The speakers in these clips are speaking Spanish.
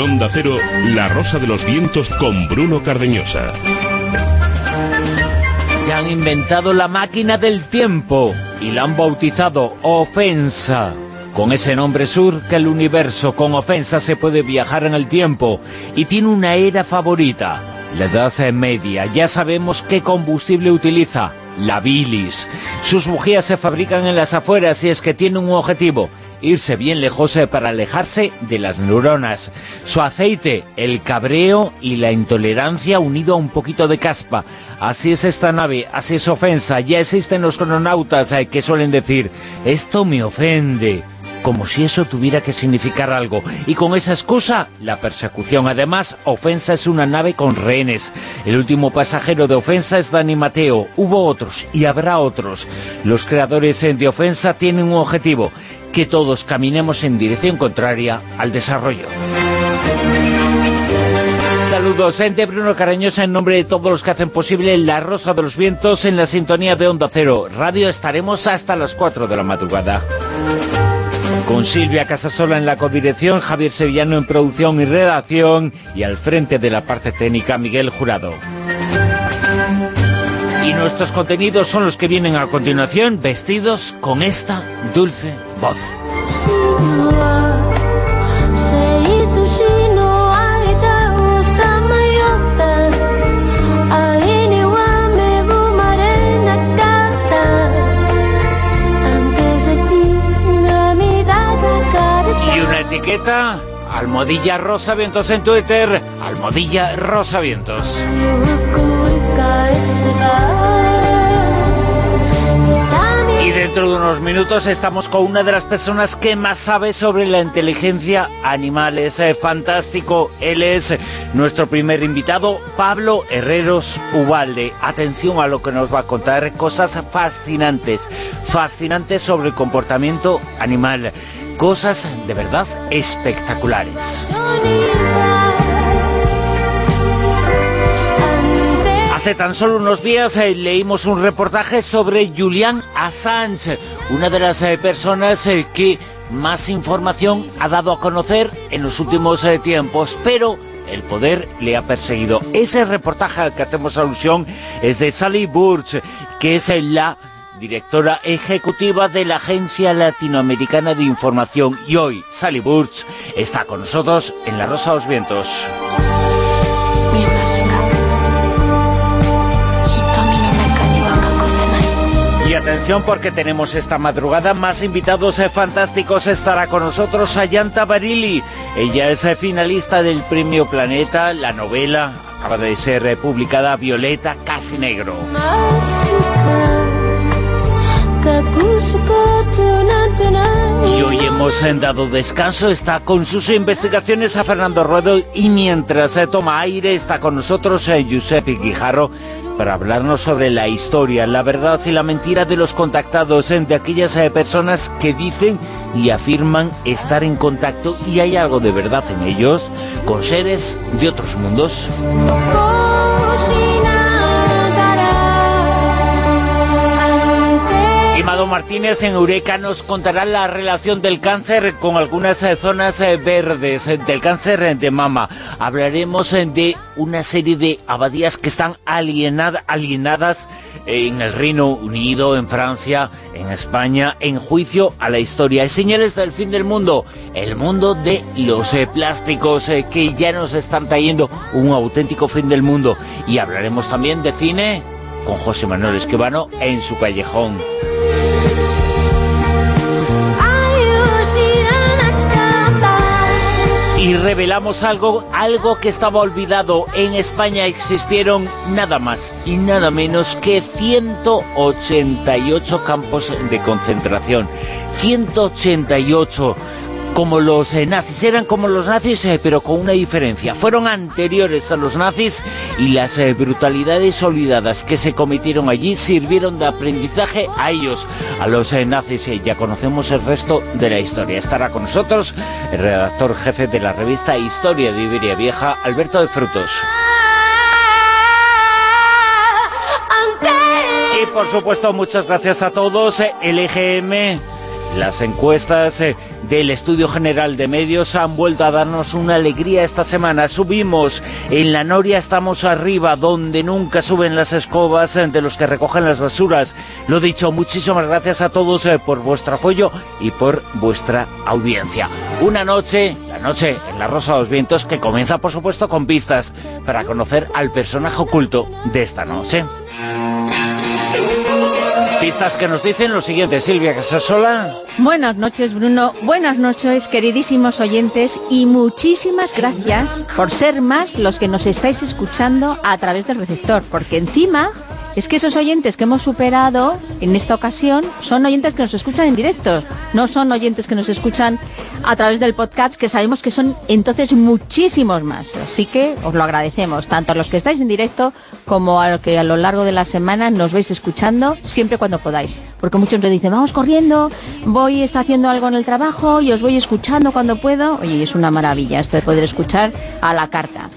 Onda Cero, La Rosa de los Vientos con Bruno Cardeñosa. Ya han inventado la máquina del tiempo y la han bautizado Ofensa. Con ese nombre surge el universo, con Ofensa se puede viajar en el tiempo y tiene una era favorita, la Edad Media. Ya sabemos qué combustible utiliza, la bilis. Sus bujías se fabrican en las afueras y es que tiene un objetivo, irse bien lejos eh, para alejarse de las neuronas. Su aceite, el cabreo y la intolerancia unido a un poquito de caspa. Así es esta nave, así es ofensa. Ya existen los crononautas eh, que suelen decir, esto me ofende como si eso tuviera que significar algo. Y con esa excusa, la persecución. Además, Ofensa es una nave con rehenes. El último pasajero de Ofensa es Dani Mateo. Hubo otros y habrá otros. Los creadores de Ofensa tienen un objetivo, que todos caminemos en dirección contraria al desarrollo. Saludos, de Bruno Carañosa en nombre de todos los que hacen posible La Rosa de los Vientos en la sintonía de Onda Cero. Radio estaremos hasta las 4 de la madrugada. Con Silvia Casasola en la codirección, Javier Sevillano en producción y redacción y al frente de la parte técnica Miguel Jurado. Y nuestros contenidos son los que vienen a continuación, vestidos con esta dulce voz. Y una etiqueta, Almodilla Rosa Vientos en Twitter, Almodilla Rosa Vientos. Y dentro de unos minutos estamos con una de las personas que más sabe sobre la inteligencia animal. Es eh, fantástico. Él es nuestro primer invitado, Pablo Herreros Ubalde. Atención a lo que nos va a contar. Cosas fascinantes. Fascinantes sobre el comportamiento animal. Cosas de verdad espectaculares. Hace tan solo unos días eh, leímos un reportaje sobre Julian Assange, una de las eh, personas eh, que más información ha dado a conocer en los últimos tiempos, pero el poder le ha perseguido. Ese reportaje al que hacemos alusión es de Sally Burch, que es la directora ejecutiva de la Agencia Latinoamericana de Información. Y hoy Sally Burch está con nosotros en La Rosa de los Vientos. Atención porque tenemos esta madrugada más invitados eh, fantásticos. Estará con nosotros Ayanta Barili. Ella es eh, finalista del Premio Planeta, la novela acaba de ser eh, publicada Violeta Casi Negro. Y hoy hemos dado descanso, está con sus investigaciones a Fernando Ruedo y mientras se toma aire está con nosotros Giuseppe Guijarro para hablarnos sobre la historia, la verdad y la mentira de los contactados, de aquellas eh, personas que dicen y afirman estar en contacto y hay algo de verdad en ellos, con seres de otros mundos. Mado Martínez en Eureka nos contará la relación del cáncer con algunas eh, zonas eh, verdes eh, del cáncer de mama. Hablaremos de una serie de abadías que están alienadas en el Reino Unido, en Francia, en España, en juicio a la historia. Hay señales del fin del mundo, el mundo de los plásticos que ya nos están trayendo un auténtico fin del mundo. Y hablaremos también de cine con José Manuel Esquivano en su callejón. Y revelamos algo, algo que estaba olvidado. En España existieron nada más y nada menos que 188 campos de concentración. 188 como los eh, nazis, eran como los nazis, eh, pero con una diferencia. Fueron anteriores a los nazis y las eh, brutalidades olvidadas que se cometieron allí sirvieron de aprendizaje a ellos, a los nazis. ya conocemos el resto de la historia. Estará con nosotros el redactor jefe de la revista Historia de Iberia Vieja, Alberto de Frutos. Y por supuesto, muchas gracias a todos. El EGM Las encuestas eh, del Estudio General de Medios han vuelto a darnos una alegría esta semana. Subimos en la Noria, estamos arriba, donde nunca suben las escobas eh, de los que recogen las basuras. Lo dicho, muchísimas gracias a todos eh, por vuestro apoyo y por vuestra audiencia. Una noche, la noche en la Rosa de los Vientos, que comienza por supuesto con pistas para conocer al personaje oculto de esta noche. Que nos dicen lo siguiente, Silvia Casasola. Buenas noches, Bruno. Buenas noches, queridísimos oyentes, y muchísimas gracias por ser más los que nos estáis escuchando a través del receptor, porque encima es que esos oyentes que hemos superado en esta ocasión son oyentes que nos escuchan en directo, no son oyentes que nos escuchan a través del podcast, que sabemos que son entonces muchísimos más. Así que os lo agradecemos, tanto a los que estáis en directo como a los que a lo largo de la semana nos vais escuchando, siempre cuando podáis. Porque muchos me dicen, vamos corriendo, voy, está haciendo algo en el trabajo y os voy escuchando cuando puedo. Oye, es una maravilla esto de poder escuchar a la carta.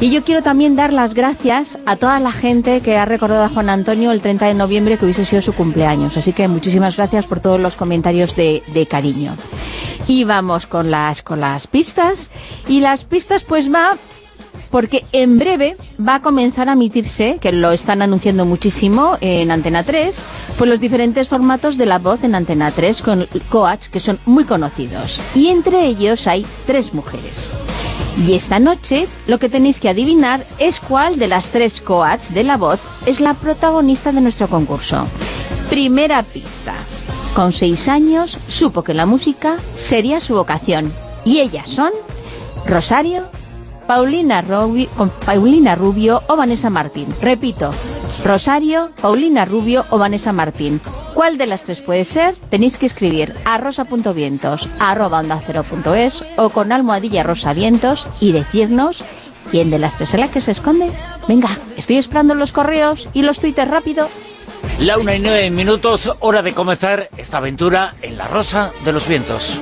Y yo quiero también dar las gracias a toda la gente que ha recordado a Juan Antonio el 30 de noviembre que hubiese sido su cumpleaños. Así que muchísimas gracias por todos los comentarios de, cariño. Y vamos con las, con las pistas. Y las pistas pues va porque en breve va a comenzar a emitirse, que lo están anunciando muchísimo en Antena 3, pues los diferentes formatos de la voz en Antena 3 con coach que son muy conocidos. Y entre ellos hay tres mujeres. Y esta noche lo que tenéis que adivinar es cuál de las tres coats de la voz es la protagonista de nuestro concurso. Primera pista. Con seis años supo que la música sería su vocación. Y ellas son Rosario, Paulina Rubio, o Vanessa Martín. Repito, Rosario, Paulina Rubio o Vanessa Martín. ¿Cuál de las tres puede ser? Tenéis que escribir a rosa.vientos, arroba onda es, o con almohadilla rosavientos y decirnos quién de las tres es la que se esconde. Venga, estoy esperando los correos y los tuites rápido. La una y nueve minutos, hora de comenzar esta aventura en la Rosa de los Vientos.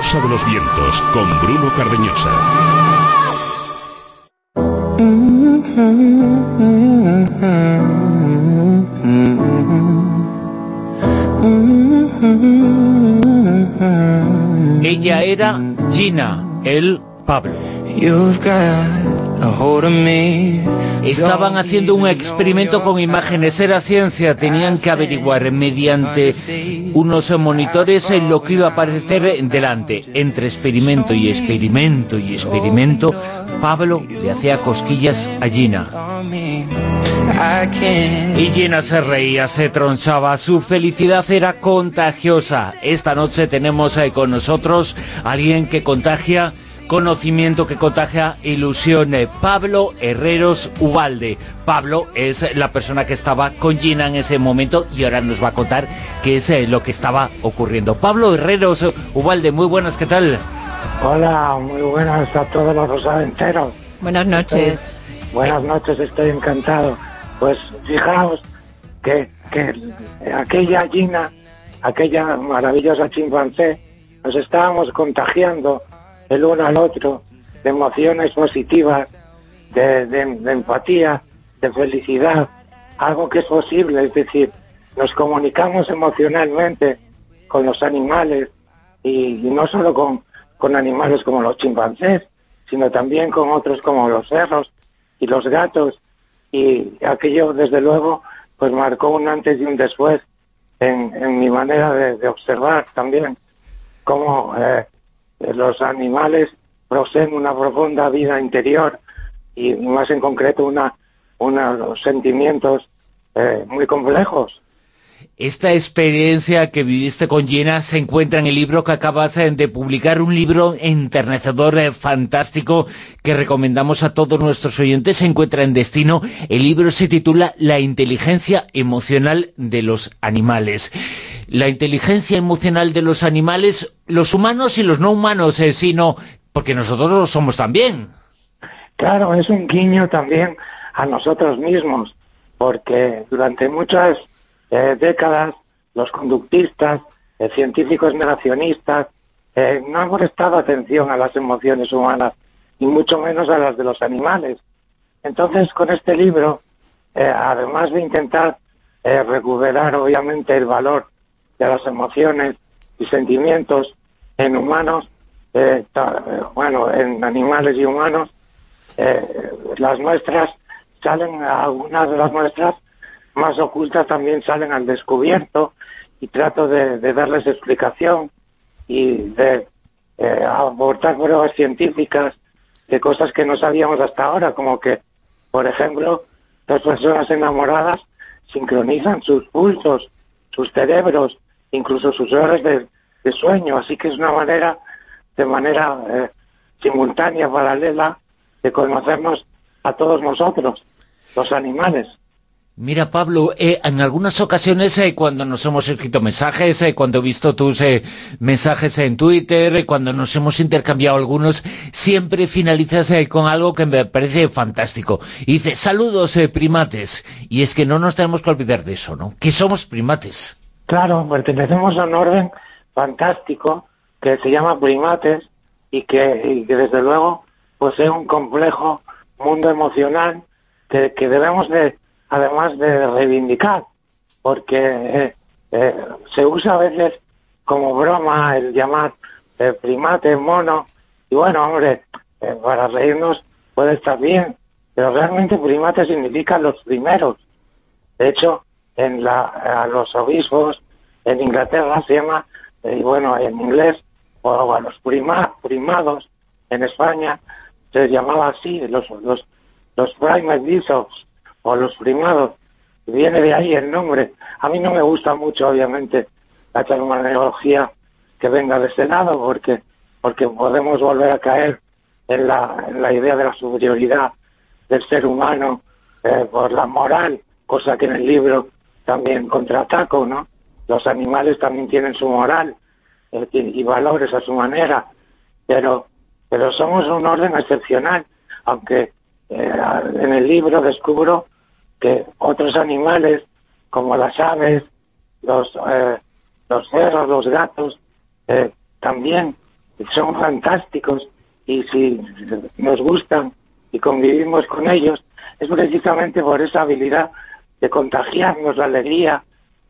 Rosa de los Vientos con Bruno Cardeñosa. Ella era Gina, el Pablo. Estaban haciendo un experimento con imágenes, era ciencia, tenían que averiguar mediante unos monitores en lo que iba a aparecer delante. Entre experimento y experimento y experimento, Pablo le hacía cosquillas a Gina. Y Gina se reía, se tronchaba, su felicidad era contagiosa. Esta noche tenemos ahí con nosotros a alguien que contagia conocimiento que contagia ilusión. Pablo Herreros Ubalde. Pablo es la persona que estaba con Gina en ese momento y ahora nos va a contar qué es eh, lo que estaba ocurriendo. Pablo Herreros Ubalde, muy buenas, ¿qué tal? Hola, muy buenas a todos los rosaventeros. Buenas noches. Estoy, buenas noches, estoy encantado. Pues fijaos que, que aquella Gina, aquella maravillosa chimpancé, nos estábamos contagiando el uno al otro, de emociones positivas, de, empatía, de felicidad, algo que es posible, es decir, nos comunicamos emocionalmente con los animales y, no solo con, con animales como los chimpancés, sino también con otros como los cerros y los gatos. Y aquello desde luego pues marcó un antes y un después en, en mi manera de, de, observar también cómo eh, los animales poseen una profunda vida interior y más en concreto una, unos sentimientos eh, muy complejos. Esta experiencia que viviste con Gina se encuentra en el libro que acabas de publicar, un libro enternecedor, eh, fantástico, que recomendamos a todos nuestros oyentes. Se encuentra en Destino. El libro se titula La inteligencia emocional de los animales. La inteligencia emocional de los animales, los humanos y los no humanos, eh, sino porque nosotros lo somos también. Claro, es un guiño también a nosotros mismos, porque durante muchas eh, décadas los conductistas, eh, científicos negacionistas, eh, no han prestado atención a las emociones humanas y mucho menos a las de los animales. Entonces, con este libro, además de intentar recuperar obviamente el valor de las emociones y sentimientos en humanos, bueno, en animales y humanos, las muestras salen, algunas de las muestras más ocultas también salen al descubierto y trato de, darles explicación y de eh, aportar pruebas científicas de cosas que no sabíamos hasta ahora, como que, por ejemplo, las personas enamoradas sincronizan sus pulsos, sus cerebros, incluso sus horas de, sueño, así que es una manera, de manera eh, simultánea, paralela, de conocernos a todos nosotros, los animales. Mira, Pablo, eh, en algunas ocasiones eh, cuando nos hemos escrito mensajes, eh, cuando he visto tus mensajes en Twitter, cuando nos hemos intercambiado algunos, siempre finalizas con algo que me parece fantástico. Y dice, saludos primates. Y es que no nos tenemos que olvidar de eso, ¿no? Que somos primates. Claro, pertenecemos a un orden fantástico que se llama primates y que, desde luego posee un complejo mundo emocional que debemos de además de reivindicar, porque eh, eh, se usa a veces como broma el llamar eh, primate, mono, y bueno, hombre, para reírnos puede estar bien, pero realmente primate significa los primeros. De hecho, en la, a los obispos en Inglaterra se llama, y bueno, en inglés, o a los prima, primados en España se llamaba así, los, los, los primate bishops, o los primados. Viene de ahí el nombre. A mí no me gusta mucho, obviamente, la terminología que venga de ese lado, porque, porque podemos volver a caer en la, en la idea de la superioridad del ser humano eh, por la moral, cosa que en el libro también contraataco, ¿no? Los animales también tienen su moral y, valores a su manera, pero, pero somos un orden excepcional, aunque eh, en el libro descubro que otros animales como las aves, los, eh, los cerros, los gatos, eh, también son fantásticos y si nos gustan y convivimos con ellos, es precisamente por esa habilidad de contagiarnos la alegría,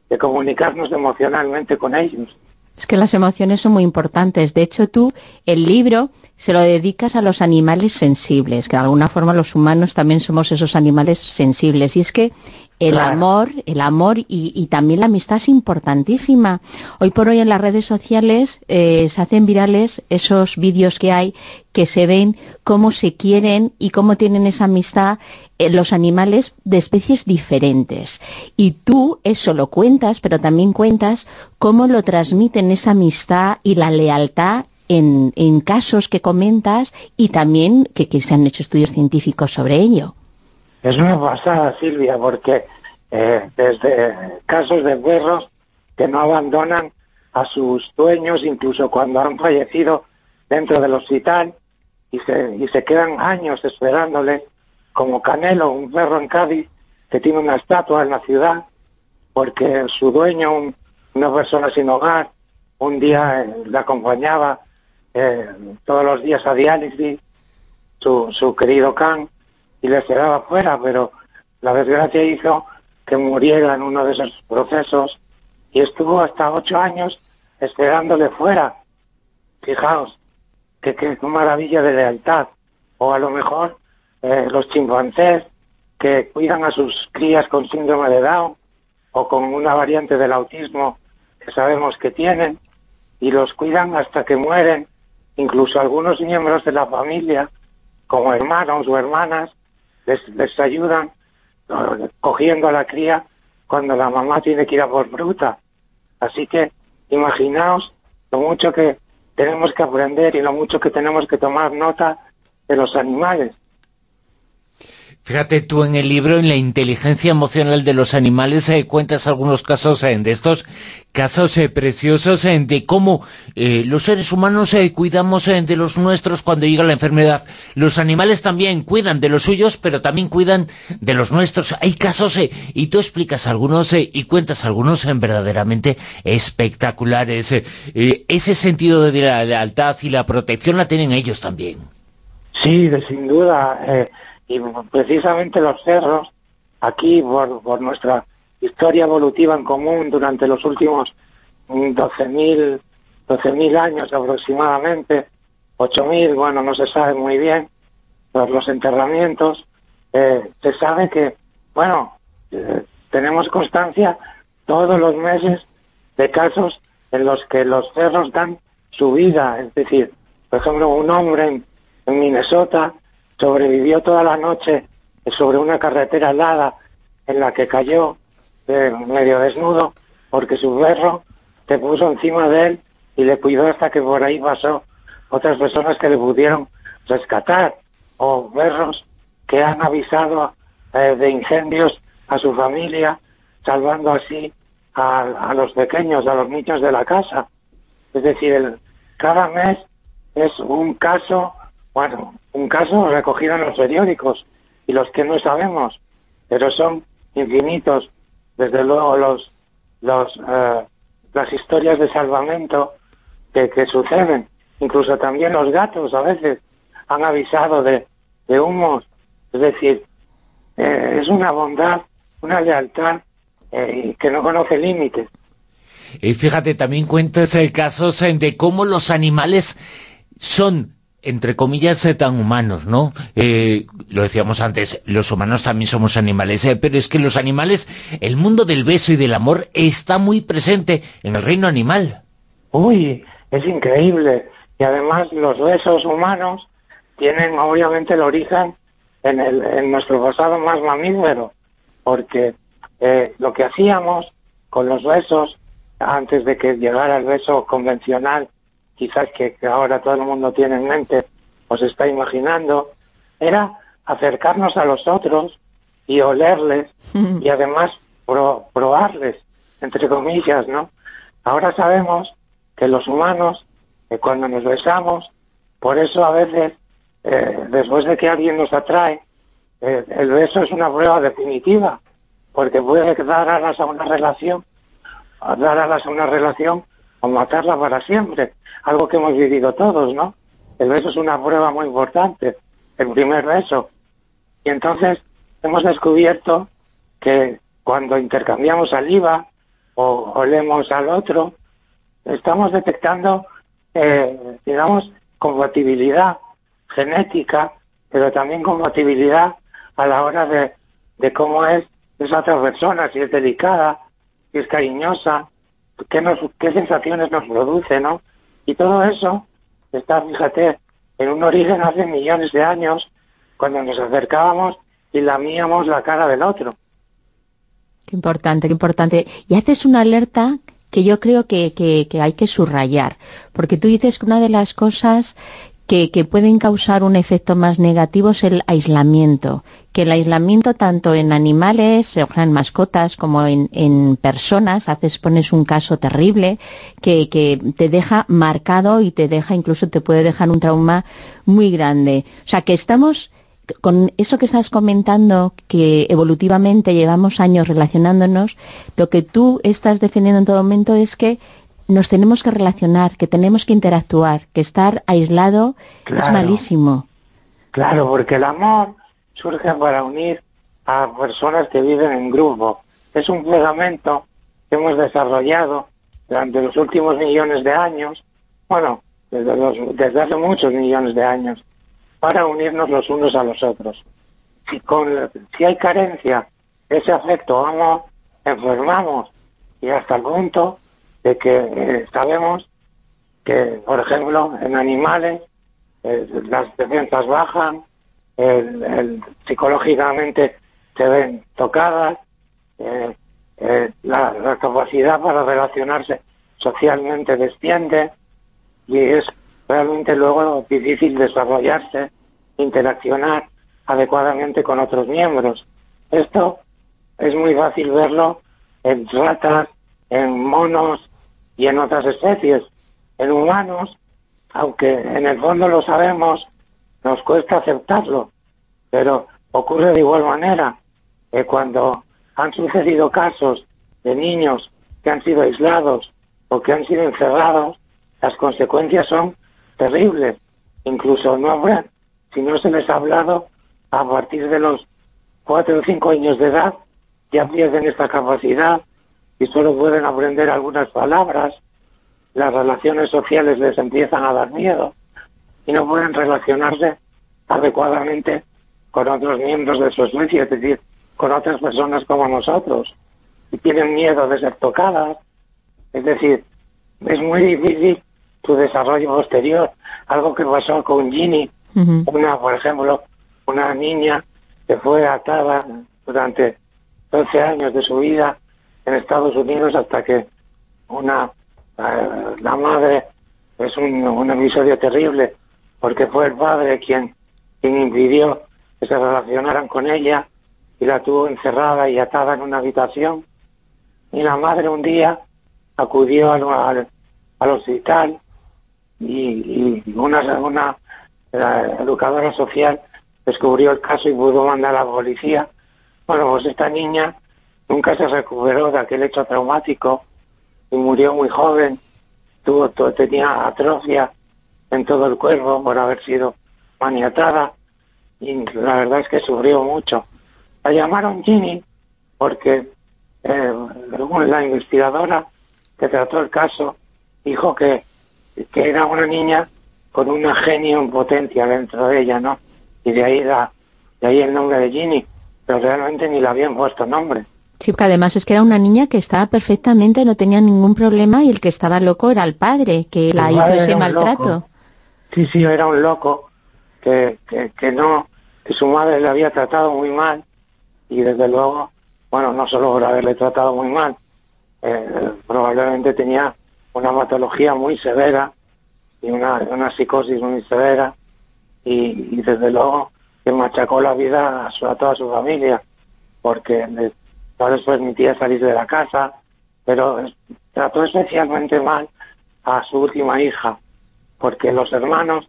de comunicarnos emocionalmente con ellos. Es que las emociones son muy importantes. De hecho, tú, el libro se lo dedicas a los animales sensibles, que de alguna forma los humanos también somos esos animales sensibles. Y es que el amor, el amor y, también la amistad es importantísima. Hoy por hoy en las redes sociales eh, se hacen virales esos vídeos que hay que se ven cómo se quieren y cómo tienen esa amistad eh, los animales de especies diferentes. Y tú eso lo cuentas, pero también cuentas cómo lo transmiten esa amistad y la lealtad en, casos que comentas y también que, se han hecho estudios científicos sobre ello. Es una pasada, Silvia, porque eh, desde casos de perros que no abandonan a sus dueños, incluso cuando han fallecido dentro del hospital, y se, y se quedan años esperándole, como Canelo, un perro en Cádiz, que tiene una estatua en la ciudad, porque su dueño, una persona sin hogar, un día eh, le acompañaba eh, todos los días a diálisis, su, su querido Can, y le esperaba fuera, pero la desgracia hizo que muriera en uno de esos procesos y estuvo hasta ocho años esperándole fuera. Fijaos, que qué maravilla de lealtad. O a lo mejor eh, los chimpancés que cuidan a sus crías con síndrome de Down o con una variante del autismo que sabemos que tienen y los cuidan hasta que mueren incluso algunos miembros de la familia, como hermanos o hermanas, les, ayudan cogiendo a la cría cuando la mamá tiene que ir a por fruta. Así que imaginaos lo mucho que tenemos que aprender y lo mucho que tenemos que tomar nota de los animales. Fíjate tú en el libro, en la inteligencia emocional de los animales, eh, cuentas algunos casos eh, de estos casos eh, preciosos de cómo los seres humanos cuidamos de los nuestros cuando llega la enfermedad. Los animales también cuidan de los suyos, pero también cuidan de los nuestros. Hay casos, y tú explicas algunos y cuentas algunos verdaderamente espectaculares. ese sentido de la lealtad y la protección la tienen ellos también. Sí, de, sin duda Y precisamente los cerros, aquí por, nuestra historia evolutiva en común durante los últimos 12.000 12 años aproximadamente, 8.000, bueno, no se sabe muy bien, por los enterramientos, eh, se sabe que, bueno, eh, tenemos constancia todos los meses de casos en los que los cerros dan su vida, es decir, por ejemplo, un hombre en, Minnesota sobrevivió toda la noche sobre una carretera helada en la que cayó eh, medio desnudo porque su perro se puso encima de él y le cuidó hasta que por ahí pasó otras personas que le pudieron rescatar o perros que han avisado eh, de incendios a su familia salvando así a, los pequeños, a los niños de la casa. Es decir, cada mes es un caso, bueno, un caso recogido en los periódicos y los que no sabemos, pero son infinitos. Desde luego los, los, eh, las historias de salvamento que, suceden, incluso también los gatos a veces han avisado de, humos, es decir, eh, es una bondad, una lealtad eh, que no conoce límites. Y fíjate, también cuentas el caso de cómo los animales son entre comillas, eh, tan humanos, ¿no? Eh, lo decíamos antes, los humanos también somos animales, pero es que los animales, el mundo del beso y del amor está muy presente en el reino animal. Uy, es increíble. Y además los besos humanos tienen obviamente el origen en, el, en nuestro pasado más mamífero, porque eh, lo que hacíamos con los besos, antes de que llegara el beso convencional, quizás que, ahora todo el mundo tiene en mente, os está imaginando, era acercarnos a los otros y olerles y además probarles, entre comillas, ¿no? Ahora sabemos que los humanos, eh, cuando nos besamos, por eso a veces, eh, después de que alguien nos atrae, el beso es una prueba definitiva porque puede dar alas a una relación, dar alas a una relación o matarla para siempre, algo que hemos vivido todos, ¿no? El beso es una prueba muy importante, el primer beso. Y entonces hemos descubierto que cuando intercambiamos saliva o olemos al otro, estamos detectando, eh, digamos, compatibilidad genética, pero también compatibilidad a la hora de, cómo es esa otra persona, si es delicada, si es cariñosa, qué, nos, qué sensaciones nos produce, ¿no? Y todo eso está, fíjate, en un origen hace millones de años, cuando nos acercábamos y lamíamos la cara del otro. Qué importante, qué importante. Y haces una alerta que yo creo que, hay que subrayar, porque tú dices que una de las cosas que, pueden causar un efecto más negativo es el aislamiento, que el aislamiento tanto en animales, o en mascotas, como en, personas, haces, pones un caso terrible que, que te deja marcado y te deja, incluso te puede dejar un trauma muy grande. O sea, que estamos con eso que estás comentando, que evolutivamente llevamos años relacionándonos, lo que tú estás defendiendo en todo momento es que nos tenemos que relacionar, que tenemos que interactuar, que estar aislado es malísimo. Claro, porque el amor surge para unir a personas que viven en grupo. Es un pegamento que hemos desarrollado durante los últimos millones de años, bueno, desde, desde hace muchos millones de años, para unirnos los unos a los otros. Si, con, si hay carencia ese afecto amor, enfermamos y hasta el punto de que eh, sabemos que, por ejemplo, en animales eh, las defensas bajan, el, psicológicamente se ven tocadas, eh, la, capacidad para relacionarse socialmente desciende y es realmente luego difícil desarrollarse, interaccionar adecuadamente con otros miembros. Esto es muy fácil verlo en ratas, en monos, y en otras especies. En humanos, aunque en el fondo lo sabemos, nos cuesta aceptarlo, pero ocurre de igual manera que cuando han sucedido casos de niños que han sido aislados o que han sido encerrados, las consecuencias son terribles. Incluso no habrá, si no se les ha hablado, a partir de los cuatro o cinco años de edad ya pierden esta capacidad y solo pueden aprender algunas palabras, las relaciones sociales les empiezan a dar miedo y no pueden relacionarse adecuadamente con otros miembros de su especie, es decir, con otras personas como nosotros, y tienen miedo de ser tocadas, es decir, es muy difícil su desarrollo posterior, algo que pasó con Ginny, una, por ejemplo, una niña que fue atada durante 12 años de su vida en Estados Unidos hasta que una eh, la madre es un, un, episodio terrible porque fue el padre quien, quien impidió que se relacionaran con ella y la tuvo encerrada y atada en una habitación y la madre un día acudió al, al, al hospital y, y una, una educadora social descubrió el caso y pudo mandar a la policía. Bueno, pues esta niña nunca se recuperó de aquel hecho traumático y murió muy joven. Tuvo, tenía atrofia en todo el cuerpo por haber sido maniatada y la verdad es que sufrió mucho. La llamaron Ginny porque eh, la investigadora que trató el caso dijo que, que era una niña con una genio en potencia dentro de ella, ¿no? Y de ahí, la, de ahí el nombre de Ginny, pero realmente ni le habían puesto nombre. Sí, porque además es que era una niña que estaba perfectamente, no tenía ningún problema y el que estaba loco era el padre, que la hizo ese maltrato. Sí, sí, era un loco que, que, que no, que su madre le había tratado muy mal y desde luego, bueno, no solo por haberle tratado muy mal, eh, probablemente tenía una patología muy severa y una, una psicosis muy severa y, y, desde luego que machacó la vida a, su, a toda su familia porque le, no les permitía salir de la casa, pero trató especialmente mal a su última hija porque los hermanos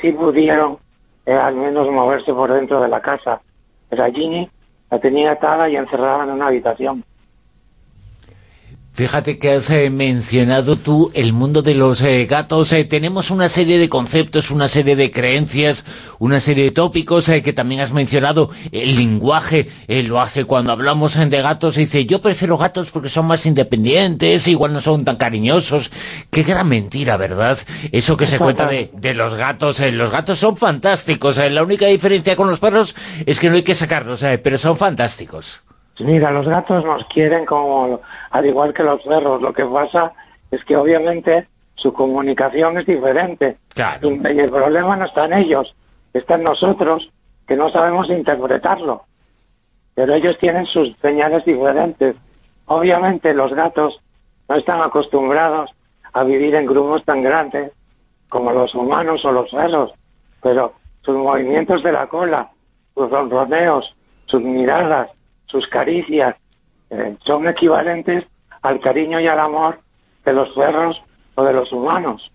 sí pudieron eh, al menos moverse por dentro de la casa. Pero a Ginny la tenía atada y encerrada en una habitación. Fíjate que has eh, mencionado tú el mundo de los eh, gatos. Eh, tenemos una serie de conceptos, una serie de creencias, una serie de tópicos que también has mencionado. El lenguaje lo hace cuando hablamos de gatos. Dice, yo prefiero gatos porque son más independientes, igual no son tan cariñosos. Qué gran mentira, ¿verdad? Eso que se cuenta de, de los gatos. Los gatos son fantásticos. la única diferencia con los perros es que no hay que sacarlos, pero son fantásticos. Mira, los gatos nos quieren como, al igual que los perros. Lo que pasa es que obviamente su comunicación es diferente. Claro. Y, y el problema no está en ellos, está en nosotros, que no sabemos interpretarlo. Pero ellos tienen sus señales diferentes. Obviamente los gatos no están acostumbrados a vivir en grupos tan grandes como los humanos o los perros, pero sus movimientos de la cola, sus ronroneos, sus miradas, sus caricias eh, son equivalentes al cariño y al amor de los perros o de los humanos.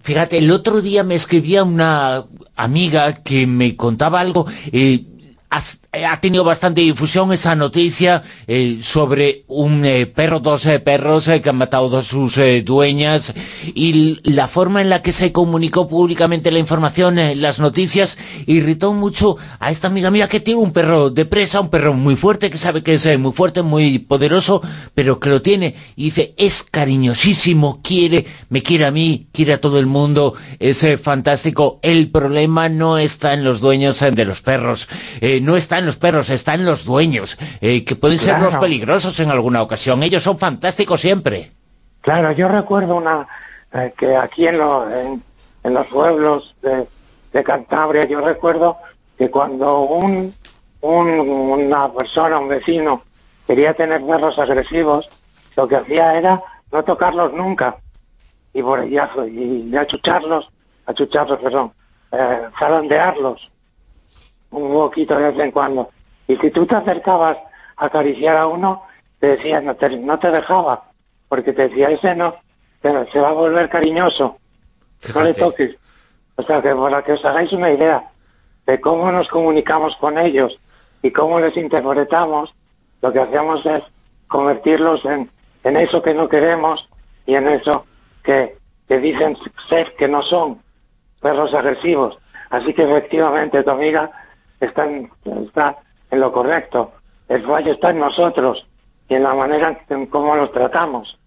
Fíjate, el otro día me escribía una amiga que me contaba algo... Eh, ha tenido bastante difusión esa noticia eh, sobre un eh, perro, dos eh, perros que han matado dos sus dueñas. Y la forma en la que se comunicó públicamente la información, las noticias, irritó mucho a esta amiga mía que tiene un perro de presa, un perro muy fuerte, que sabe que es muy fuerte, muy poderoso, pero que lo tiene. Y dice, es cariñosísimo, quiere, me quiere a mí, quiere a todo el mundo, es fantástico, el problema no está en los dueños de los perros, no está en los perros, está en los dueños, eh, que pueden ser los peligrosos en alguna ocasión. Ellos son fantásticos siempre. Claro, yo recuerdo una eh, que aquí en, lo- en, en los pueblos de, de Cantabria, yo recuerdo que cuando un, un- una persona, un vecino, quería tener perros agresivos, lo que hacía era no tocarlos nunca y, por, y, y achucharlos, achucharlos, perdón, eh, zarandearlos un poquito de vez en cuando. Y si tú te acercabas a acariciar a uno, te decía, no te, no te dejaba, porque te decía, ese no, se va a volver cariñoso, no le toques. O sea, que para que os hagáis una idea de cómo nos comunicamos con ellos y cómo les interpretamos, lo que hacemos es convertirlos en, en eso que no queremos y en eso que, que dicen ser que no son perros agresivos. Así que efectivamente tu amiga está está en lo correcto. El fallo está en nosotros y en la manera en cómo los tratamos.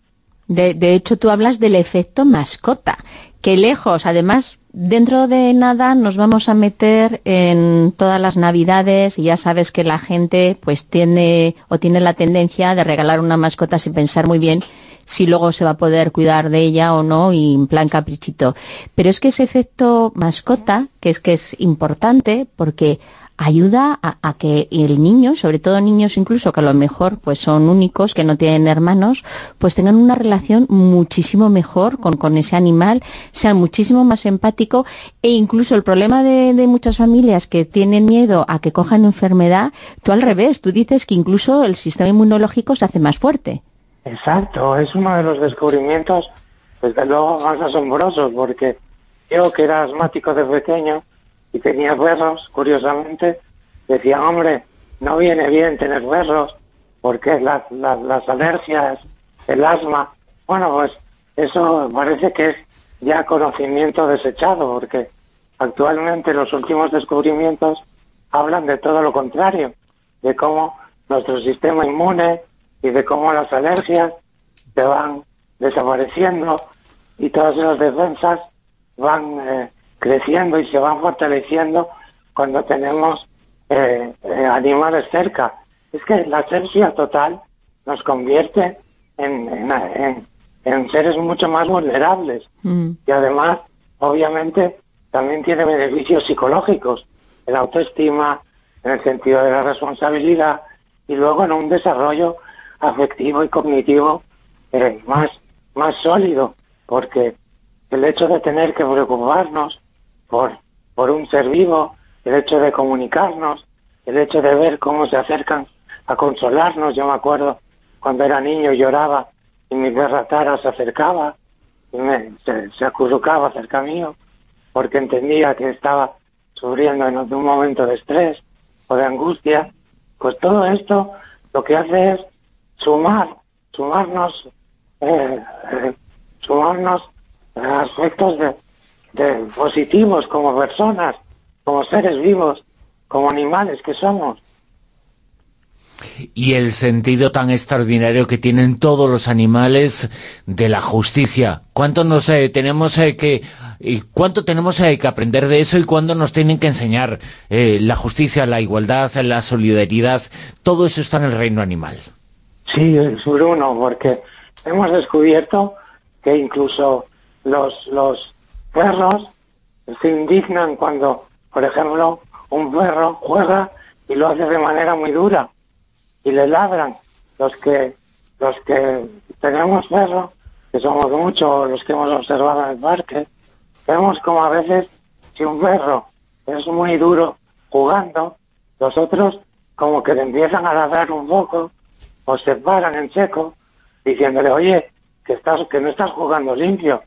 De, de hecho, tú hablas del efecto mascota, que lejos, además, dentro de nada nos vamos a meter en todas las navidades y ya sabes que la gente pues tiene o tiene la tendencia de regalar una mascota sin pensar muy bien si luego se va a poder cuidar de ella o no y en plan caprichito. Pero es que ese efecto mascota, que es que es importante porque ayuda a, que el niño, sobre todo niños incluso que a lo mejor pues son únicos, que no tienen hermanos, pues tengan una relación muchísimo mejor con, con ese animal, sean muchísimo más empático e incluso el problema de, de, muchas familias que tienen miedo a que cojan enfermedad, tú al revés, tú dices que incluso el sistema inmunológico se hace más fuerte. Exacto, es uno de los descubrimientos desde luego más asombrosos porque yo que era asmático de pequeño y tenía perros, curiosamente, decía, hombre, no viene bien tener perros porque las, las, alergias, el asma, bueno, pues eso parece que es ya conocimiento desechado porque actualmente los últimos descubrimientos hablan de todo lo contrario, de cómo nuestro sistema inmune y de cómo las alergias se van desapareciendo y todas las defensas van eh, creciendo y se van fortaleciendo cuando tenemos eh, eh, animales cerca. Es que la asercia total nos convierte en, en, seres mucho más vulnerables mm. y además, obviamente, también tiene beneficios psicológicos en la autoestima, en el sentido de la responsabilidad y luego en un desarrollo afectivo y cognitivo eh, más, más sólido, porque el hecho de tener que preocuparnos por, por un ser vivo, el hecho de comunicarnos, el hecho de ver cómo se acercan a consolarnos. Yo me acuerdo cuando era niño lloraba y mi perra Tara se acercaba y me, se, se acurrucaba cerca mío porque entendía que estaba sufriendo en un momento de estrés o de angustia. Pues todo esto lo que hace es sumar, sumarnos, eh, eh, sumarnos aspectos de, positivos como personas, como seres vivos, como animales que somos. Y el sentido tan extraordinario que tienen todos los animales de la justicia. ¿Cuánto nos eh, tenemos eh, que y cuánto tenemos que aprender de eso y cuándo nos tienen que enseñar la justicia, la igualdad, la solidaridad? Todo eso está en el reino animal. Sí, Bruno, porque hemos descubierto que incluso los, los perros se indignan cuando, por ejemplo, un perro juega y lo hace de manera muy dura y le ladran. Los que, los que tenemos perros, que somos muchos los que hemos observado en el parque, vemos como a veces si un perro es muy duro jugando, los otros como que le empiezan a ladrar un poco o se paran en seco diciéndole, oye, que estás, que no estás jugando limpio,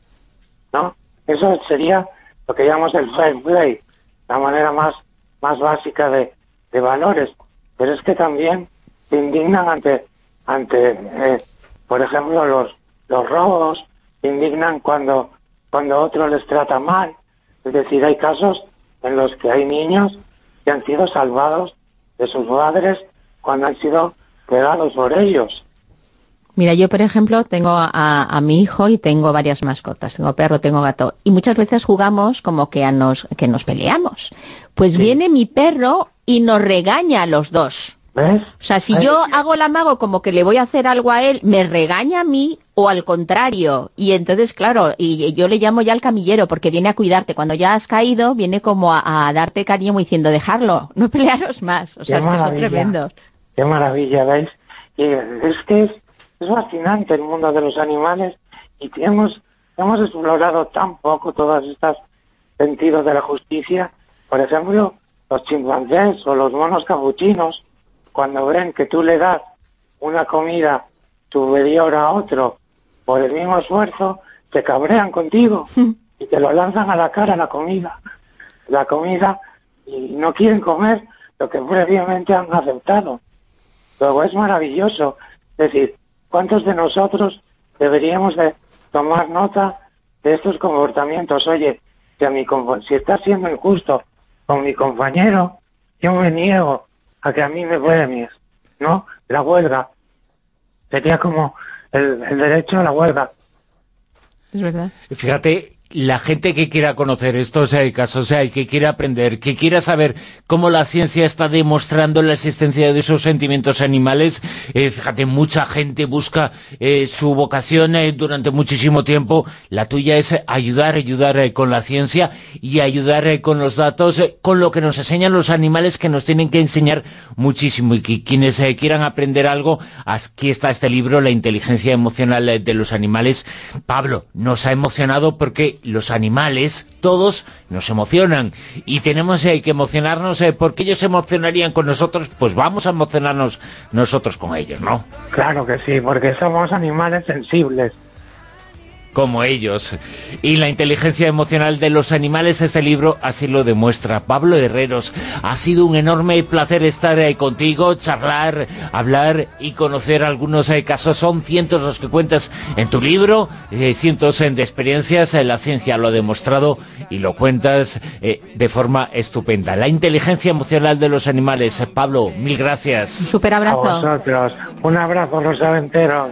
¿no? Eso sería lo que llamamos el fair play, la manera más, más básica de, de valores. Pero es que también se indignan ante, ante eh, por ejemplo, los, los robos, se indignan cuando, cuando otro les trata mal. Es decir, hay casos en los que hay niños que han sido salvados de sus padres cuando han sido pegados por ellos. Mira, yo por ejemplo tengo a, mi hijo y tengo varias mascotas, tengo perro, tengo gato, y muchas veces jugamos como que, a nos, que nos peleamos. Pues viene mi perro y nos regaña a los dos. O sea, si yo hago el amago como que le voy a hacer algo a él, me regaña a mí o al contrario. Y entonces, claro, y yo le llamo ya al camillero porque viene a cuidarte. Cuando ya has caído, viene como a, darte cariño diciendo, dejarlo, no pelearos más. O sea, es que son tremendos. Qué maravilla, ¿veis? Y es que es, fascinante el mundo de los animales y hemos, hemos explorado tan poco todos estos sentidos de la justicia. Por ejemplo, los chimpancés o los monos capuchinos, cuando ven que tú le das una comida superior a otro por el mismo esfuerzo, se cabrean contigo y te lo lanzan a la cara la comida. La comida y no quieren comer lo que previamente han aceptado. Luego es maravilloso. Es decir, ¿cuántos de nosotros deberíamos de tomar nota de estos comportamientos? Oye, si, a mi, si está siendo injusto con mi compañero, yo me niego a que a mí me premies, ¿no? La huelga sería como el, el derecho a la huelga. Es verdad. Fíjate, la gente que quiera conocer estos eh, casos, sea, que quiera aprender, que quiera saber cómo la ciencia está demostrando la existencia de esos sentimientos animales, eh, fíjate, mucha gente busca eh, su vocación durante muchísimo tiempo, la tuya es ayudar, ayudar con la ciencia y ayudar con los datos, con lo que nos enseñan los animales que nos tienen que enseñar muchísimo y que quienes quieran aprender algo, aquí está este libro, La inteligencia emocional de los animales. Pablo, nos ha emocionado porque los animales, todos nos emocionan y tenemos eh, que emocionarnos eh, porque ellos se emocionarían con nosotros, pues vamos a emocionarnos nosotros con ellos, ¿no? Claro que sí, porque somos animales sensibles como ellos. Y la inteligencia emocional de los animales, este libro así lo demuestra. Pablo Herreros, ha sido un enorme placer estar ahí contigo, charlar, hablar y conocer algunos eh, casos. Son cientos los que cuentas en tu libro, eh, cientos de experiencias, eh, la ciencia lo ha demostrado y lo cuentas de forma estupenda. La inteligencia emocional de los animales. Pablo, mil gracias. Un super abrazo. A vosotros. Un abrazo, los aventeros.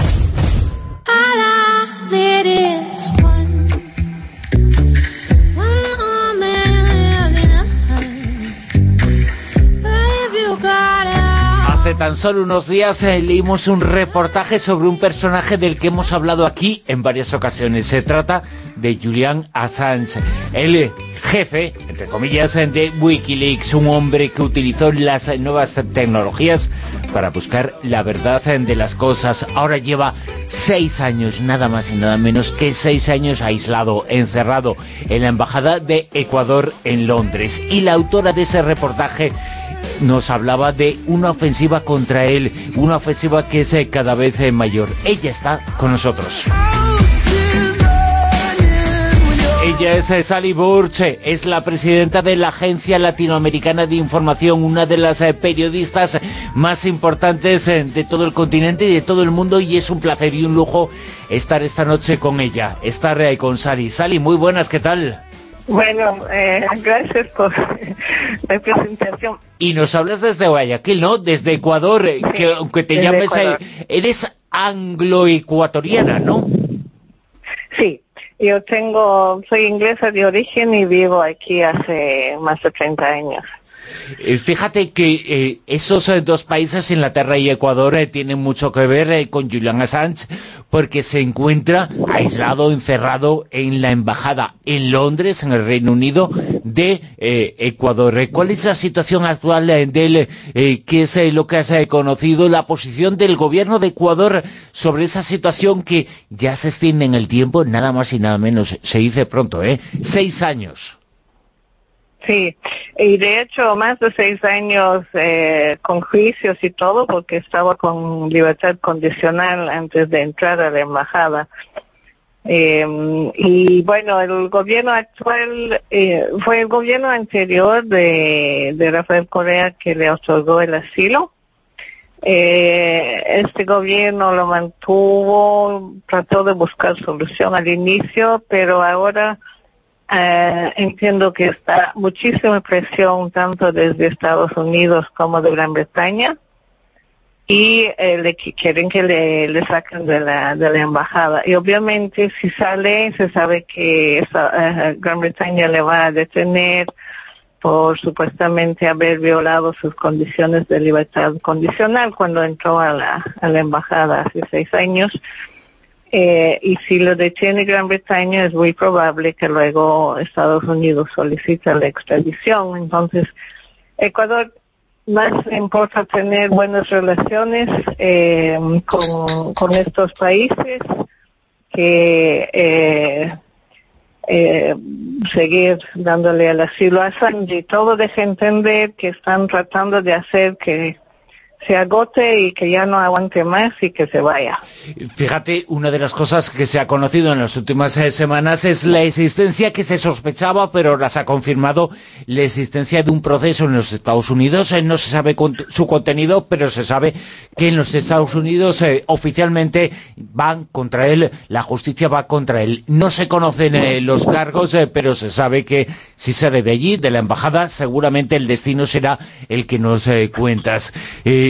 Tan solo unos días eh, leímos un reportaje sobre un personaje del que hemos hablado aquí en varias ocasiones. Se trata de Julian Assange, el jefe, entre comillas, de Wikileaks, un hombre que utilizó las nuevas tecnologías para buscar la verdad de las cosas. Ahora lleva seis años, nada más y nada menos que seis años aislado, encerrado en la Embajada de Ecuador en Londres. Y la autora de ese reportaje nos hablaba de una ofensiva contra él, una ofensiva que es eh, cada vez eh, mayor. Ella está con nosotros. Ella es eh, Sally Burche, es la presidenta de la Agencia Latinoamericana de Información, una de las periodistas más importantes de todo el continente y de todo el mundo, y es un placer y un lujo estar esta noche con ella, estar con Sally. Sally, muy buenas, ¿qué tal? Bueno, eh, gracias por la presentación. Y nos hablas desde Guayaquil, ¿no? Desde Ecuador, eh, que aunque te llames... Eres anglo-ecuatoriana, ¿no? Sí, yo tengo, soy inglesa de origen y vivo aquí hace más de 30 años. Eh, fíjate que eh, esos eh, dos países, Inglaterra y Ecuador, tienen mucho que ver con Julian Assange porque se encuentra aislado, encerrado en la embajada en Londres, en el Reino Unido, de Ecuador. ¿Cuál es la situación actual de él? ¿Qué es lo que has conocido? La posición del gobierno de Ecuador sobre esa situación que ya se extiende en el tiempo, nada más y nada menos, se dice pronto, ¿eh? Seis años. Sí, y de hecho más de seis años eh, con juicios y todo porque estaba con libertad condicional antes de entrar a la embajada. Eh, y bueno, el gobierno actual eh, fue el gobierno anterior de, Rafael Correa que le otorgó el asilo. Eh, este gobierno lo mantuvo, trató de buscar solución al inicio, pero ahora eh, entiendo que está muchísima presión tanto desde Estados Unidos como de Gran Bretaña y eh, le quieren que le, le saquen de la, de la embajada. Y obviamente si sale, se sabe que eh, Gran Bretaña le va a detener por supuestamente haber violado sus condiciones de libertad condicional cuando entró a la, a la embajada hace seis años. Eh, y si lo detiene Gran Bretaña es muy probable que luego Estados Unidos solicite la extradición. Entonces, Ecuador más importa tener buenas relaciones eh, con, estos países que eh, eh, seguir dándole el asilo a Sanji. Todo deja entender que están tratando de hacer que se agote y que ya no aguante más y que se vaya. Fíjate, una de las cosas que se ha conocido en las últimas eh, semanas es la existencia que se sospechaba, pero las ha confirmado, la existencia de un proceso en los Estados Unidos. Eh, no se sabe su contenido, pero se sabe que en los Estados Unidos eh, oficialmente van contra él, la justicia va contra él. No se conocen los cargos, pero se sabe que si sale de allí, de la embajada, seguramente el destino será el que nos cuentas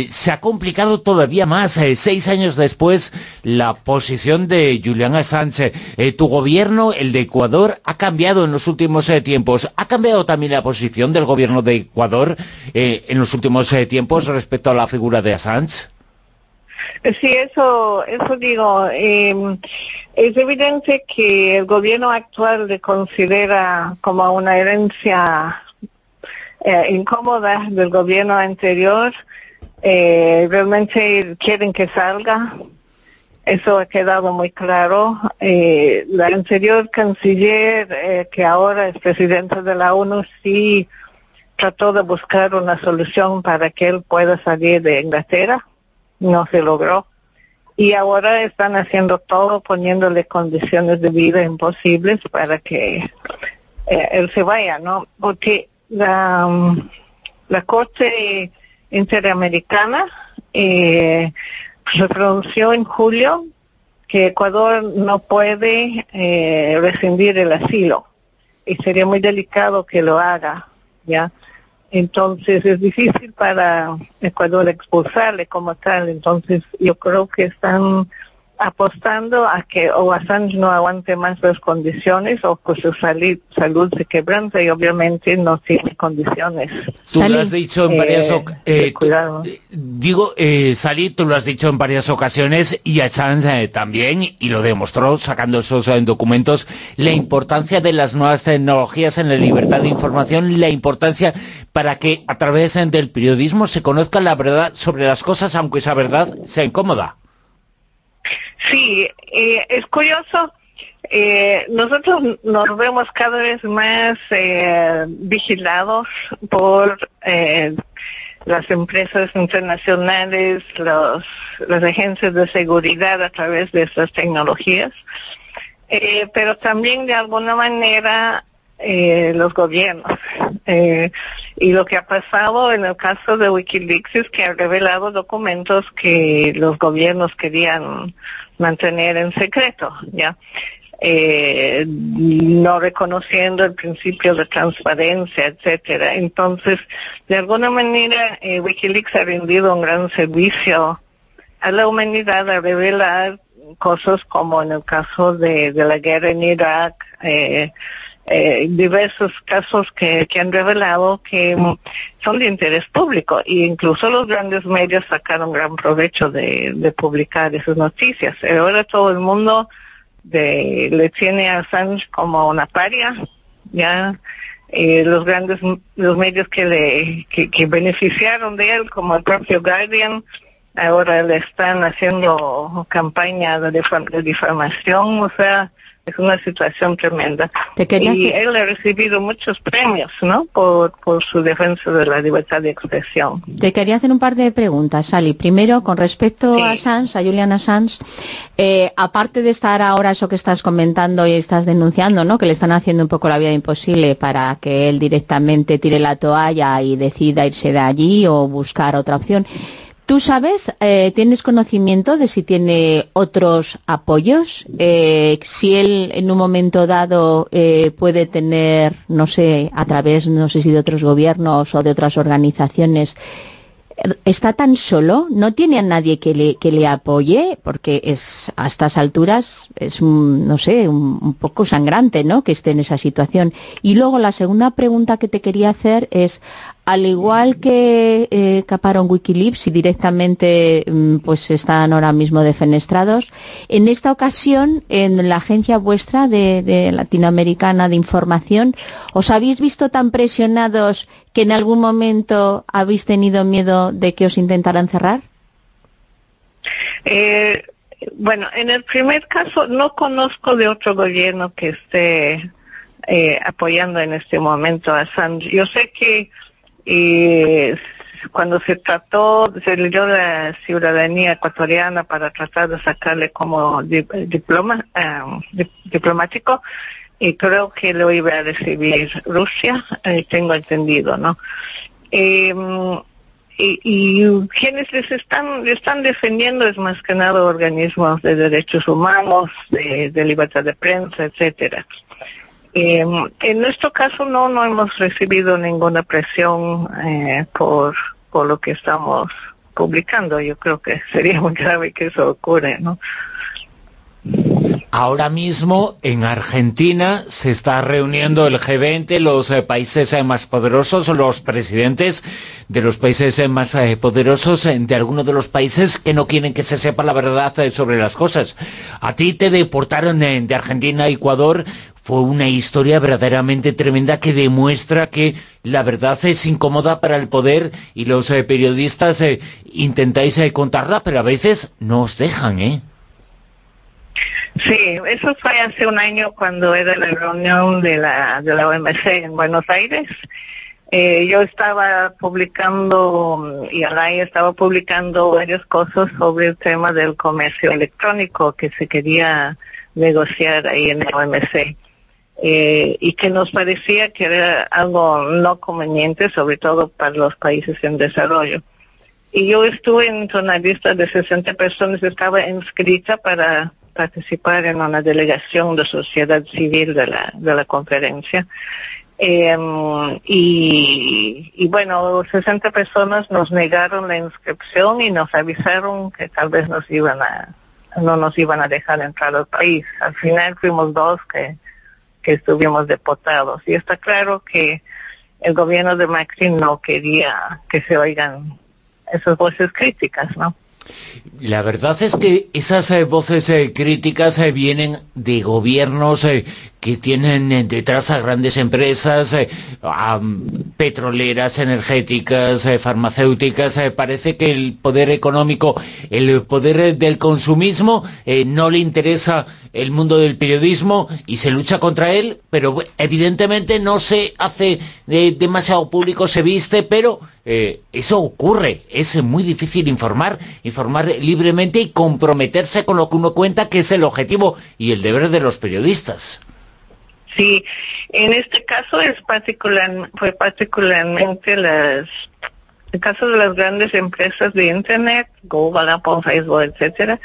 se ha complicado todavía más, eh, seis años después, la posición de Julian Assange. Eh, tu gobierno, el de Ecuador, ha cambiado en los últimos eh, tiempos. ¿Ha cambiado también la posición del gobierno de Ecuador en los últimos tiempos respecto a la figura de Assange? Sí, eso, eso digo. Em, es evidente que el gobierno actual le considera como una herencia incómoda del gobierno anterior eh, realmente quieren que salga. Eso ha quedado muy claro. Eh, la anterior canciller, eh, que ahora es presidente de la ONU, sí trató de buscar una solución para que él pueda salir de Inglaterra. No se logró. Y ahora están haciendo todo, poniéndole condiciones de vida imposibles para que eh, él se vaya, ¿no? Porque la, la Corte Interamericana eh, se pronunció en julio que Ecuador no puede eh, rescindir el asilo y sería muy delicado que lo haga, ¿ya? Entonces es difícil para Ecuador expulsarle como tal, entonces yo creo que están apostando a que o Assange no aguante más las condiciones o que su salud se quebranta y obviamente no tiene condiciones. Tú lo has dicho en varias eh, eh, eh, digo, eh, tú lo has dicho en varias ocasiones y Assange también, y lo demostró sacando esos documentos, la importancia de las nuevas tecnologías en la libertad de información, la importancia para que a través del periodismo se conozca la verdad sobre las cosas, aunque esa verdad sea incómoda. Sí, eh, es curioso. Eh, nosotros nos vemos cada vez más eh, vigilados por las empresas internacionales, los, las agencias de seguridad a través de estas tecnologías, pero también de alguna manera eh, los gobiernos. Eh, y lo que ha pasado en el caso de Wikileaks es que ha revelado documentos que los gobiernos querían mantener en secreto, ¿ya? Eh, no reconociendo el principio de transparencia, etcétera. Entonces, de alguna manera, eh, Wikileaks ha rendido un gran servicio a la humanidad a revelar cosas como en el caso de, la guerra en Irak, eh, eh, diversos casos que, han revelado que son de interés público e incluso los grandes medios sacaron gran provecho de, publicar esas noticias. Ahora todo el mundo de, le tiene a Assange como una paria, ya eh, los grandes los medios que le que, beneficiaron de él como el propio Guardian ahora le están haciendo campaña de difamación o sea es una situación tremenda. y él ha recibido muchos premios, ¿no? Por, su defensa de la libertad de expresión. Te quería hacer un par de preguntas, Sally. Primero, con respecto a Assange, a Julian Assange, eh, aparte de estar ahora eso que estás comentando y estás denunciando, ¿no? Que le están haciendo un poco la vida imposible para que él directamente tire la toalla y decida irse de allí o buscar otra opción. ¿Tú sabes, eh, tienes conocimiento de si tiene otros apoyos? Eh, si él en un momento dado eh, puede tener, no sé, a través, no sé si de otros gobiernos o de otras organizaciones, está tan solo, no tiene a nadie que le, que le apoye, porque es a estas alturas es, no sé, un, poco sangrante, ¿no?, que esté en esa situación. Y luego la segunda pregunta que te quería hacer es, al igual que eh, caparon Wikileaks y directamente mm, pues están ahora mismo defenestrados, en esta ocasión, en la agencia vuestra de, latinoamericana de información, ¿os habéis visto tan presionados que en algún momento habéis tenido miedo de que os intentaran cerrar? Eh, bueno, en el primer caso no conozco de otro gobierno que esté eh, apoyando en este momento a Assange. Yo sé que eh, cuando se trató, se le dio la ciudadanía ecuatoriana para tratar de sacarle como diploma eh, diplomático, y creo que lo iba a recibir Rusia, eh, tengo entendido, ¿no? Em, y, y, quienes les están, están defendiendo es más que nada organismos de derechos humanos, de, de libertad de prensa, etcétera. Eh, en nuestro caso no, no hemos recibido ninguna presión eh, por, por lo que estamos publicando. Yo creo que sería muy grave que eso ocurra, ¿no? Ahora mismo en Argentina se está reuniendo el G20, los eh, países eh, más poderosos, los presidentes de los países eh, más poderosos de algunos de los países que no quieren que se sepa la verdad sobre las cosas. A ti te deportaron de Argentina a Ecuador, fue una historia verdaderamente tremenda que demuestra que la verdad es incómoda para el poder y los periodistas intentáis contarla, pero a veces no os dejan, ¿eh? Sí, eso fue hace un año cuando era la reunión de la, de la OMC en Buenos Aires. Eh, yo estaba publicando, y Alay estaba publicando varias cosas sobre el tema del comercio electrónico que se quería negociar ahí en la OMC. Eh, y que nos parecía que era algo no conveniente, sobre todo para los países en desarrollo. Y yo estuve en una lista de 60 personas, estaba inscrita para participar en una delegación de sociedad civil de la, de la conferencia. Em, y, y, bueno, 60 personas nos negaron la inscripción y nos avisaron que tal vez nos iban a, no nos iban a dejar entrar al país. Al final fuimos dos que, que estuvimos deportados. Y está claro que el gobierno de Macri no quería que se oigan esas voces críticas, ¿no? La verdad es que esas eh, voces eh, críticas eh, vienen de gobiernos que tienen detrás a grandes empresas, petroleras, energéticas, farmacéuticas. parece que el poder económico, el poder del consumismo, no le interesa el mundo del periodismo y se lucha contra él, pero evidentemente no se hace demasiado público, se viste, pero eso ocurre. Es muy difícil informar, informar libremente y comprometerse con lo que uno cuenta, que es el objetivo y el deber de los periodistas. Sí, en este caso es particular, fue particularmente las, el caso de las grandes empresas de Internet, Google, Apple, Facebook, etcétera,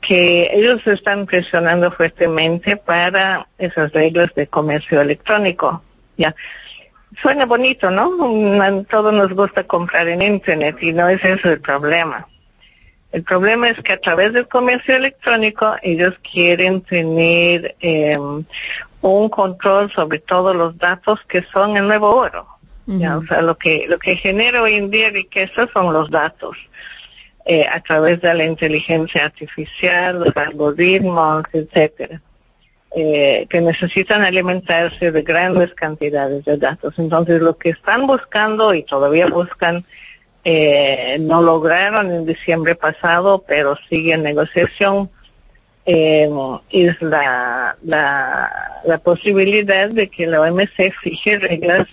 que ellos están presionando fuertemente para esas reglas de comercio electrónico. Ya. Suena bonito, ¿no? Todos nos gusta comprar en Internet y no es eso el problema. El problema es que a través del comercio electrónico ellos quieren tener em, un control sobre todos los datos que son el nuevo oro. O sea, lo que, lo que genera hoy en día riqueza son los datos. Eh, a través de la inteligencia artificial, los algoritmos, etcétera, eh, que necesitan alimentarse de grandes cantidades de datos. Entonces, lo que están buscando y todavía buscan eh, no lograron en diciembre pasado, pero sigue en negociación, eh, es la, la, posibilidad de que la OMC fije reglas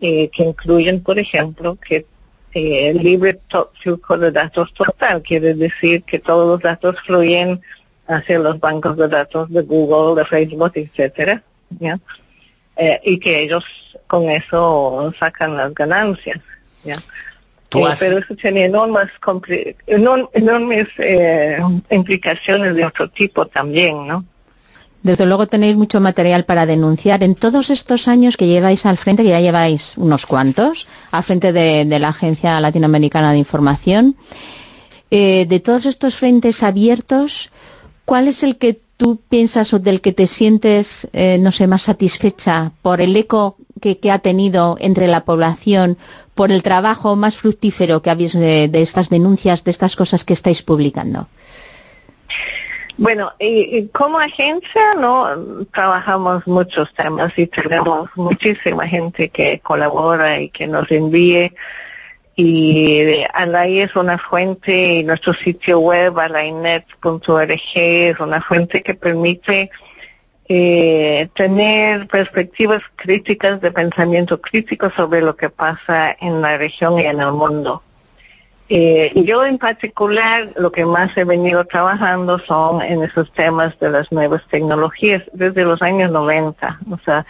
eh, que incluyen, por ejemplo, que el libre flujo de datos total, quiere decir que todos los datos fluyen hacia los bancos de datos de Google, de Facebook, etcétera, ¿ya? y que ellos con eso sacan las ganancias, ¿ya? Eh, pero eso tiene enormes, enormes eh, implicaciones de otro tipo también, ¿no? Desde luego tenéis mucho material para denunciar. En todos estos años que lleváis al frente, que ya lleváis unos cuantos, al frente de, la Agencia Latinoamericana de Información, eh, de todos estos frentes abiertos, ¿cuál es el que tú piensas o del que te sientes, no sé, más satisfecha por el eco que, ha tenido entre la población por el trabajo más fructífero que habéis de, estas denuncias, de estas cosas que estáis publicando? Bueno, y, como agencia no trabajamos muchos temas y tenemos muchísima gente que colabora y que nos envíe y Alay es una fuente y nuestro sitio web alaynet.org es una fuente que permite eh, tener perspectivas críticas de pensamiento crítico sobre lo que pasa en la región y en el mundo. Eh, yo en particular lo que más he venido trabajando son en esos temas de las nuevas tecnologías desde los años 90. O sea,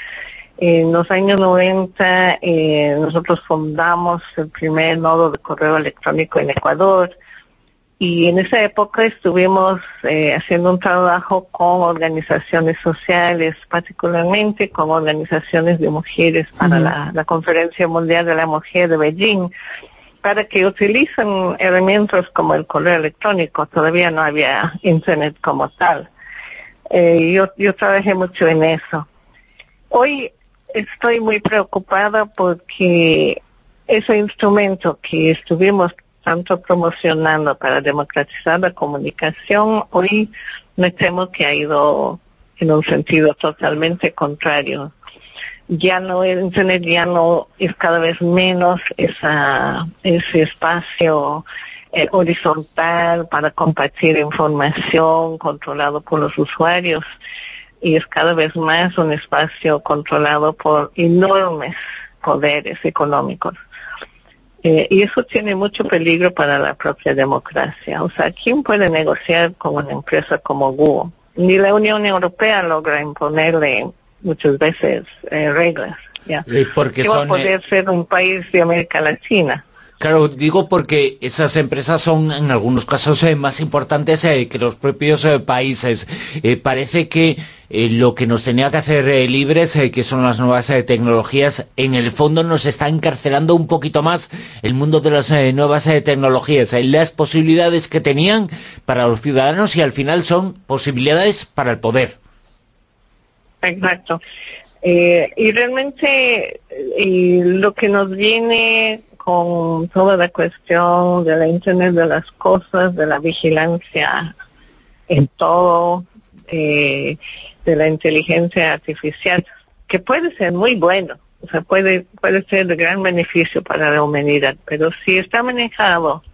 en los años 90 eh, nosotros fundamos el primer nodo de correo electrónico en Ecuador y en esa época estuvimos eh, haciendo un trabajo con organizaciones sociales, particularmente con organizaciones de mujeres para la, Conferencia Mundial de la Mujer de Beijing, para que utilicen herramientas como el correo electrónico. Todavía no había Internet como tal. Eh, yo, yo trabajé mucho en eso. Hoy estoy muy preocupada porque ese instrumento que estuvimos tanto promocionando para democratizar la comunicación, hoy me temo que ha ido en un sentido totalmente contrario. Ya no, el Internet ya no es cada vez menos esa, ese espacio eh, horizontal para compartir información controlado por los usuarios y es cada vez más un espacio controlado por enormes poderes económicos. Eh, y eso tiene mucho peligro para la propia democracia. O sea, ¿quién puede negociar con una empresa como Google? Ni la Unión Europea logra imponerle muchas veces eh, reglas. ¿ya? Porque ¿Qué va a poder eh, ser un país de América Latina? Claro, digo porque esas empresas son en algunos casos eh, más importantes eh, que los propios eh, países. parece que lo que nos tenía que hacer libres, que son las nuevas tecnologías, en el fondo nos está encarcelando un poquito más el mundo de las nuevas tecnologías, las posibilidades que tenían para los ciudadanos y al final son posibilidades para el poder. Exacto. y realmente lo que nos viene con toda la cuestión de la Internet de las cosas, de la vigilancia en todo, eh, de la inteligencia artificial, que puede ser muy bueno, o sea, puede, puede ser de gran beneficio para la humanidad, pero si está manejado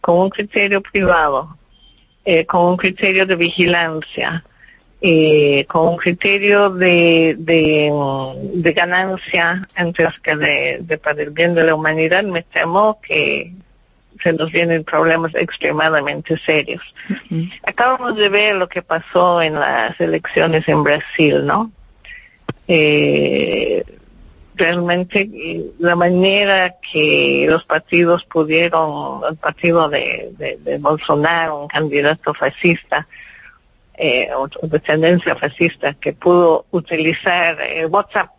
con un criterio privado, eh, con un criterio de vigilancia, eh, con un criterio de, de, ganancia antes que de, para el bien de la humanidad, me temo que se nos vienen problemas extremadamente serios. Acabamos de ver lo que pasó en las elecciones en Brasil, ¿no? Eh, realmente la manera que los partidos pudieron, el partido de, de Bolsonaro, un candidato fascista, eh, o, de tendencia fascista que pudo utilizar eh, WhatsApp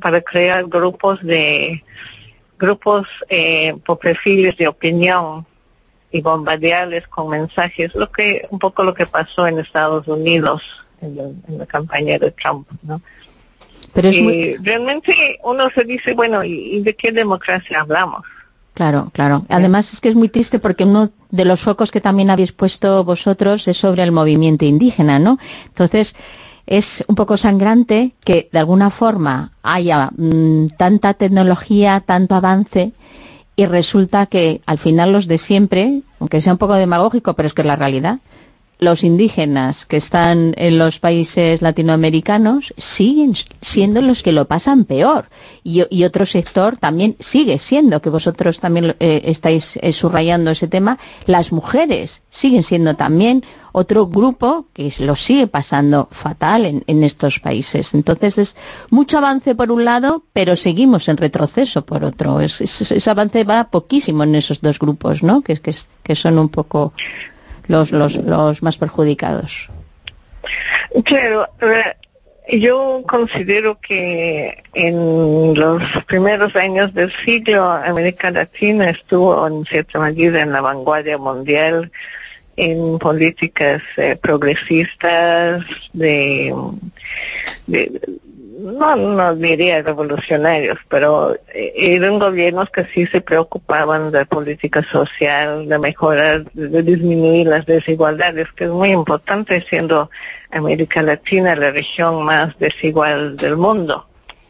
para crear grupos de grupos eh, por perfiles de opinión y bombardearles con mensajes, lo que un poco lo que pasó en Estados Unidos en, la campaña de Trump, ¿no? Pero y realmente uno se dice, bueno, ¿y de qué democracia hablamos? Claro, claro. Además es que es muy triste porque uno de los focos que también habéis puesto vosotros es sobre el movimiento indígena, ¿no? Entonces es un poco sangrante que de alguna forma haya mm, tanta tecnología, tanto avance y resulta que al final los de siempre, aunque sea un poco demagógico, pero es que es la realidad, los indígenas que están en los países latinoamericanos siguen siendo los que lo pasan peor. Y, otro sector también sigue siendo, que vosotros también eh, estáis eh, subrayando ese tema, las mujeres siguen siendo también otro grupo que lo sigue pasando fatal en, estos países. Entonces es mucho avance por un lado, pero seguimos en retroceso por otro. ese avance va poquísimo en esos dos grupos, ¿no? Que, que, que son un poco los, los, los más perjudicados. Claro, eh, yo considero que en los primeros años del siglo América Latina estuvo en cierta medida en la vanguardia mundial en políticas eh, progresistas de, de, no, no diría revolucionarios, pero eh, eran gobiernos que sí se preocupaban de política social, de mejorar, de disminuir las desigualdades, que es muy importante siendo América Latina la región más desigual del mundo.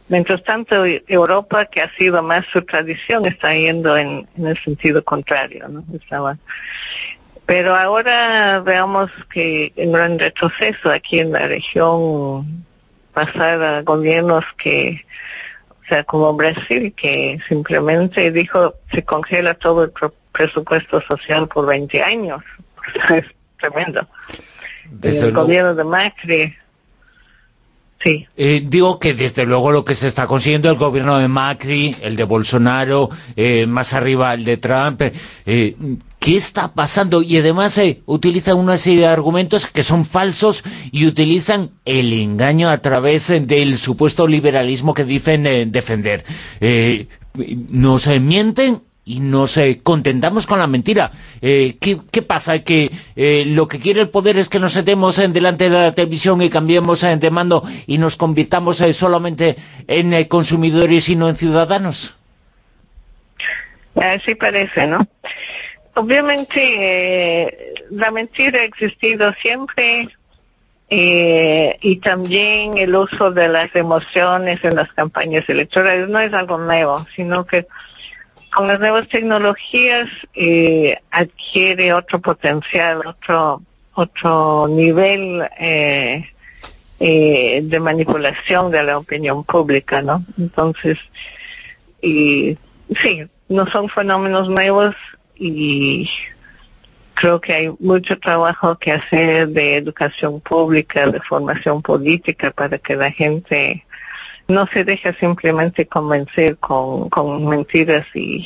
Mientras tanto, Europa, que ha sido más su tradición, está yendo en, en el sentido contrario, ¿no? Estaba pero ahora veamos que en gran retroceso aquí en la región pasar a gobiernos que, o sea, como Brasil, que simplemente dijo se congela todo el presupuesto social por 20 años. es tremendo. el gobierno de Macri Sí. Eh, digo que desde luego lo que se está consiguiendo el gobierno de Macri, el de Bolsonaro, eh, más arriba el de Trump, eh, ¿qué está pasando? Y además utilizan una serie de argumentos que son falsos y utilizan el engaño a través del supuesto liberalismo que dicen defender. nos mienten y nos contentamos con la mentira. Eh, ¿qué, pasa? ¿Que eh, lo que quiere el poder es que nos sentemos en delante de la televisión y cambiemos de mando y nos convirtamos eh, solamente en consumidores y no en ciudadanos? Así parece, ¿no? Obviamente la mentira ha existido siempre y también el uso de las emociones en las campañas electorales no es algo nuevo, sino que con las nuevas tecnologías eh, adquiere otro potencial, otro otro nivel eh, eh, de manipulación de la opinión pública, ¿no? Entonces, y sí, no son fenómenos nuevos y creo que hay mucho trabajo que hacer de educación pública, de formación política para que la gente no se deja simplemente convencer con, mentiras y,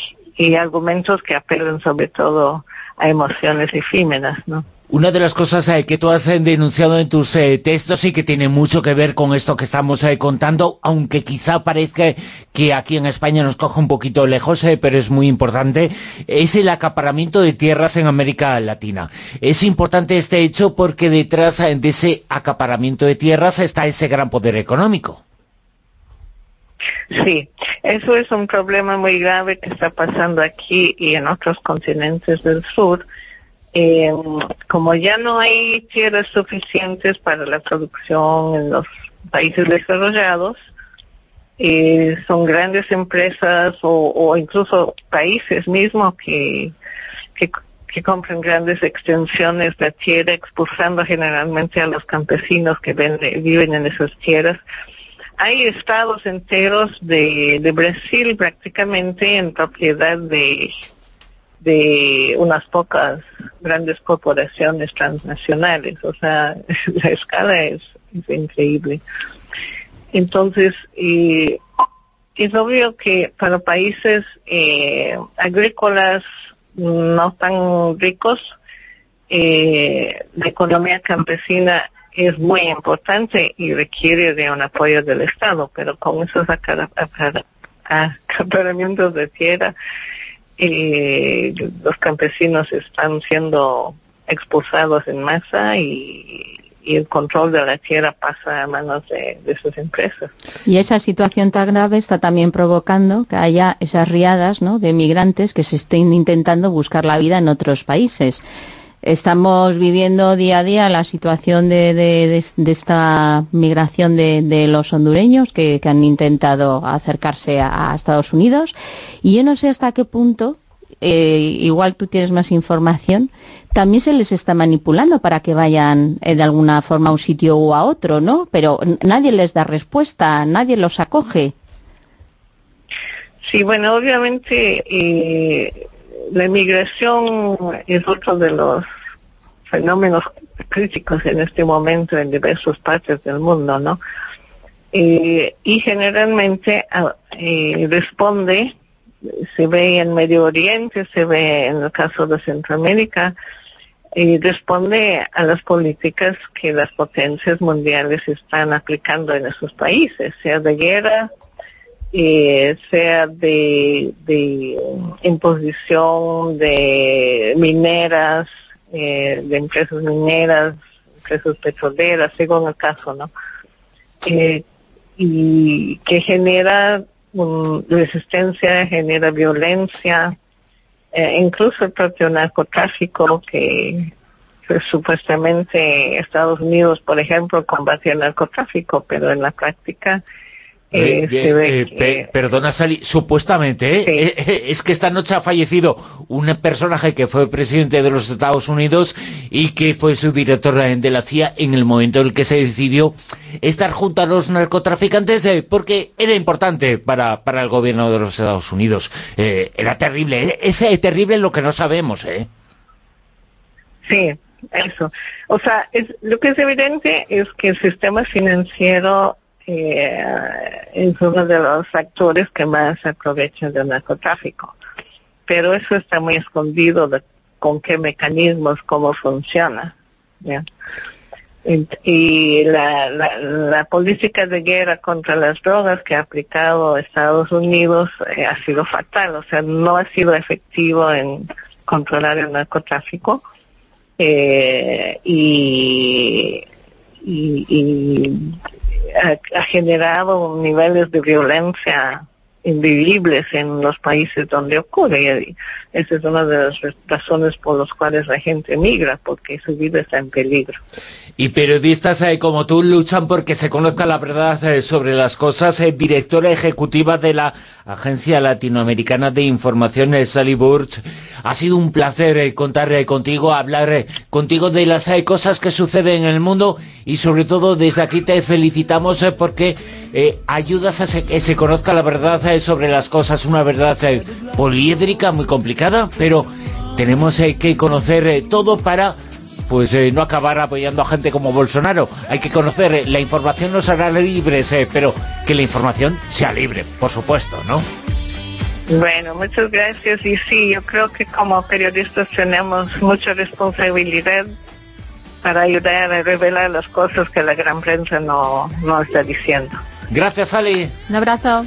argumentos que apelan sobre todo a emociones efímeras, ¿no? Una de las cosas eh, que tú has eh, denunciado en tus eh, textos y que tiene mucho que ver con esto que estamos contando, aunque quizá parezca que aquí en España nos coja un poquito lejos, pero es muy importante, es el acaparamiento de tierras en América Latina. Es importante este hecho porque detrás de ese acaparamiento de tierras está ese gran poder económico. Sí, eso es un problema muy grave que está pasando aquí y en otros continentes del sur. Eh, como ya no hay tierras suficientes para la producción en los países desarrollados, eh, son grandes empresas o, incluso países mismos que, compran grandes extensiones de tierra, expulsando generalmente a los campesinos que viven en esas tierras hay estados enteros de, de Brasil prácticamente en propiedad de, de unas pocas grandes corporaciones transnacionales. O sea, la escala es, increíble. Entonces, es obvio que para países eh, agrícolas no tan ricos, eh, la economía campesina es muy importante y requiere de un apoyo del Estado, pero con esos acaparamientos de tierra, eh, los campesinos están siendo expulsados en masa y, el control de la tierra pasa a manos de, de, sus empresas. Y esa situación tan grave está también provocando que haya esas riadas ¿no? de migrantes que se estén intentando buscar la vida en otros países. Estamos viviendo día a día la situación de, esta migración de, los hondureños que, han intentado acercarse a, Estados Unidos y yo no sé hasta qué punto, eh, igual tú tienes más información, también se les está manipulando para que vayan eh, de alguna forma a un sitio u a otro, ¿no? Pero nadie les da respuesta, nadie los acoge. Sí, bueno, obviamente eh, la inmigración es otro de los fenómenos críticos en este momento en diversas partes del mundo, ¿no? Eh, y generalmente ah, eh, responde, se ve en Medio Oriente, se ve en el caso de Centroamérica, y responde a las políticas que las potencias mundiales están aplicando en esos países, sea de guerra, eh, sea de, de imposición de mineras, eh, de empresas mineras, empresas petroleras, según el caso, ¿no? Eh, y que genera resistencia, genera violencia, incluso el propio narcotráfico que supuestamente Estados Unidos, por ejemplo, combate el narcotráfico, pero en la práctica Eh, eh, eh, perdona, Sally, supuestamente, es que esta noche ha fallecido un personaje que fue presidente de los Estados Unidos y que fue su director de la CIA en el momento en el que se decidió estar junto a los narcotraficantes porque era importante para, para el gobierno de los Estados Unidos. era terrible, es terrible lo que no sabemos, ¿eh? Sí, eso. O sea, es, lo que es evidente es que el sistema financiero eh, es uno de los factores que más aprovechan del narcotráfico. Pero eso está muy escondido de con qué mecanismos, cómo funciona. Y la, la, política de guerra contra las drogas que ha aplicado Estados Unidos eh, ha sido fatal, o sea, no ha sido efectivo en controlar el narcotráfico. Eh, y, y ha, generado niveles de violencia invivibles en los países donde ocurre. Y esa es una de las razones por las cuales la gente migra, porque su vida está en peligro. Y periodistas eh, como tú luchan porque se conozca la verdad eh, sobre las cosas. Eh, directora ejecutiva de la Agencia Latinoamericana de Información, Sally Burch. Ha sido un placer contar contigo, hablar contigo de las cosas que suceden en el mundo y sobre todo desde aquí te felicitamos porque ayudas a que se conozca la verdad sobre las cosas, una verdad poliédrica, muy complicada, pero tenemos que conocer todo para pues eh, no acabar apoyando a gente como Bolsonaro. Hay que conocer, eh, la información nos hará libres, eh, pero que la información sea libre, por supuesto, ¿no? Bueno, muchas gracias. Y sí, yo creo que como periodistas tenemos mucha responsabilidad para ayudar a revelar las cosas que la gran prensa no, no está diciendo. Gracias, Ali. Un abrazo.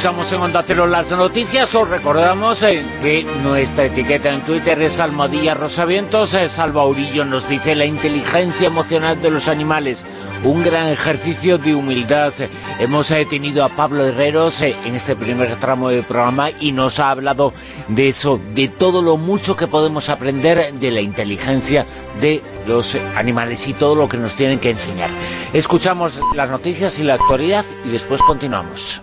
Escuchamos en Onda Cero las noticias, os recordamos eh, que nuestra etiqueta en Twitter es Almadilla Rosavientos, eh, Salva Urillo nos dice la inteligencia emocional de los animales, un gran ejercicio de humildad. Hemos eh, tenido a Pablo Herreros en este primer tramo del programa y nos ha hablado de eso, de todo lo mucho que podemos aprender de la inteligencia de los animales y todo lo que nos tienen que enseñar. Escuchamos las noticias y la actualidad y después continuamos.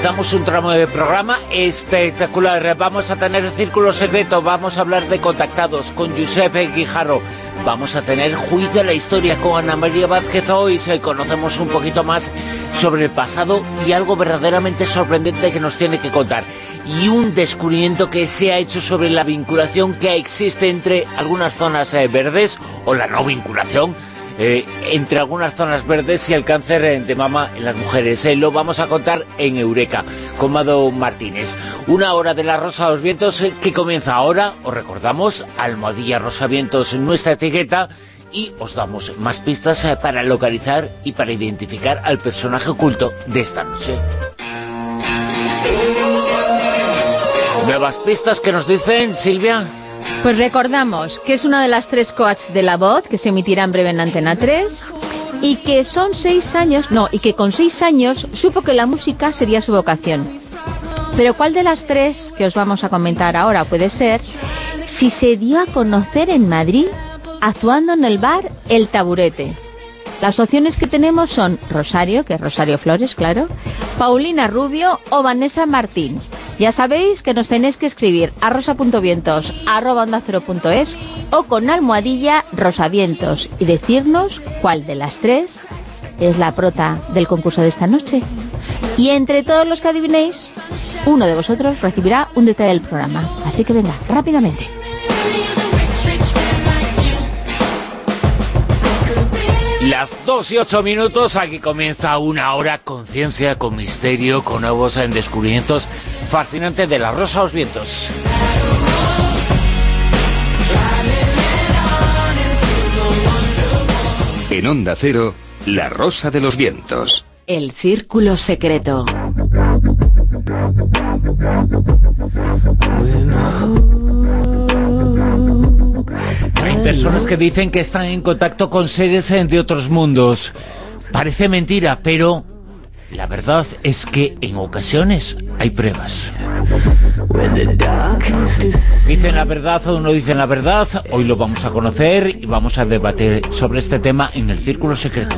Comenzamos un tramo de programa espectacular. Vamos a tener círculo secreto, vamos a hablar de contactados con Giuseppe Guijarro. Vamos a tener juicio de la historia con Ana María Vázquez hoy. Conocemos un poquito más sobre el pasado y algo verdaderamente sorprendente que nos tiene que contar. Y un descubrimiento que se ha hecho sobre la vinculación que existe entre algunas zonas eh, verdes o la no vinculación eh, entre algunas zonas verdes y el cáncer eh, de mama en las mujeres. Eh, lo vamos a contar en Eureka con Mado Martínez. Una hora de la Rosa de los Vientos que comienza ahora, os recordamos, Almohadilla Rosa Vientos, nuestra etiqueta, y os damos más pistas para localizar y para identificar al personaje oculto de esta noche. Nuevas pistas que nos dicen, Silvia. Pues recordamos que es una de las tres coaches de la voz que se emitirá en breve en Antena 3 y que son seis años, no, y que con seis años supo que la música sería su vocación. Pero ¿cuál de las tres que os vamos a comentar ahora puede ser si se dio a conocer en Madrid actuando en el bar El Taburete? Las opciones que tenemos son Rosario, que es Rosario Flores, claro, Paulina Rubio o Vanessa Martín. Ya sabéis que nos tenéis que escribir a rosa.vientos arroba onda es o con almohadilla rosavientos y decirnos cuál de las tres es la prota del concurso de esta noche. Y entre todos los que adivinéis, uno de vosotros recibirá un detalle del programa. Así que venga, rápidamente. Las 2 y 8 minutos, aquí comienza una hora con ciencia, con misterio, con nuevos descubrimientos fascinantes de la Rosa a los Vientos. En Onda Cero, La Rosa de los Vientos. El Círculo Secreto. Personas que dicen que están en contacto con seres de otros mundos. Parece mentira, pero la verdad es que en ocasiones hay pruebas. Dicen la verdad o no dicen la verdad, hoy lo vamos a conocer y vamos a debatir sobre este tema en el Círculo Secreto.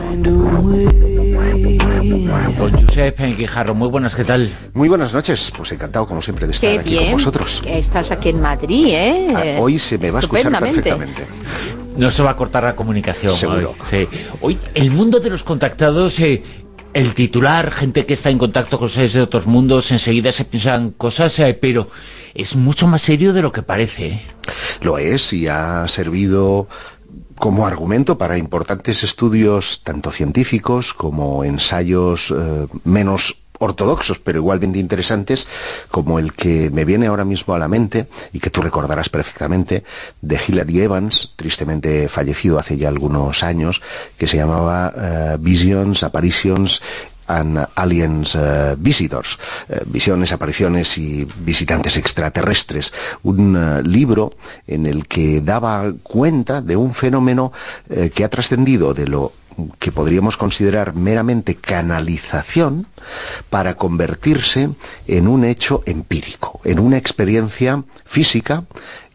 Con Josep Guijarro, muy buenas, ¿qué tal? Muy buenas noches, pues encantado como siempre de estar Qué aquí bien. con vosotros. que Estás aquí en Madrid, ¿eh? Ah, Hoy se me va a escuchar perfectamente. No se va a cortar la comunicación. Seguro. Hoy, sí. Hoy, el mundo de los contactados, eh, el titular, gente que está en contacto con seres de otros mundos, enseguida se piensan cosas, eh, pero es mucho más serio de lo que parece. ¿eh? Lo es y ha servido como argumento para importantes estudios tanto científicos como ensayos eh, menos ortodoxos pero igualmente interesantes como el que me viene ahora mismo a la mente y que tú recordarás perfectamente de Hilary Evans, tristemente fallecido hace ya algunos años, que se llamaba eh, Visions, Apparitions and Aliens eh, Visitors, eh, visiones, apariciones y visitantes extraterrestres, un eh, libro en el que daba cuenta de un fenómeno que ha trascendido de lo que podríamos considerar meramente canalización para convertirse en un hecho empírico, en una experiencia física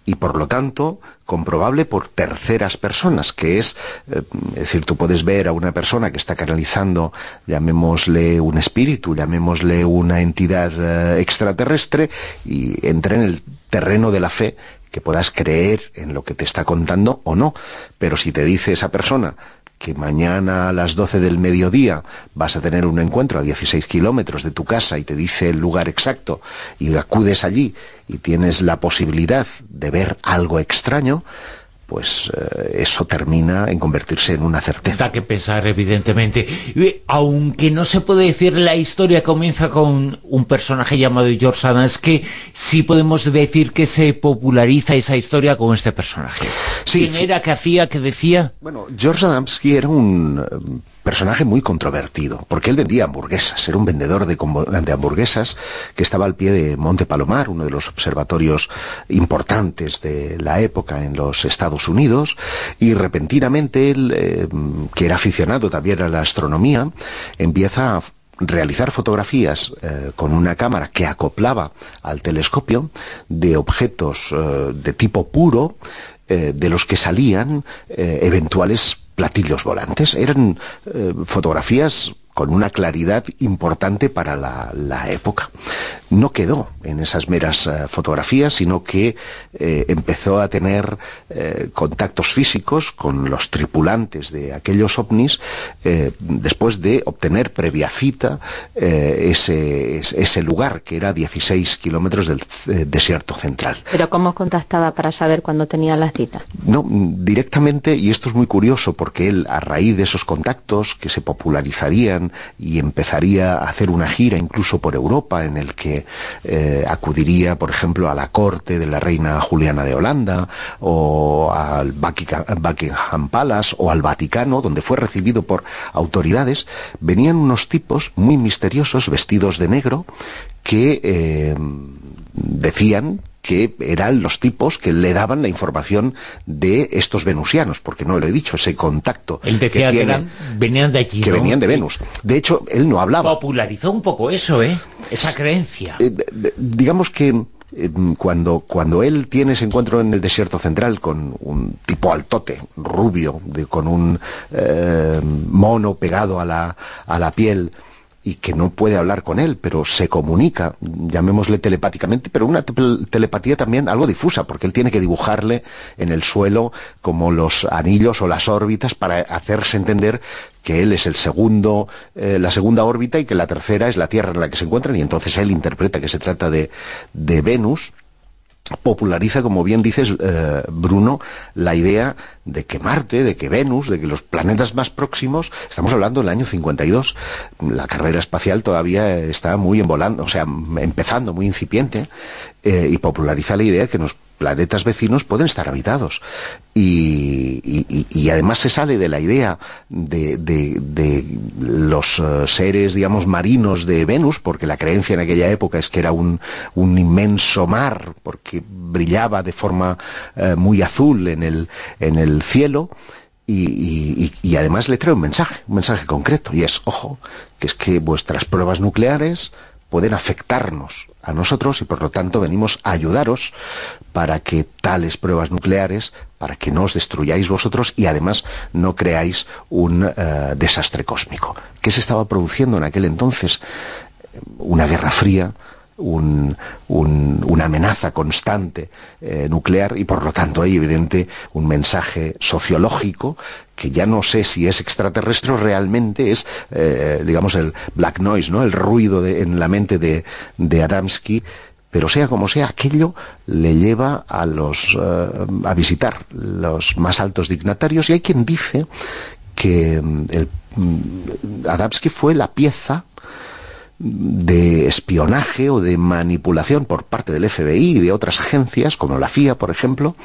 y por lo tanto comprobable por terceras personas, que es, eh, es decir, tú puedes ver a una persona que está canalizando, llamémosle un espíritu, llamémosle una entidad eh, extraterrestre, y entra en el terreno de la fe que puedas creer en lo que te está contando o no. Pero si te dice esa persona que mañana a las 12 del mediodía vas a tener un encuentro a 16 kilómetros de tu casa y te dice el lugar exacto y acudes allí y tienes la posibilidad de ver algo extraño, pues eh, eso termina en convertirse en una certeza. Da que pensar, evidentemente. Y, Aunque no se puede decir la historia comienza con un personaje llamado George Adams, que sí podemos decir que se populariza esa historia con este personaje. Sí, ¿Quién era, qué hacía, qué decía? Bueno, George Adamski era un eh, personaje muy controvertido, porque él vendía hamburguesas, era un vendedor de, hamburguesas que estaba al pie de Monte Palomar, uno de los observatorios importantes de la época en los Estados Unidos, y repentinamente él, eh, que era aficionado también a la astronomía, empieza a realizar fotografías eh, con una cámara que acoplaba al telescopio de objetos eh, de tipo puro de los que salían eventuales platillos volantes. Eran eh, fotografías con una claridad importante para la, la época. No quedó en esas meras eh, fotografías, sino que eh, empezó a tener eh, contactos físicos con los tripulantes de aquellos ovnis eh, después de obtener previa cita ese, ese lugar, que era 16 kilómetros del desierto central. Pero ¿cómo contactaba para saber cuándo tenía la cita? No, directamente, y esto es muy curioso, porque él, a raíz de esos contactos que se popularizarían y empezaría a hacer una gira incluso por Europa, en el que eh, acudiría, por ejemplo, a la corte de la reina Juliana de Holanda, o al Buckingham, Palace, o al Vaticano, donde fue recibido por autoridades, venían unos tipos muy misteriosos, vestidos de negro, que eh, decían que eran los tipos que le daban la información de estos venusianos, porque no le he dicho, ese contacto Él decía que, tiene, eran, venían de allí, que ¿no? venían de Venus. De hecho, él no hablaba. Popularizó un poco eso, ¿eh? Esa creencia. Eh, digamos que eh, cuando, cuando él tiene ese encuentro en el desierto central con un tipo altote, rubio, de- con un eh, mono pegado a la, a la piel, y que no puede hablar con él, pero se comunica, llamémosle telepáticamente, pero una te- telepatía también algo difusa, porque él tiene que dibujarle en el suelo como los anillos o las órbitas para hacerse entender que él es el segundo, eh, la segunda órbita y que la tercera es la Tierra en la que se encuentran, y entonces él interpreta que se trata de, de Venus, populariza, como bien dices, eh, Bruno, la idea de que Marte, de que Venus, de que los planetas más próximos, estamos hablando del año 52, la carrera espacial todavía está muy envolando, o sea, empezando, muy incipiente, eh, y populariza la idea de que los planetas vecinos pueden estar habitados. Y, además se sale de la idea de, los eh, seres, digamos, marinos de Venus, porque la creencia en aquella época es que era un, inmenso mar, porque brillaba de forma eh, muy azul en el, en el cielo. Y, además le trae un mensaje, un mensaje concreto, y es, ojo, que es que vuestras pruebas nucleares pueden afectarnos a nosotros y por lo tanto venimos a ayudaros para que tales pruebas nucleares, para que no os destruyáis vosotros y además no creáis un eh, desastre cósmico. ¿Qué se estaba produciendo en aquel entonces? Una guerra fría, una amenaza constante eh, nuclear y por lo tanto hay evidente un mensaje sociológico que ya no sé si es extraterrestre o realmente es, eh, digamos, el black noise, ¿no? el ruido en la mente de, Adamski, pero sea como sea, aquello le lleva a los eh, a visitar los más altos dignatarios y hay quien dice que mm, el, mm, Adamski fue la pieza de espionaje o de manipulación por parte del FBI y de otras agencias, como la CIA, por ejemplo,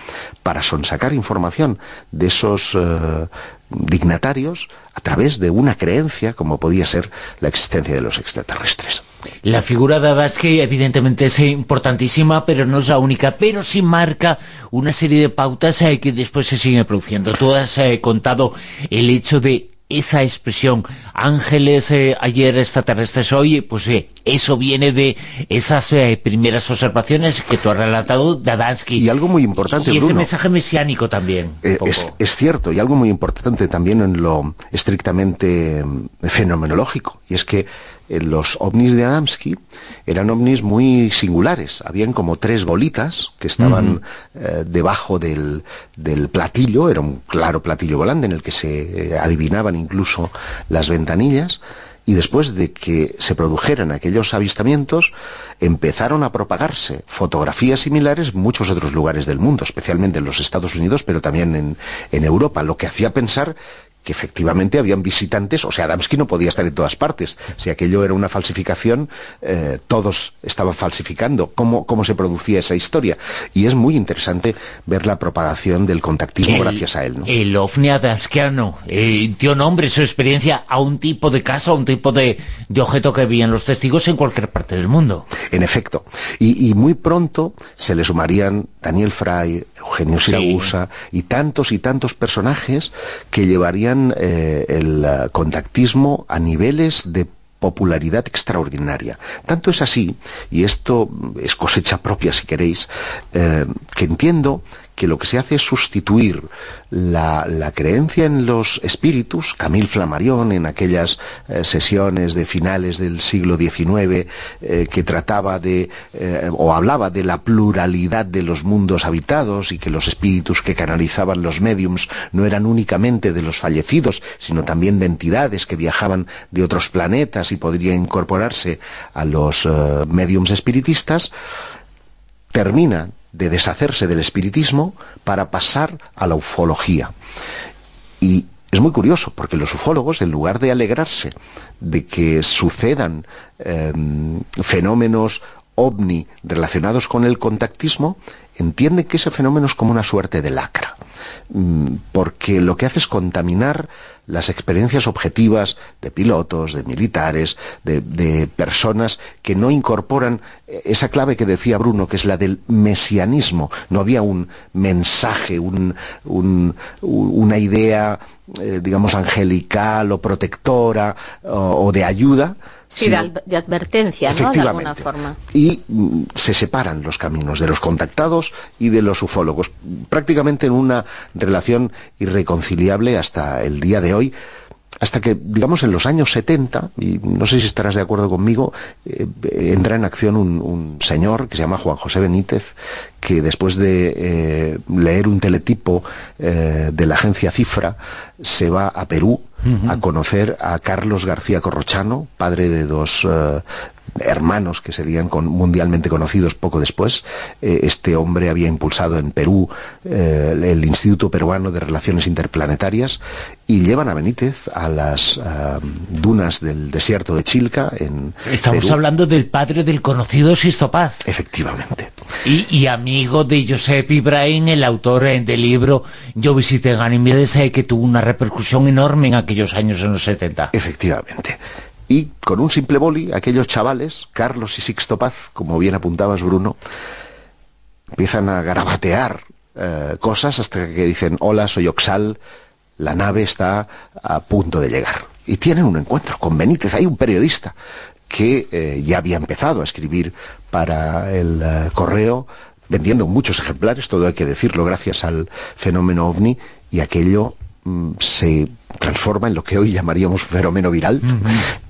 para sonsacar información de esos eh, dignatarios a través de una creencia como podía ser la existencia de los extraterrestres. La figura de Adasky evidentemente es importantísima, pero no es la única, pero sí marca una serie de pautas eh, que después se siguen produciendo. Tú has eh, contado el hecho de esa expresión, ángeles eh, ayer, extraterrestres hoy, pues eh, eso viene de esas eh, primeras observaciones que tú has relatado de Adansky. Y algo muy importante, Y ese mensaje mesiánico también. Es, cierto, y algo muy importante también en lo estrictamente fenomenológico, y es que los ovnis de Adamski eran ovnis muy singulares. Habían como tres bolitas que estaban eh, debajo del, platillo, era un claro platillo volante en el que se eh, adivinaban incluso las ventanillas. Y después de que se produjeran aquellos avistamientos, empezaron a propagarse fotografías similares en muchos otros lugares del mundo, especialmente en los Estados Unidos, pero también en, en Europa, lo que hacía pensar que efectivamente habían visitantes, o sea, Adamski no podía estar en todas partes. Si aquello era una falsificación, eh, todos estaban falsificando. ¿Cómo, ¿Cómo, se producía esa historia? Y es muy interesante ver la propagación del contactismo gracias a él. ¿no? El ovni adamskiano eh, dio nombre, su experiencia, a un tipo de caso, a un tipo de, objeto que veían los testigos en cualquier parte del mundo. En efecto. Y, muy pronto se le sumarían Daniel Fry, Eugenio Siragusa y tantos y tantos personajes que llevarían eh, el eh, contactismo a niveles de popularidad extraordinaria. Tanto es así, y esto es cosecha propia si queréis, eh, que entiendo que lo que se hace es sustituir la, creencia en los espíritus, Camille Flammarion en aquellas eh, sesiones de finales del siglo XIX eh, que trataba de, eh, o hablaba de la pluralidad de los mundos habitados y que los espíritus que canalizaban los mediums no eran únicamente de los fallecidos, sino también de entidades que viajaban de otros planetas y podrían incorporarse a los mediums espiritistas, termina de deshacerse del espiritismo para pasar a la ufología. Y es muy curioso, porque los ufólogos, en lugar de alegrarse de que sucedan em, fenómenos ovni relacionados con el contactismo, entienden que ese fenómeno es como una suerte de lacra, mm, porque lo que hace es contaminar las experiencias objetivas de pilotos, de militares, de, personas que no incorporan esa clave que decía Bruno, que es la del mesianismo. No había un mensaje, una idea, eh, digamos, angelical o protectora o de ayuda, Sí, de, advertencia, ¿no? De alguna forma. Y mm, se separan los caminos de los contactados y de los ufólogos, prácticamente en una relación irreconciliable hasta el día de hoy, hasta que, digamos, en los años 70, y no sé si estarás de acuerdo conmigo, eh, entra en acción un, señor que se llama Juan José Benítez, que después de eh, leer un teletipo eh, de la agencia Cifra, se va a Perú a conocer a Carlos García Corrochano, padre de dos hermanos que serían mundialmente conocidos poco después. Eh, este hombre había impulsado en Perú eh, el Instituto Peruano de Relaciones Interplanetarias y llevan a Benítez a las dunas del desierto de Chilca en Estamos hablando del padre del conocido Sisto Paz. Efectivamente. Y, amigo de Josep Ibrahim, el autor eh, del libro Yo visité Ganímedes, que tuvo una repercusión enorme en aquellos años en los 70. Efectivamente. Y con un simple boli, aquellos chavales, Carlos y Sixto Paz, como bien apuntabas Bruno, empiezan a garabatear eh, cosas hasta que dicen, hola, soy Oxal, la nave está a punto de llegar. Y tienen un encuentro con Benítez, hay un periodista que eh, ya había empezado a escribir para el eh, correo, vendiendo muchos ejemplares, todo hay que decirlo, gracias al fenómeno ovni, y aquello mm, se transforma en lo que hoy llamaríamos fenómeno viral,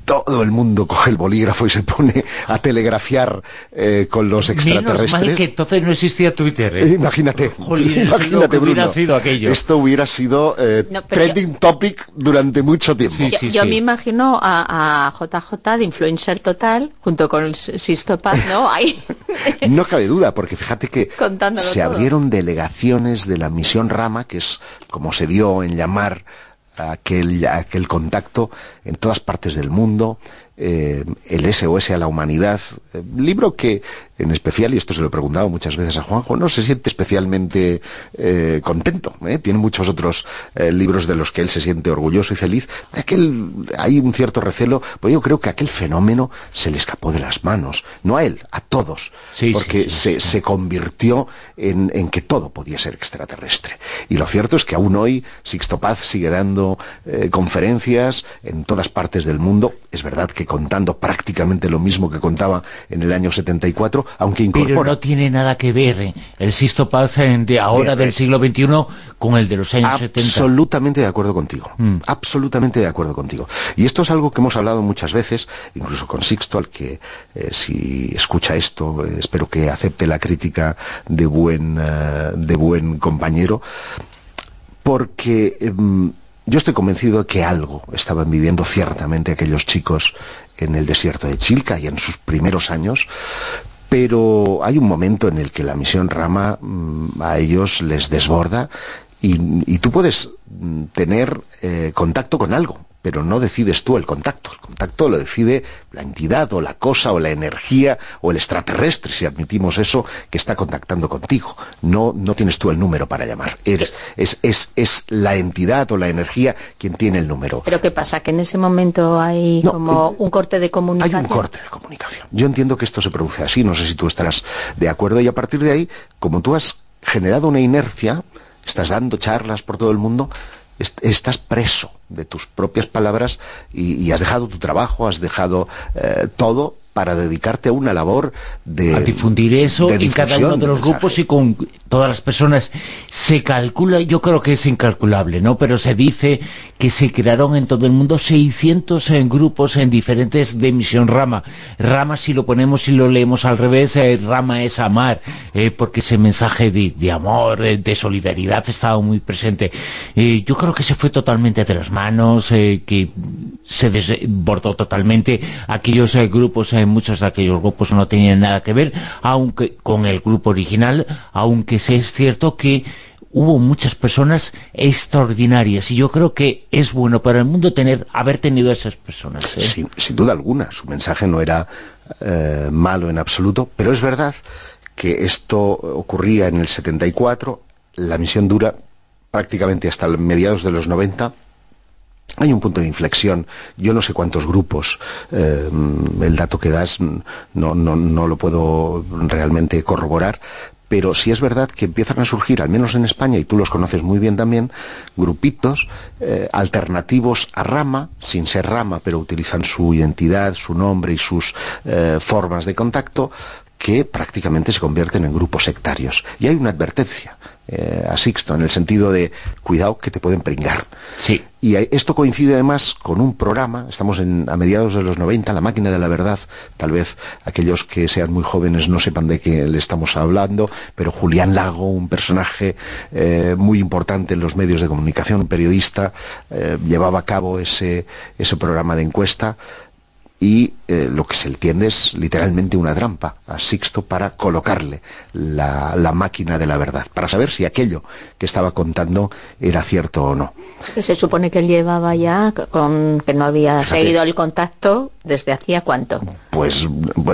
todo el mundo coge el bolígrafo y se pone a telegrafiar eh, con los extraterrestres. Menos mal que entonces no existía Twitter. ¿eh? Imagínate, imagínate Bruno, hubiera sido aquello. Esto hubiera sido eh, trending topic durante mucho tiempo. yo, me imagino a, JJ de influencer total, junto con el Sistopaz, ¿no? Ahí. no cabe duda, porque fíjate que se abrieron delegaciones de la misión Rama, que es como se dio en llamar aquel, aquel contacto en todas partes del mundo, eh, el SOS a la humanidad, eh, libro que en especial, y esto se lo he preguntado muchas veces a Juanjo, no se siente especialmente eh, contento. Tiene muchos otros libros de los que él se siente orgulloso y feliz. Aquel, hay un cierto recelo, pues yo creo que aquel fenómeno se le escapó de las manos, no a él, a todos, porque se, se, convirtió en, en, que todo podía ser extraterrestre. Y lo cierto es que aún hoy Sixto Paz sigue dando conferencias en todas partes del mundo. Es verdad que contando prácticamente lo mismo que contaba en el año 74, aunque incorpora... Pero no tiene nada que ver ¿eh? el Sisto Paz de ahora del siglo XXI con el de los años 70. Absolutamente de acuerdo contigo, mm. absolutamente de acuerdo contigo. Y esto es algo que hemos hablado muchas veces, incluso con Sixto, al que eh, si escucha esto, eh, espero que acepte la crítica de buen, de buen compañero, porque em, yo estoy convencido de que algo estaban viviendo ciertamente aquellos chicos en el desierto de Chilca y en sus primeros años, pero hay un momento en el que la misión Rama mm, a ellos les desborda y, tú puedes mm, tener eh, contacto con algo, pero no decides tú el contacto. El contacto lo decide la entidad o la cosa o la energía o el extraterrestre, si admitimos eso, que está contactando contigo. No, no tienes tú el número para llamar. es, es, es, la entidad o la energía quien tiene el número. ¿Pero qué pasa? ¿Que en ese momento hay como eh, un corte de comunicación? Hay un corte de comunicación. Yo entiendo que esto se produce así, no sé si tú estarás de acuerdo, y a partir de ahí, como tú has generado una inercia, estás dando charlas por todo el mundo, estás preso de tus propias palabras y, has dejado tu trabajo, has dejado eh, todo para dedicarte a una labor de a difundir eso en cada uno de los grupos y con todas las personas se calcula, yo creo que es incalculable, ¿no? Pero se dice que se crearon en todo el mundo 600 en grupos en diferentes de misión rama. Rama si lo ponemos y lo leemos al revés, eh, rama es amar, eh, porque ese mensaje de, amor, de solidaridad estaba muy presente. Eh, yo creo que se fue totalmente de las manos, que se desbordó totalmente aquellos grupos muchos de aquellos grupos no tenían nada que ver, aunque con el grupo original, aunque sí es cierto que hubo muchas personas extraordinarias y yo creo que es bueno para el mundo tener haber tenido a esas personas. ¿eh? Sin, duda alguna, su mensaje no era eh, malo en absoluto, pero es verdad que esto ocurría en el 74, la misión dura prácticamente hasta mediados de los 90 hay un punto de inflexión. Yo no sé cuántos grupos, eh, el dato que das no, no, lo puedo realmente corroborar, pero sí es verdad que empiezan a surgir, al menos en España, y tú los conoces muy bien también, grupitos eh, alternativos a Rama, sin ser Rama, pero utilizan su identidad, su nombre y sus eh, formas de contacto, que prácticamente se convierten en grupos sectarios. Y hay una advertencia eh, a Sixto en el sentido de cuidado que te pueden pringar. Sí. Y esto coincide además con un programa, estamos en, a mediados de los 90, La máquina de la verdad, tal vez aquellos que sean muy jóvenes no sepan de qué le estamos hablando, pero Julián Lago, un personaje eh, muy importante en los medios de comunicación, un periodista, eh, llevaba a cabo ese, ese programa de encuesta y eh, lo que se entiende es literalmente una trampa a Sixto para colocarle la, máquina de la verdad, para saber si aquello que estaba contando era cierto o no. Se supone que él llevaba ya con que no había seguido el contacto desde hacía cuánto. Pues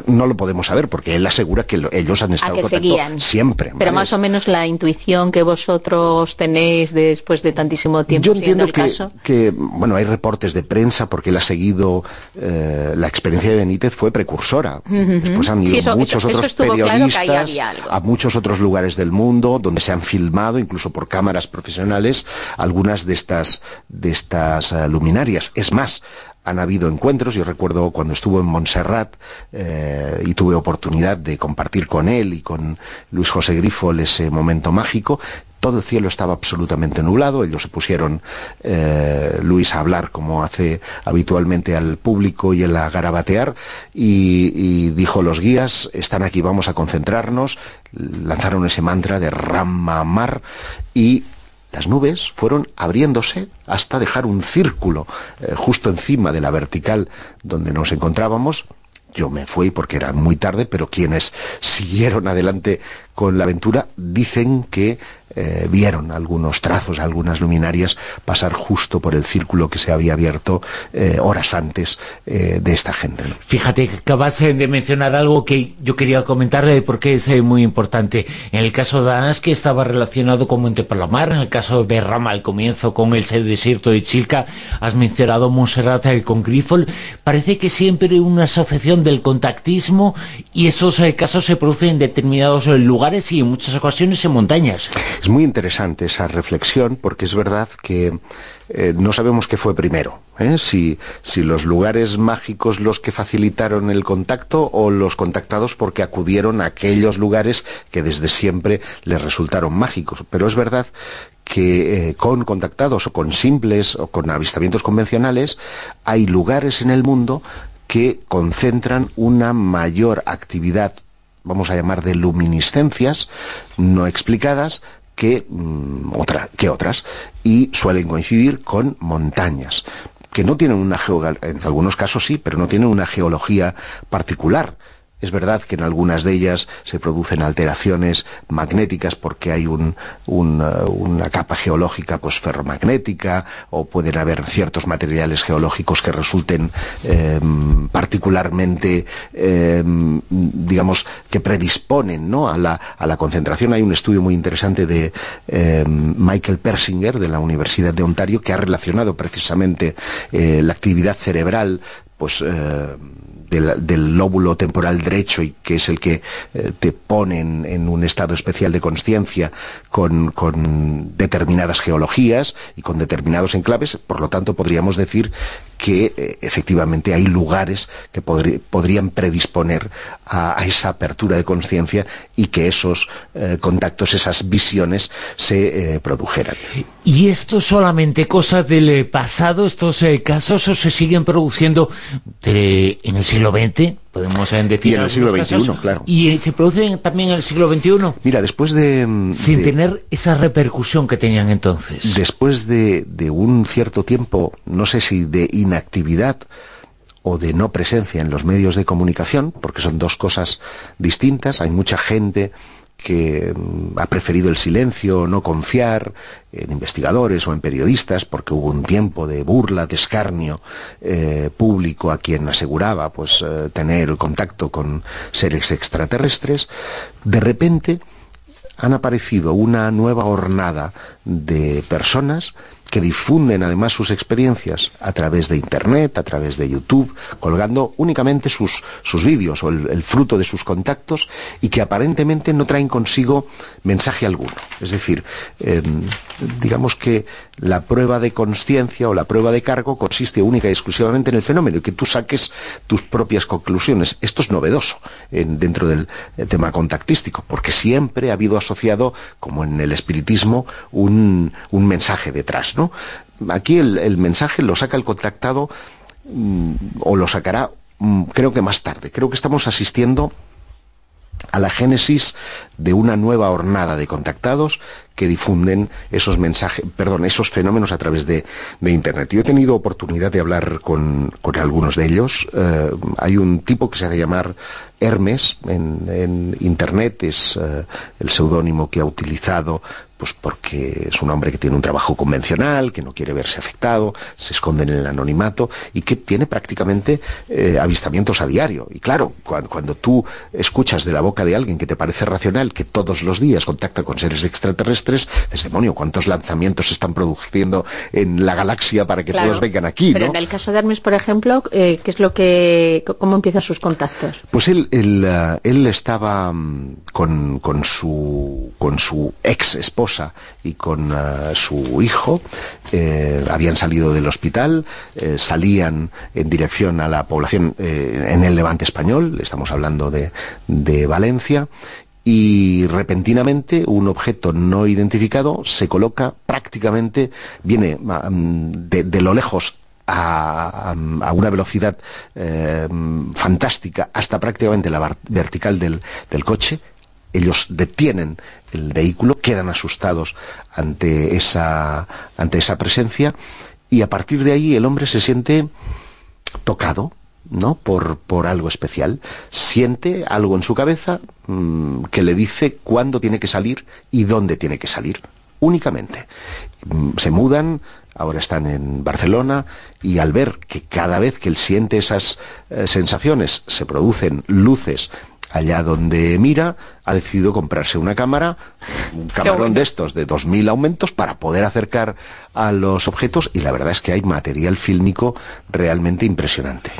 no lo podemos saber porque él asegura que ellos han estado en contacto siempre. Pero más o menos la intuición que vosotros tenéis después de tantísimo tiempo. Yo entiendo que, que, bueno, hay reportes de prensa porque él ha seguido eh, la experiencia de Benítez fue precursora. Después han ido muchos otros periodistas a muchos otros lugares del mundo donde se han filmado, incluso por cámaras profesionales, algunas de estas, de estas eh, luminarias. Es más, han habido encuentros, yo recuerdo cuando estuvo en Montserrat eh, y tuve oportunidad de compartir con él y con Luis José Grifol ese momento mágico, todo el cielo estaba absolutamente nublado, ellos se pusieron, eh, Luis, a hablar como hace habitualmente al público y el a garabatear, y, dijo los guías, están aquí, vamos a concentrarnos, lanzaron ese mantra de Ramamar, y las nubes fueron abriéndose hasta dejar un círculo eh, justo encima de la vertical donde nos encontrábamos, yo me fui porque era muy tarde, pero quienes siguieron adelante con la aventura dicen que eh, vieron algunos trazos, algunas luminarias pasar justo por el círculo que se había abierto eh, horas antes eh, de esta gente. Fíjate que acabas de mencionar algo que yo quería comentarle porque es muy importante. En el caso de Anas, que estaba relacionado con Monte Palomar, en el caso de Rama al comienzo con el desierto de Chilca, has mencionado Montserrat con Grifol, parece que siempre hay una asociación del contactismo y esos casos se producen en determinados lugares y en muchas ocasiones en montañas. Es muy interesante esa reflexión porque es verdad que eh, no sabemos qué fue primero, ¿eh? si, si, los lugares mágicos los que facilitaron el contacto o los contactados porque acudieron a aquellos lugares que desde siempre les resultaron mágicos. Pero es verdad que eh, con contactados o con simples o con avistamientos convencionales hay lugares en el mundo que concentran una mayor actividad vamos a llamar de luminiscencias no explicadas que, mm, que otras y suelen coincidir con montañas que no tienen una en algunos casos sí, pero no tienen una geología particular es verdad que en algunas de ellas se producen alteraciones magnéticas porque hay un, una capa geológica pues ferromagnética o pueden haber ciertos materiales geológicos que resulten em, particularmente, em, digamos, que predisponen ¿no? a, la, a, la, concentración. Hay un estudio muy interesante de em, Michael Persinger de la Universidad de Ontario que ha relacionado precisamente eh, la actividad cerebral pues eh, del, lóbulo temporal derecho y que es el que eh, te pone en, un estado especial de conciencia con, determinadas geologías y con determinados enclaves, por lo tanto podríamos decir que eh, efectivamente hay lugares que podrían predisponer a, esa apertura de conciencia y que esos eh, contactos, esas visiones se produjeran. ¿Y esto solamente cosas del pasado, estos casos, o se siguen produciendo en el siglo XX, podemos decir. Y en el siglo XXI, claro. ¿Y se producen también en el siglo XXI? Mira, después de... Mm, Sin tener esa repercusión que tenían entonces. Después de, de un cierto tiempo, no sé si de inactividad o de no presencia en los medios de comunicación, porque son dos cosas distintas, hay mucha gente que mm, ha preferido el silencio, no confiar en investigadores o en periodistas, porque hubo un tiempo de burla, de escarnio eh, público a quien aseguraba pues eh, tener contacto con seres extraterrestres, de repente han aparecido una nueva hornada de personas que difunden además sus experiencias a través de Internet, a través de YouTube, colgando únicamente sus, sus vídeos o el, fruto de sus contactos y que aparentemente no traen consigo mensaje alguno. Es decir, em, digamos que la prueba de conciencia o la prueba de cargo consiste única y exclusivamente en el fenómeno y que tú saques tus propias conclusiones. Esto es novedoso dentro del eh, tema contactístico, porque siempre ha habido asociado, como en el espiritismo, un, un mensaje detrás. Aquí el, mensaje lo saca el contactado mm, o lo sacará mm, creo que más tarde. Creo que estamos asistiendo a la génesis de una nueva hornada de contactados que difunden esos mensajes, perdón, esos fenómenos a través de, Internet. Yo he tenido oportunidad de hablar con, algunos de ellos. Eh, hay un tipo que se hace llamar Hermes en, Internet, es eh, el seudónimo que ha utilizado pues porque es un hombre que tiene un trabajo convencional, que no quiere verse afectado, se esconde en el anonimato y que tiene prácticamente eh, avistamientos a diario. Y claro, cuando, tú escuchas de la boca de alguien que te parece racional, que todos los días contacta con seres extraterrestres, es demonio, ¿cuántos lanzamientos se están produciendo en la galaxia para que todos vengan aquí? Pero en el caso de Hermes, por ejemplo, eh, ¿qué es lo que, cómo empiezan sus contactos? Pues él, él, eh, él estaba mm, con, con, su, con su ex esposa y con eh, su hijo eh, habían salido del hospital, eh, salían en dirección a la población en el levante español, estamos hablando de, Valencia, y repentinamente un objeto no identificado se coloca prácticamente, viene mm, de, lo lejos a, una velocidad fantástica hasta prácticamente la vertical del, del coche, ellos detienen el vehículo, quedan asustados ante esa, ante esa presencia y a partir de ahí el hombre se siente tocado, ¿no? Por, por algo especial. Siente algo en su cabeza mm, que le dice cuándo tiene que salir y dónde tiene que salir. Únicamente. Mm, se mudan, ahora están en Barcelona, y al ver que cada vez que él siente esas eh, sensaciones se producen luces allá donde mira, ha decidido comprarse una cámara, un camarón de estos de 2.000 aumentos para poder acercar a los objetos y la verdad es que hay material fílmico realmente impresionante.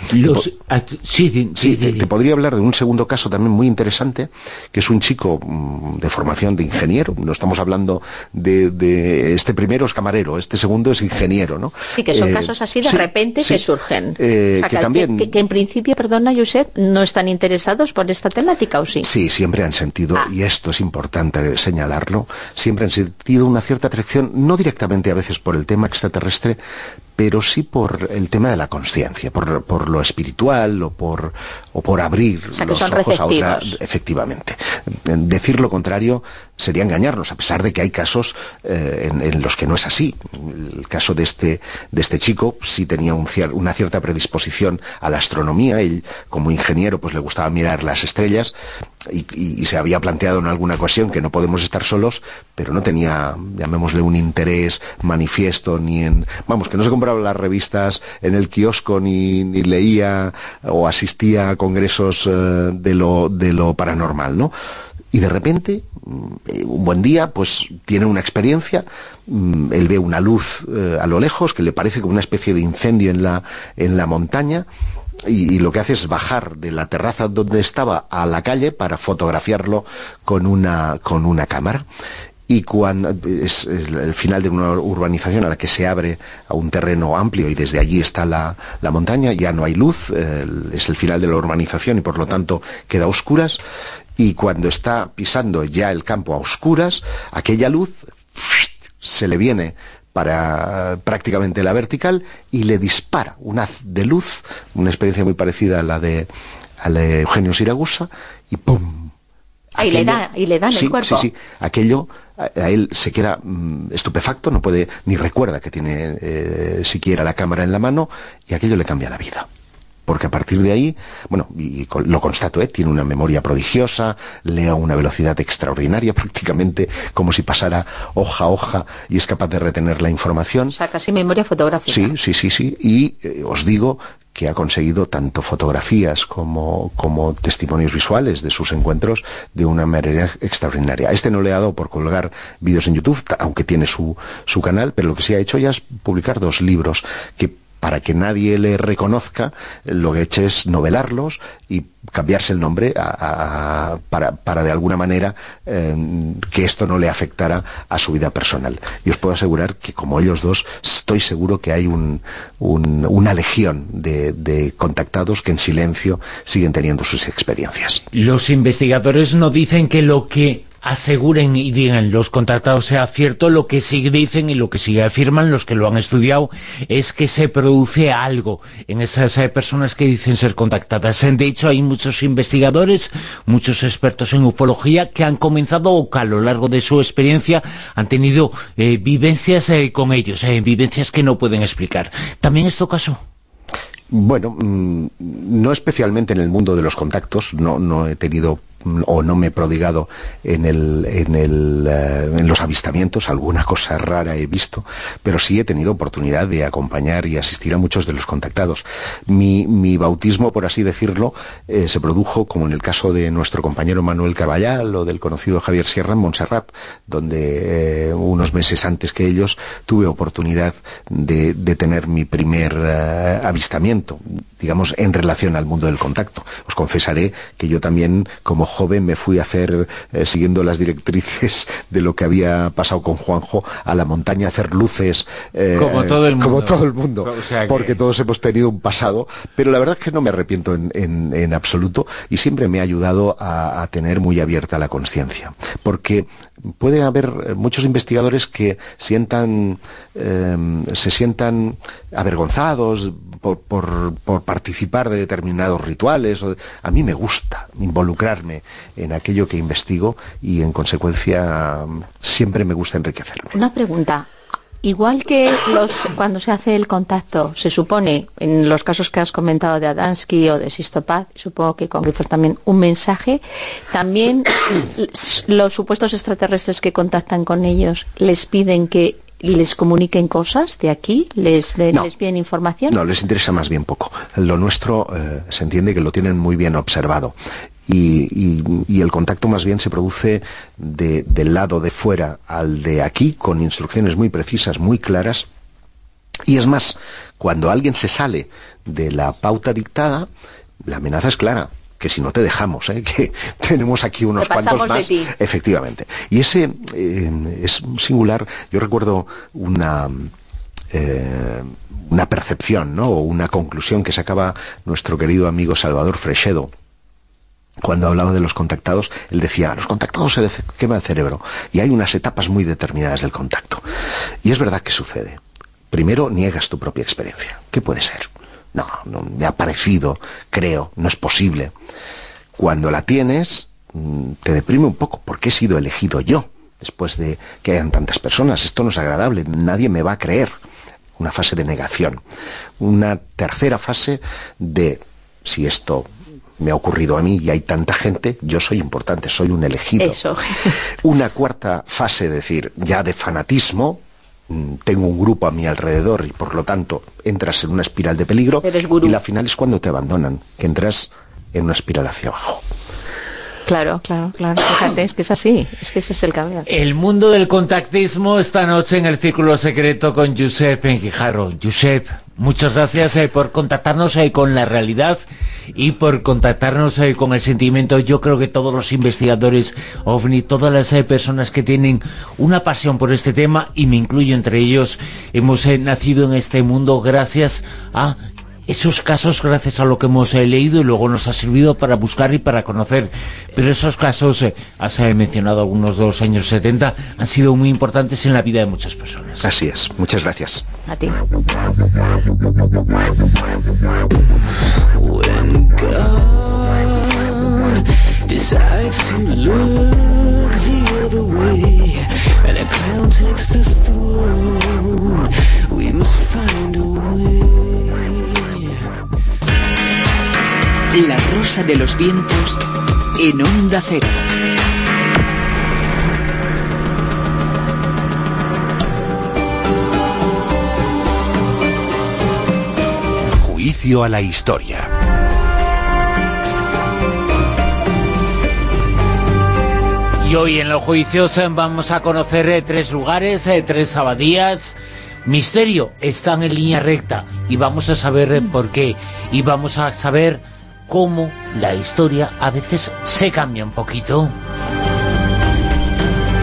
sí, sí, te, podría hablar de un segundo caso también muy interesante, que es un chico mm, de formación de ingeniero, no estamos hablando de, este primero es camarero, este segundo es ingeniero, ¿no? Sí, que son eh, casos así de repente que surgen. Eh, que, también... Que, en principio, perdona Josep, no están interesados por esta temática, ¿o sí? Sí, siempre han sentido, ah. y esto es importante señalarlo, siempre han sentido una cierta atracción, no directamente a veces por el tema extraterrestre, pero sí por el tema de la conciencia, por, lo espiritual o por, o por abrir los ojos a otra. Efectivamente. Decir lo contrario sería engañarnos, a pesar de que hay casos eh, en, los que no es así. El caso de este, de este chico sí tenía una cierta predisposición a la astronomía. Él, como ingeniero, pues le gustaba mirar las estrellas y, se había planteado en alguna ocasión que no podemos estar solos, pero no tenía, llamémosle, un interés manifiesto ni en... Vamos, que no se las revistas en el kiosco ni, leía o asistía a congresos eh, de, lo, de lo paranormal, ¿no? y de repente, mm, un buen día, pues tiene una experiencia, mm, él ve una luz eh, a lo lejos que le parece como una especie de incendio en la, en la montaña y, lo que hace es bajar de la terraza donde estaba a la calle para fotografiarlo con una, con una cámara y cuando es el final de una urbanización a la que se abre a un terreno amplio y desde allí está la, montaña, ya no hay luz, es el final de la urbanización y por lo tanto queda a oscuras y cuando está pisando ya el campo a oscuras, aquella luz se le viene para prácticamente la vertical y le dispara un haz de luz, una experiencia muy parecida a la de, a la de Eugenio Siragusa, y ¡pum! Ahí le da, y le da en el cuerpo. Sí, sí, aquello a, él se queda mm, estupefacto, no puede ni recuerda que tiene eh, siquiera la cámara en la mano y aquello le cambia la vida porque a partir de ahí, bueno, y lo constato, ¿eh? tiene una memoria prodigiosa, lee a una velocidad extraordinaria, prácticamente como si pasara hoja a hoja y es capaz de retener la información. O sea, casi memoria fotográfica. Sí, sí, sí, sí. Y eh, os digo que ha conseguido tanto fotografías como, como testimonios visuales de sus encuentros de una manera extraordinaria. Este no le ha dado por colgar vídeos en YouTube, aunque tiene su, su canal, pero lo que sí ha hecho ya es publicar dos libros que para que nadie le reconozca, lo que he hecho es novelarlos y cambiarse el nombre para, de alguna manera em, que esto no le afectara a su vida personal. Y os puedo asegurar que como ellos dos, estoy seguro que hay una legión de, de contactados que en silencio siguen teniendo sus experiencias. Los investigadores no dicen que lo que aseguren y digan los contactados sea cierto, lo que sí dicen y lo que sí afirman los que lo han estudiado es que se produce algo en esas eh, personas que dicen ser contactadas. De hecho, hay muchos investigadores, muchos expertos en ufología que han comenzado o que a lo largo de su experiencia han tenido eh, vivencias eh, con ellos, vivencias que no pueden explicar. ¿También es tu caso? Bueno, mm, no especialmente en el mundo de los contactos, no, no he tenido o no me he prodigado en, el, en, el, eh, en, los avistamientos, alguna cosa rara he visto, pero sí he tenido oportunidad de acompañar y asistir a muchos de los contactados. Mi, mi bautismo, por así decirlo, eh, se produjo, como en el caso de nuestro compañero Manuel Caballal o del conocido Javier Sierra en Montserrat, donde eh, unos meses antes que ellos tuve oportunidad de, de tener mi primer avistamiento, digamos, en relación al mundo del contacto. Os confesaré que yo también, como joven me fui a hacer, eh, siguiendo las directrices de lo que había pasado con Juanjo, a la montaña a hacer luces. Eh, como todo el mundo. Como todo el mundo. Porque todos hemos tenido un pasado. Pero la verdad es que no me arrepiento en, absoluto y siempre me ha ayudado a, tener muy abierta la conciencia. Porque puede haber muchos investigadores que sientan, em, se sientan avergonzados por, por, participar de determinados rituales. a mí me gusta involucrarme en aquello que investigo y en consecuencia siempre me gusta enriquecerme. Una pregunta. Igual que los, cuando se hace el contacto, se supone, en los casos que has comentado de Adansky o de Sistopad, supongo que con Griffith también, un mensaje, también los supuestos extraterrestres que contactan con ellos les piden que les comuniquen cosas de aquí, les, les piden información. No, les interesa más bien poco. Lo nuestro eh, se entiende que lo tienen muy bien observado y, el contacto más bien se produce del lado de fuera al de aquí, con instrucciones muy precisas, muy claras. Y es más, cuando alguien se sale de la pauta dictada, la amenaza es clara que si no te dejamos, ¿eh? que tenemos aquí unos cuantos más. Efectivamente. Y ese eh, es singular. Yo recuerdo una, eh, una percepción, ¿no? o una conclusión que sacaba nuestro querido amigo Salvador Fresedo cuando hablaba de los contactados, él decía, a los contactados se quema el cerebro y hay unas etapas muy determinadas del contacto. Y es verdad que sucede. Primero niegas tu propia experiencia. ¿Qué puede ser? No, no me ha parecido, creo, no es posible. Cuando la tienes, mm, te deprime un poco, porque he sido elegido yo, después de que hayan tantas personas. Esto no es agradable, nadie me va a creer. Una fase de negación. Una tercera fase de, si esto me ha ocurrido a mí y hay tanta gente, yo soy importante, soy un elegido. Eso. Una cuarta fase, es decir, ya de fanatismo, mm, tengo un grupo a mi alrededor y por lo tanto entras en una espiral de peligro y la final es cuando te abandonan, que entras en una espiral hacia abajo. Claro, claro, claro. Fíjate, es que es así, es que ese es el cambio. El mundo del contactismo esta noche en el Círculo Secreto con Josep Enquijaro. Josep, muchas gracias eh, por contactarnos eh, con la realidad y por contactarnos eh, con el sentimiento. Yo creo que todos los investigadores OVNI, todas las personas que tienen una pasión por este tema, y me incluyo entre ellos, hemos nacido en este mundo gracias a esos casos gracias a lo que hemos eh, leído y luego nos ha servido para buscar y para conocer. Pero esos casos, eh, has mencionado algunos de los años 70, han sido muy importantes en la vida de muchas personas. Así es, muchas gracias. A ti. La rosa de los vientos en onda cero. juicio a la historia. Y hoy en los juicios eh, vamos a conocer eh, tres lugares, eh, tres abadías. Misterio, están en línea recta y vamos a saber por qué. Y vamos a saber cómo la historia a veces se cambia un poquito.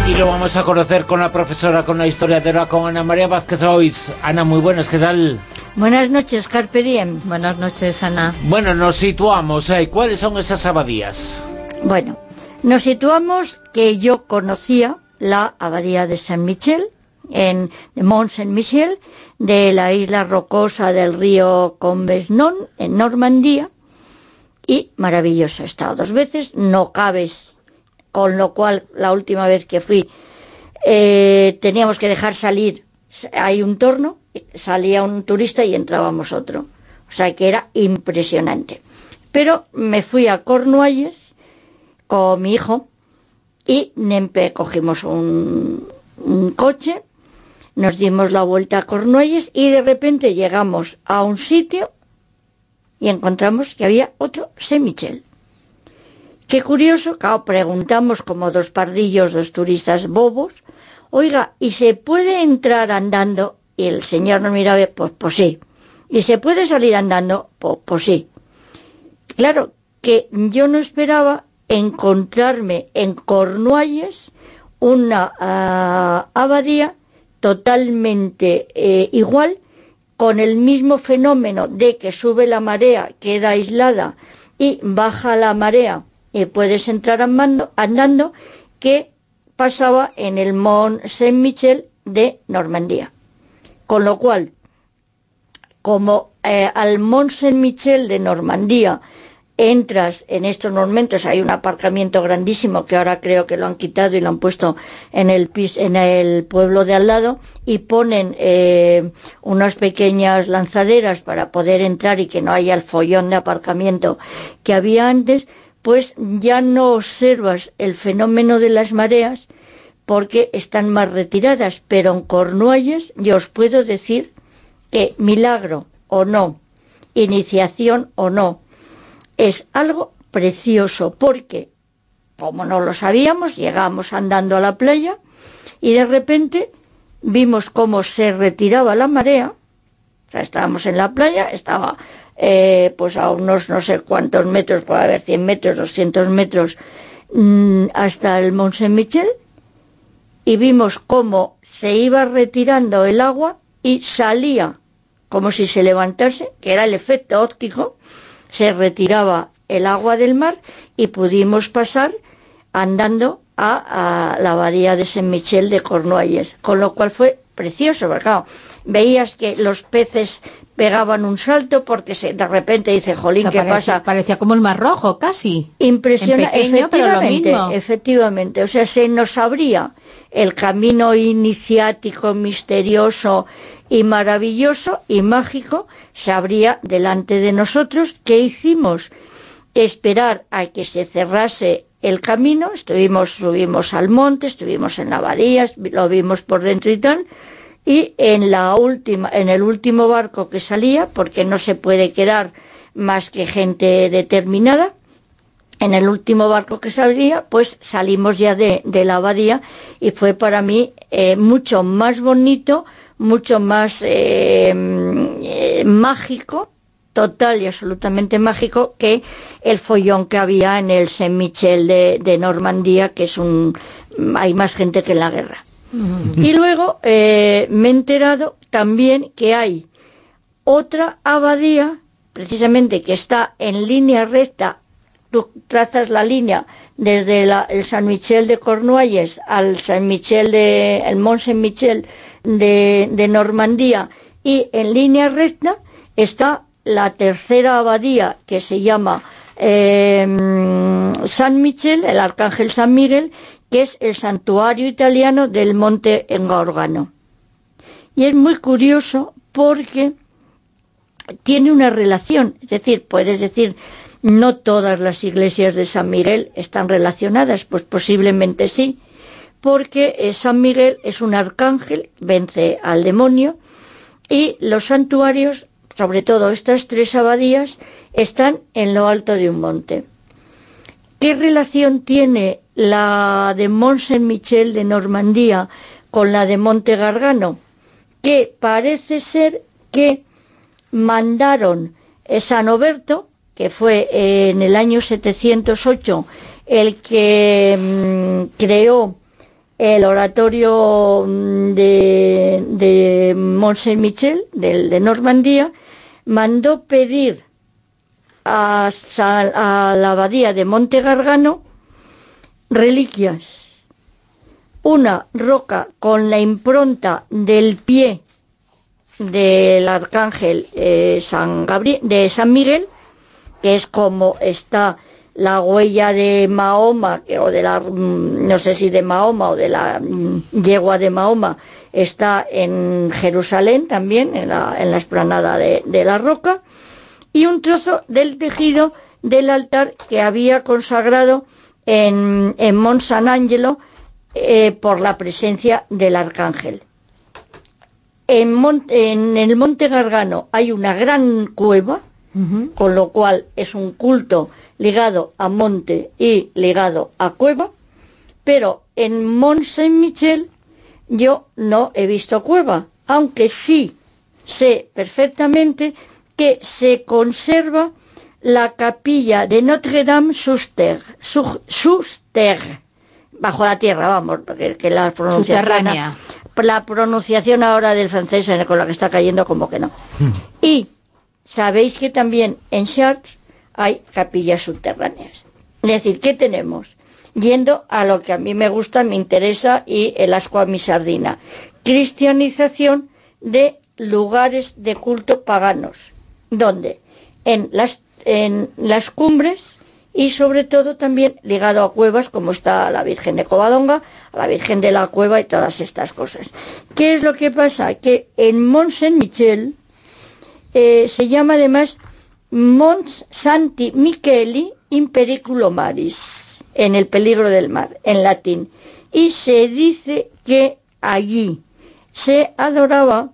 Y lo vamos a conocer con la profesora, con la historiadora, con Ana María Vázquez Ois. Ana, muy buenas, ¿qué tal? Buenas noches, Carpe Diem. Buenas noches, Ana. Bueno, nos situamos. ¿Cuáles son esas abadías? Bueno, nos situamos que yo conocía la abadía de San Michel, en Mont Saint-Michel, de la isla rocosa del río Combesnon, en Normandía, y maravilloso. He estado dos veces, no cabes, con lo cual la última vez que fui eh, teníamos que dejar salir, hay un torno, salía un turista y entrábamos otro. O sea que era impresionante. Pero me fui a Cornualles, con mi hijo y Nempe cogimos un, coche, nos dimos la vuelta a Cornualles y de repente llegamos a un sitio y encontramos que había otro Semichel. Qué curioso, claro, preguntamos como dos pardillos, dos turistas bobos, oiga, ¿y se puede entrar andando? Y el señor nos miraba, pues, pues sí. ¿Y se puede salir andando? Pues, pues sí. Claro, que yo no esperaba encontrarme en Cornualles una ah, abadía totalmente eh, igual, con el mismo fenómeno de que sube la marea, queda aislada y baja la marea y puedes entrar andando, andando que pasaba en el Mont Saint-Michel de Normandía. Con lo cual, como eh, al Mont Saint-Michel de Normandía entras en estos momentos, hay un aparcamiento grandísimo que ahora creo que lo han quitado y lo han puesto en el, en el pueblo de al lado y ponen eh, unas pequeñas lanzaderas para poder entrar y que no haya el follón de aparcamiento que había antes, pues ya no observas el fenómeno de las mareas porque están más retiradas, pero en Cornualles yo os puedo decir que milagro o no, iniciación o no, es algo precioso porque, como no lo sabíamos, llegamos andando a la playa y de repente vimos cómo se retiraba la marea, o sea, estábamos en la playa, estaba eh, pues a unos no sé cuántos metros, puede haber 100 metros, 200 metros, mm, hasta el Mont Saint-Michel, y vimos cómo se iba retirando el agua y salía como si se levantase, que era el efecto óptico, se retiraba el agua del mar y pudimos pasar andando a, la abadía de Saint Michel de Cornualles, con lo cual fue precioso, porque veías que los peces pegaban un salto porque se, de repente dice, jolín, ¿qué pasa? Parecía como el mar rojo, casi. Impresionante, efectivamente, efectivamente, o sea, se nos abría el camino iniciático, misterioso y maravilloso y mágico se abría delante de nosotros. ¿Qué hicimos? Esperar a que se cerrase el camino, estuvimos, subimos al monte, estuvimos en la abadía, lo vimos por dentro y tal, y en la última, en el último barco que salía, porque no se puede quedar más que gente determinada, en el último barco que salía, pues salimos ya de, la abadía y fue para mí eh, mucho más bonito, mucho más eh, mágico, total y absolutamente mágico, que el follón que había en el Saint Michel de, Normandía, que es un... hay más gente que en la guerra. Y luego eh, me he enterado también que hay otra abadía, precisamente que está en línea recta, tú trazas la línea desde el San Michel de Cornualles al San Michel de, el Mont Saint Michel de, Normandía y en línea recta está la tercera abadía que se llama em, San Michel, el Arcángel San Miguel, que es el santuario italiano del Monte Engorgano. Y es muy curioso porque tiene una relación, es decir, puedes decir, no todas las iglesias de San Miguel están relacionadas, pues posiblemente sí, porque eh, San Miguel es un arcángel, vence al demonio, y los santuarios sobre todo estas tres abadías, están en lo alto de un monte. ¿Qué relación tiene la de Mont Saint-Michel de Normandía con la de Monte Gargano? Que parece ser que mandaron San Oberto, que fue en el año 708 el que mm, creó el oratorio mm, de, de Mont Saint-Michel, de Normandía, mandó pedir a, la abadía de Monte Gargano reliquias. Una roca con la impronta del pie del arcángel eh, San de San Miguel, que es como está la huella de Mahoma, o de la, mm, no sé si de Mahoma o de la mm, yegua de Mahoma, está en Jerusalén también, en la, en la esplanada de, la roca, y un trozo del tejido del altar que había consagrado en, en Mont San Angelo eh, por la presencia del arcángel. En, en, el Monte Gargano hay una gran cueva, con lo cual es un culto ligado a monte y ligado a cueva, pero en Mont Saint-Michel yo no he visto cueva, aunque sí sé perfectamente que se conserva la capilla de Notre-Dame Suster, bajo la tierra, vamos, porque que la pronunciación, la pronunciación ahora del francés con la que está cayendo como que no. Hmm. Y sabéis que también en Chartres hay capillas subterráneas. Es decir, ¿qué tenemos? yendo a lo que a mí me gusta, me interesa y el asco a mi sardina. Cristianización de lugares de culto paganos. ¿Dónde? En las, en las cumbres y sobre todo también ligado a cuevas como está la Virgen de Covadonga, la Virgen de la Cueva y todas estas cosas. ¿Qué es lo que pasa? Que en Mont Saint-Michel eh, se llama además Mont Santi Micheli in periculo maris en el peligro del mar, en latín. Y se dice que allí se adoraba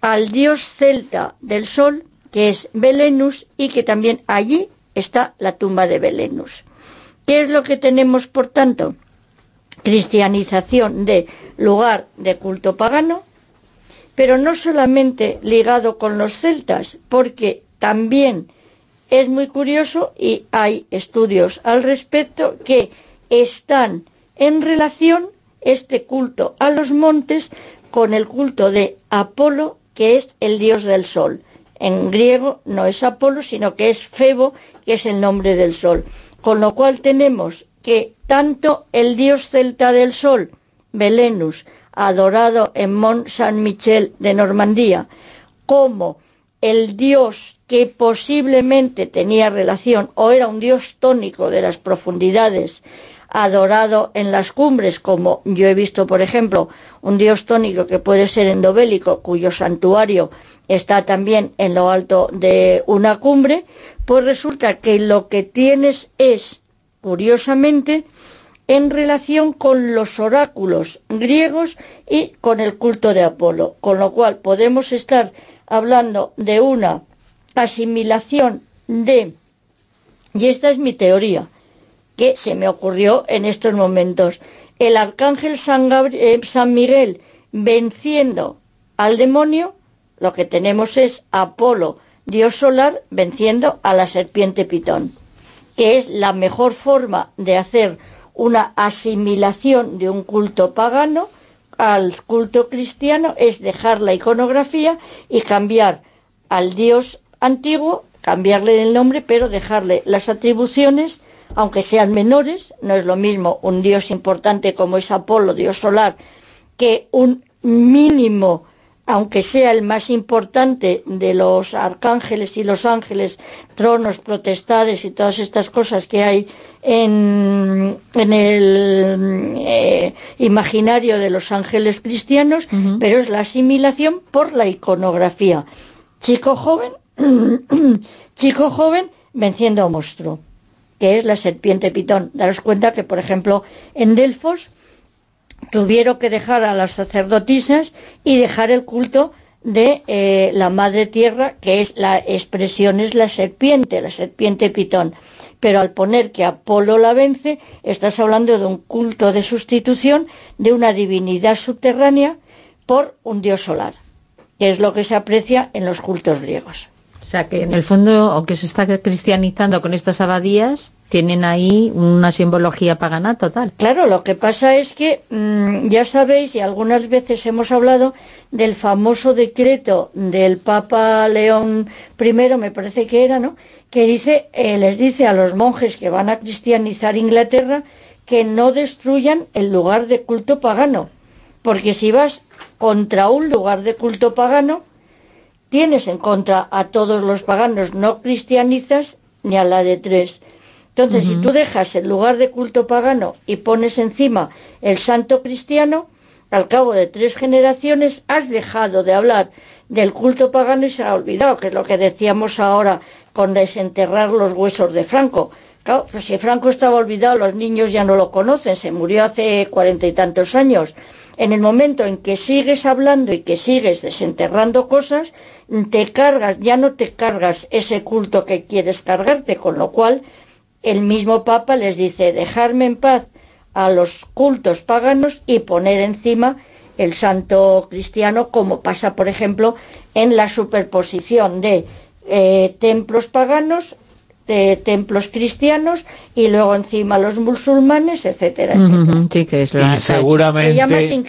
al dios celta del sol, que es Belenus, y que también allí está la tumba de Belenus. ¿Qué es lo que tenemos, por tanto? Cristianización de lugar de culto pagano, pero no solamente ligado con los celtas, porque también es muy curioso y hay estudios al respecto que están en relación este culto a los montes con el culto de Apolo, que es el dios del sol. En griego no es Apolo, sino que es Febo, que es el nombre del sol. Con lo cual tenemos que tanto el dios celta del sol, Belenus, adorado en Mont Saint-Michel de Normandía, como el dios que posiblemente tenía relación o era un dios tónico de las profundidades adorado en las cumbres, como yo he visto, por ejemplo, un dios tónico que puede ser endobélico, cuyo santuario está también en lo alto de una cumbre, pues resulta que lo que tienes es, curiosamente, en relación con los oráculos griegos y con el culto de Apolo, con lo cual podemos estar hablando de una asimilación de, y esta es mi teoría, que se me ocurrió en estos momentos, el arcángel San, eh, San Miguel venciendo al demonio, lo que tenemos es Apolo, dios solar, venciendo a la serpiente pitón, que es la mejor forma de hacer una asimilación de un culto pagano al culto cristiano, es dejar la iconografía y cambiar al dios antiguo, cambiarle el nombre, pero dejarle las atribuciones, aunque sean menores, no es lo mismo un dios importante como es Apolo, dios solar, que un mínimo, aunque sea el más importante de los arcángeles y los ángeles, tronos, protestades y todas estas cosas que hay en, el eh, imaginario de los ángeles cristianos, pero es la asimilación por la iconografía. Chico joven chico joven venciendo monstruo, que es la serpiente pitón. Daros cuenta que, por ejemplo, en Delfos tuvieron que dejar a las sacerdotisas y dejar el culto de eh, la madre tierra, que es la expresión es la serpiente, la serpiente pitón. Pero al poner que Apolo la vence, estás hablando de un culto de sustitución de una divinidad subterránea por un dios solar, que es lo que se aprecia en los cultos griegos. O sea que en el fondo, aunque se está cristianizando con estas abadías, tienen ahí una simbología pagana total. Claro, lo que pasa es que mm, ya sabéis, y algunas veces hemos hablado del famoso decreto del Papa León I, me parece que era, ¿no? Que dice, eh, les dice a los monjes que van a cristianizar Inglaterra que no destruyan el lugar de culto pagano, porque si vas contra un lugar de culto pagano, tienes en contra a todos los paganos, no cristianizas ni a la de tres. Entonces, si tú dejas el lugar de culto pagano y pones encima el santo cristiano, al cabo de tres generaciones has dejado de hablar del culto pagano y se ha olvidado, que es lo que decíamos ahora con desenterrar los huesos de Franco. Claro, pues si Franco estaba olvidado, los niños ya no lo conocen, se murió hace cuarenta y tantos años en el momento en que sigues hablando y que sigues desenterrando cosas, te cargas, ya no te cargas ese culto que quieres cargarte, con lo cual el mismo Papa les dice dejarme en paz a los cultos paganos y poner encima el santo cristiano, como pasa, por ejemplo, en la superposición de eh, templos paganos de templos cristianos y luego encima los musulmanes, etcétera, y seguramente,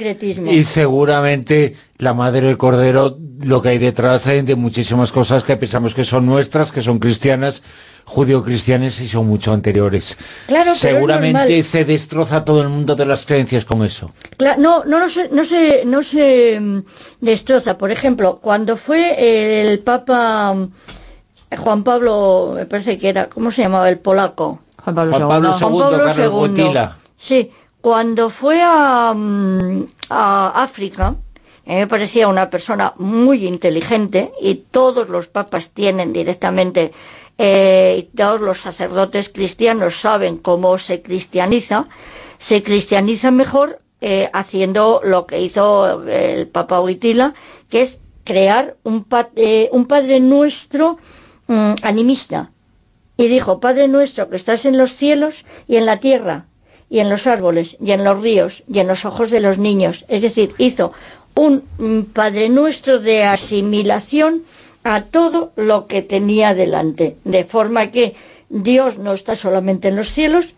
Y seguramente la Madre del Cordero, lo que hay detrás hay de muchísimas cosas que pensamos que son nuestras, que son cristianas, judío-cristianas y son mucho anteriores. Claro, Seguramente se destroza todo el mundo de las creencias con eso. no, no, no, se, no, se, no se mm, destroza. Por ejemplo, cuando fue el Papa Juan Pablo, me parece que era, ¿cómo se llamaba el polaco? Juan Pablo, Juan II, Sí, cuando fue a, mm, África, a mí me parecía una persona muy inteligente y todos los papas tienen directamente, eh, todos los sacerdotes cristianos saben cómo se cristianiza, se cristianiza mejor eh, haciendo lo que hizo el Papa Huitila, que es crear un, eh, un Padre Nuestro Mm, animista. Y dijo, Padre nuestro que estás en los cielos y en la tierra, y en los árboles, y en los ríos, y en los ojos de los niños. Es decir, hizo un mm, Padre nuestro de asimilación a todo lo que tenía delante, de forma que Dios no está solamente en los cielos,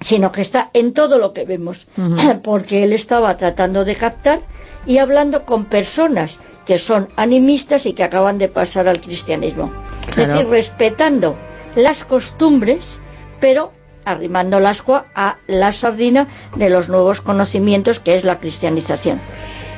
sino que está en todo lo que vemos, porque él estaba tratando de captar y hablando con personas que son animistas y que acaban de pasar al cristianismo. Es decir, respetando las costumbres, pero arrimando la ascua a la sardina de los nuevos conocimientos que es la cristianización.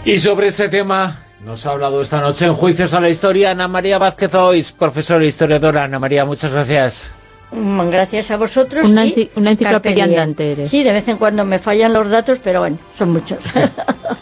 Y sobre ese tema nos ha hablado esta noche en Juicios a la Historia Ana María Vázquez Ois, profesora e historiadora. Ana María, muchas gracias. Mm, gracias a vosotros. Una, una enciclopedia andante eres. Sí, de vez en cuando me fallan los datos, pero bueno, son muchos.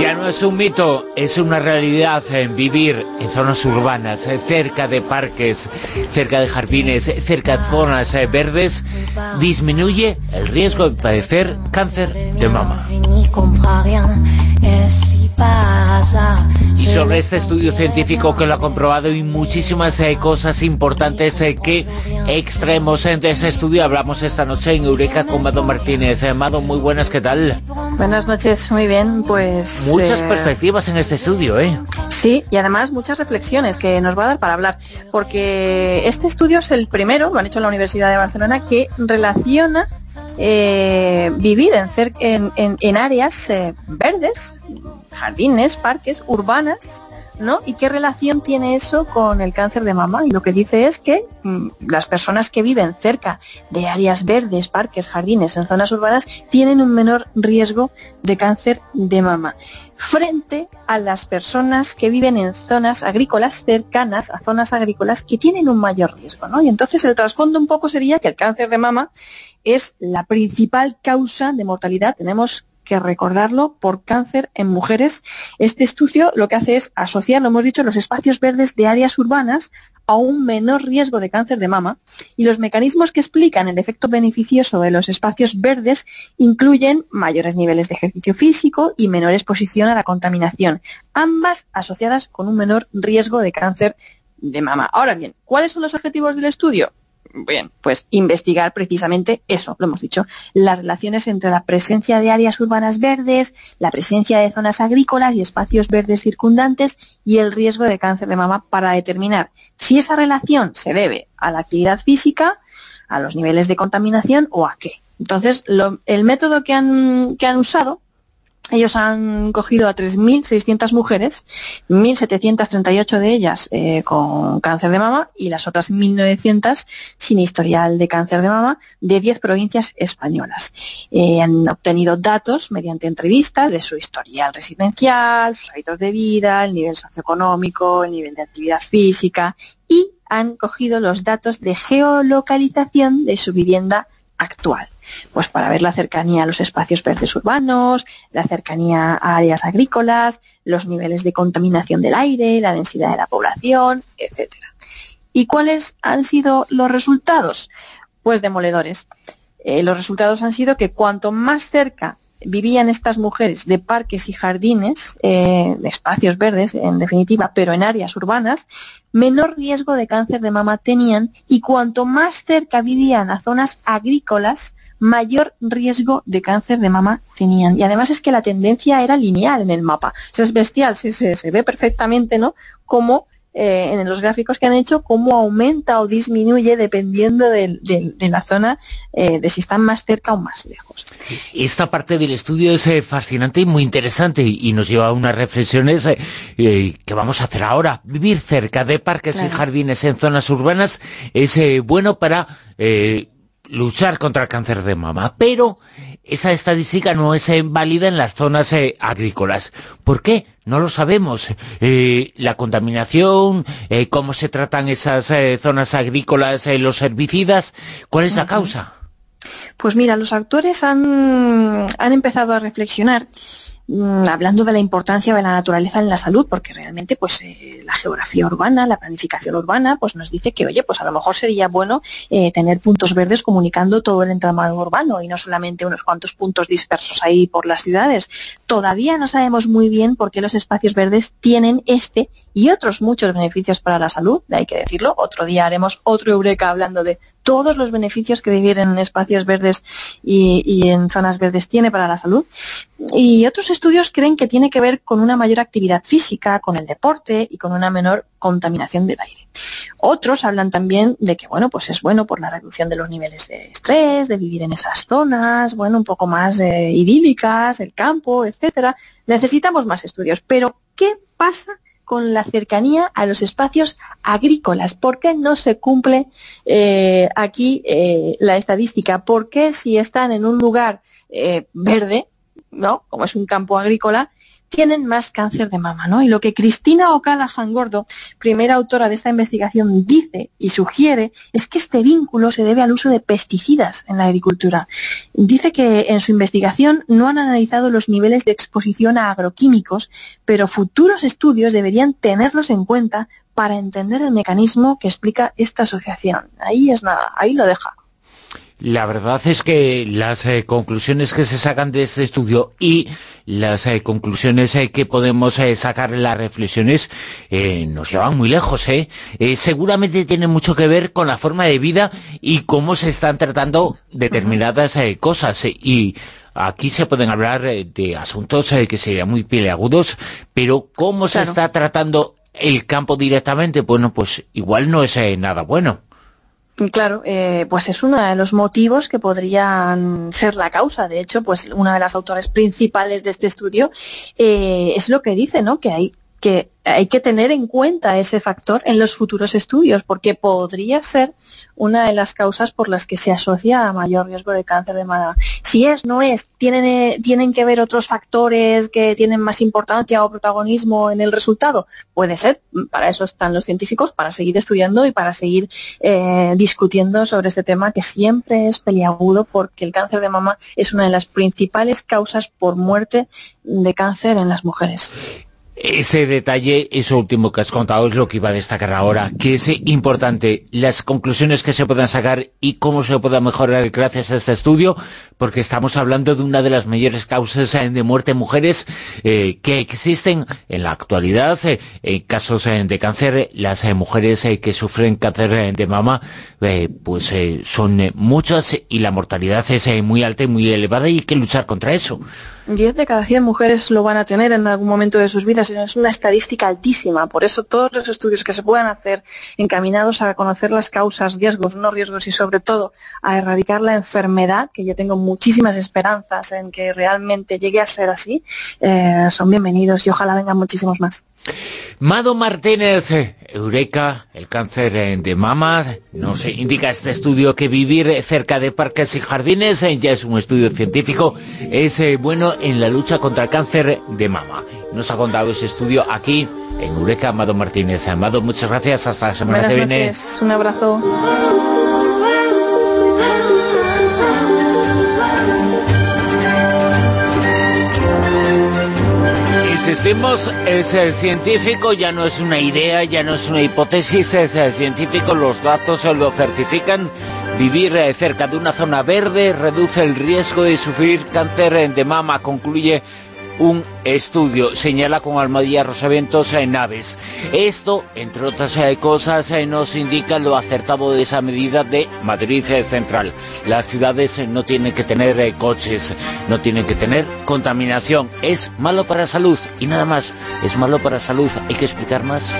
Ya no es un mito, es una realidad en vivir en zonas urbanas, eh, cerca de parques, cerca de jardines, cerca de zonas eh, verdes, disminuye el riesgo de padecer cáncer de mama. Y sobre este estudio científico que lo ha comprobado y muchísimas eh, cosas importantes eh, que extraemos de ese estudio, hablamos esta noche en Eureka con Mado Martínez. Eh, Mado, muy buenas, ¿qué tal? Buenas noches, muy bien, pues... Muchas perspectivas en este estudio, ¿eh? Sí, y además muchas reflexiones que nos va a dar para hablar, porque este estudio es el primero, lo han hecho en la Universidad de Barcelona, que relaciona vivir en, en, en, áreas verdes, jardines, parques, urbanas, ¿no? ¿Y qué relación tiene eso con el cáncer de mama? Y lo que dice es que mm, las personas que viven cerca de áreas verdes, parques, jardines, en zonas urbanas, tienen un menor riesgo de cáncer de mama frente a las personas que viven en zonas agrícolas cercanas a zonas agrícolas que tienen un mayor riesgo, ¿no? Y entonces el trasfondo un poco sería que el cáncer de mama es la principal causa de mortalidad. Tenemos que recordarlo por cáncer en mujeres. Este estudio lo que hace es asociar, lo hemos dicho, los espacios verdes de áreas urbanas a un menor riesgo de cáncer de mama y los mecanismos que explican el efecto beneficioso de los espacios verdes incluyen mayores niveles de ejercicio físico y menor exposición a la contaminación, ambas asociadas con un menor riesgo de cáncer de mama. Ahora bien, ¿cuáles son los objetivos del estudio? Bien, pues investigar precisamente eso, lo hemos dicho, las relaciones entre la presencia de áreas urbanas verdes, la presencia de zonas agrícolas y espacios verdes circundantes y el riesgo de cáncer de mama para determinar si esa relación se debe a la actividad física, a los niveles de contaminación o a qué. Entonces, el método que han, que han usado ellos han cogido a 3.600 mujeres, 1.738 de ellas eh, con cáncer de mama y las otras 1.900 sin historial de cáncer de mama de 10 provincias españolas. Eh, han obtenido datos mediante entrevistas de su historial residencial, sus hábitos de vida, el nivel socioeconómico, el nivel de actividad física y han cogido los datos de geolocalización de su vivienda actual. Pues para ver la cercanía a los espacios verdes urbanos, la cercanía a áreas agrícolas, los niveles de contaminación del aire, la densidad de la población, etcétera. ¿Y cuáles han sido los resultados? Pues demoledores. Eh, los resultados han sido que cuanto más cerca vivían estas mujeres de parques y jardines, eh, espacios verdes, en definitiva, pero en áreas urbanas, menor riesgo de cáncer de mama tenían y cuanto más cerca vivían a zonas agrícolas, mayor riesgo de cáncer de mama tenían. Y además es que la tendencia era lineal en el mapa. O es bestial, se, se, ve perfectamente, ¿no? Cómo eh, en los gráficos que han hecho cómo aumenta o disminuye dependiendo de, la zona, eh, de si están más cerca o más lejos. Esta parte del estudio es eh, fascinante y muy interesante y, nos lleva a unas reflexiones que vamos a hacer ahora. Vivir cerca de parques y jardines en zonas urbanas es bueno para luchar contra el cáncer de mama, pero esa estadística no es válida en las zonas eh, agrícolas. ¿Por qué? No lo sabemos. Eh, la contaminación, eh, cómo se tratan esas zonas agrícolas, los herbicidas, ¿cuál es la causa? Pues mira, los autores han, han empezado a reflexionar hablando de la importancia de la naturaleza en la salud, porque realmente pues eh, la geografía urbana, la planificación urbana, pues nos dice que, oye, pues a lo mejor sería bueno eh, tener puntos verdes comunicando todo el entramado urbano y no solamente unos cuantos puntos dispersos ahí por las ciudades. Todavía no sabemos muy bien por qué los espacios verdes tienen este y otros muchos beneficios para la salud, hay que decirlo. Otro día haremos otro Eureka hablando de todos los beneficios que vivir en espacios verdes y, en zonas verdes tiene para la salud. Y otros estudios creen que tiene que ver con una mayor actividad física, con el deporte y con una menor contaminación del aire. Otros hablan también de que, bueno, pues es bueno por la reducción de los niveles de estrés, de vivir en esas zonas, bueno, un poco más eh, idílicas, el campo, etcétera. Necesitamos más estudios. Pero, ¿qué pasa con la cercanía a los espacios agrícolas. ¿Por qué no se cumple eh, aquí eh, la estadística? ¿Por qué si están en un lugar verde, ¿no? como es un campo agrícola, tienen más cáncer de mama, ¿no? Y lo que Cristina O'Callaghan Gordo, primera autora de esta investigación, dice y sugiere es que este vínculo se debe al uso de pesticidas en la agricultura. Dice que en su investigación no han analizado los niveles de exposición a agroquímicos, pero futuros estudios deberían tenerlos en cuenta para entender el mecanismo que explica esta asociación. Ahí es nada, ahí lo deja. La verdad es que las eh, conclusiones que se sacan de este estudio y las eh, conclusiones eh, que podemos sacar en las reflexiones nos llevan muy lejos. seguramente tiene mucho que ver con la forma de vida y cómo se están tratando determinadas cosas. y aquí se pueden hablar de asuntos que serían muy peleagudos, pero cómo se está tratando el campo directamente, bueno, pues igual no es nada bueno. Claro, eh, pues es uno de los motivos que podrían ser la causa. De hecho, pues una de las autores principales de este estudio eh, es lo que dice, ¿no? Que hay que hay que tener en cuenta ese factor en los futuros estudios, porque podría ser una de las causas por las que se asocia a mayor riesgo de cáncer de mama. Si es, no es, tienen, eh, tienen que ver otros factores que tienen más importancia o protagonismo en el resultado. Puede ser, para eso están los científicos, para seguir estudiando y para seguir eh, discutiendo sobre este tema que siempre es peliagudo porque el cáncer de mama es una de las principales causas por muerte de cáncer en las mujeres. Ese detalle, eso último que has contado, es lo que iba a destacar ahora, que es importante, las conclusiones que se puedan sacar y cómo se pueda mejorar gracias a este estudio, porque estamos hablando de una de las mayores causas eh, de muerte en mujeres eh, que existen en la actualidad. Eh, en casos de cáncer, las mujeres que sufren cáncer de mama, pues son muchas y la mortalidad es muy alta y muy elevada y hay que luchar contra eso. 10 de cada 100 mujeres lo van a tener en algún momento de sus vidas. Es una estadística altísima. Por eso todos los estudios que se puedan hacer encaminados a conocer las causas, riesgos, no riesgos y sobre todo a erradicar la enfermedad, que yo tengo muchísimas esperanzas en que realmente llegue a ser así, eh, son bienvenidos y ojalá vengan muchísimos más. Mado Martínez, eh, Eureka, el cáncer eh, de mama, nos indica este estudio que vivir cerca de parques y jardines, ya es un estudio científico, es bueno en la lucha contra el cáncer de mama. Nos ha contado ese estudio aquí en Eureka, Amado Martínez. Amado, muchas gracias, hasta la semana que viene. Un abrazo. Insistimos, es el científico, ya no es una idea, ya no es una hipótesis, es el científico, los datos lo certifican. Vivir eh, cerca de una zona verde reduce el riesgo de sufrir cáncer de mama, concluye un estudio, señala con Almadía Rosaventos en Naves. Esto, entre otras eh, cosas, eh, nos indica lo acertado de esa medida de Madrid Central. Las ciudades no tienen que tener eh, coches, no tienen que tener contaminación. Es malo para la salud y nada más. Es malo para la salud. Hay que explicar más.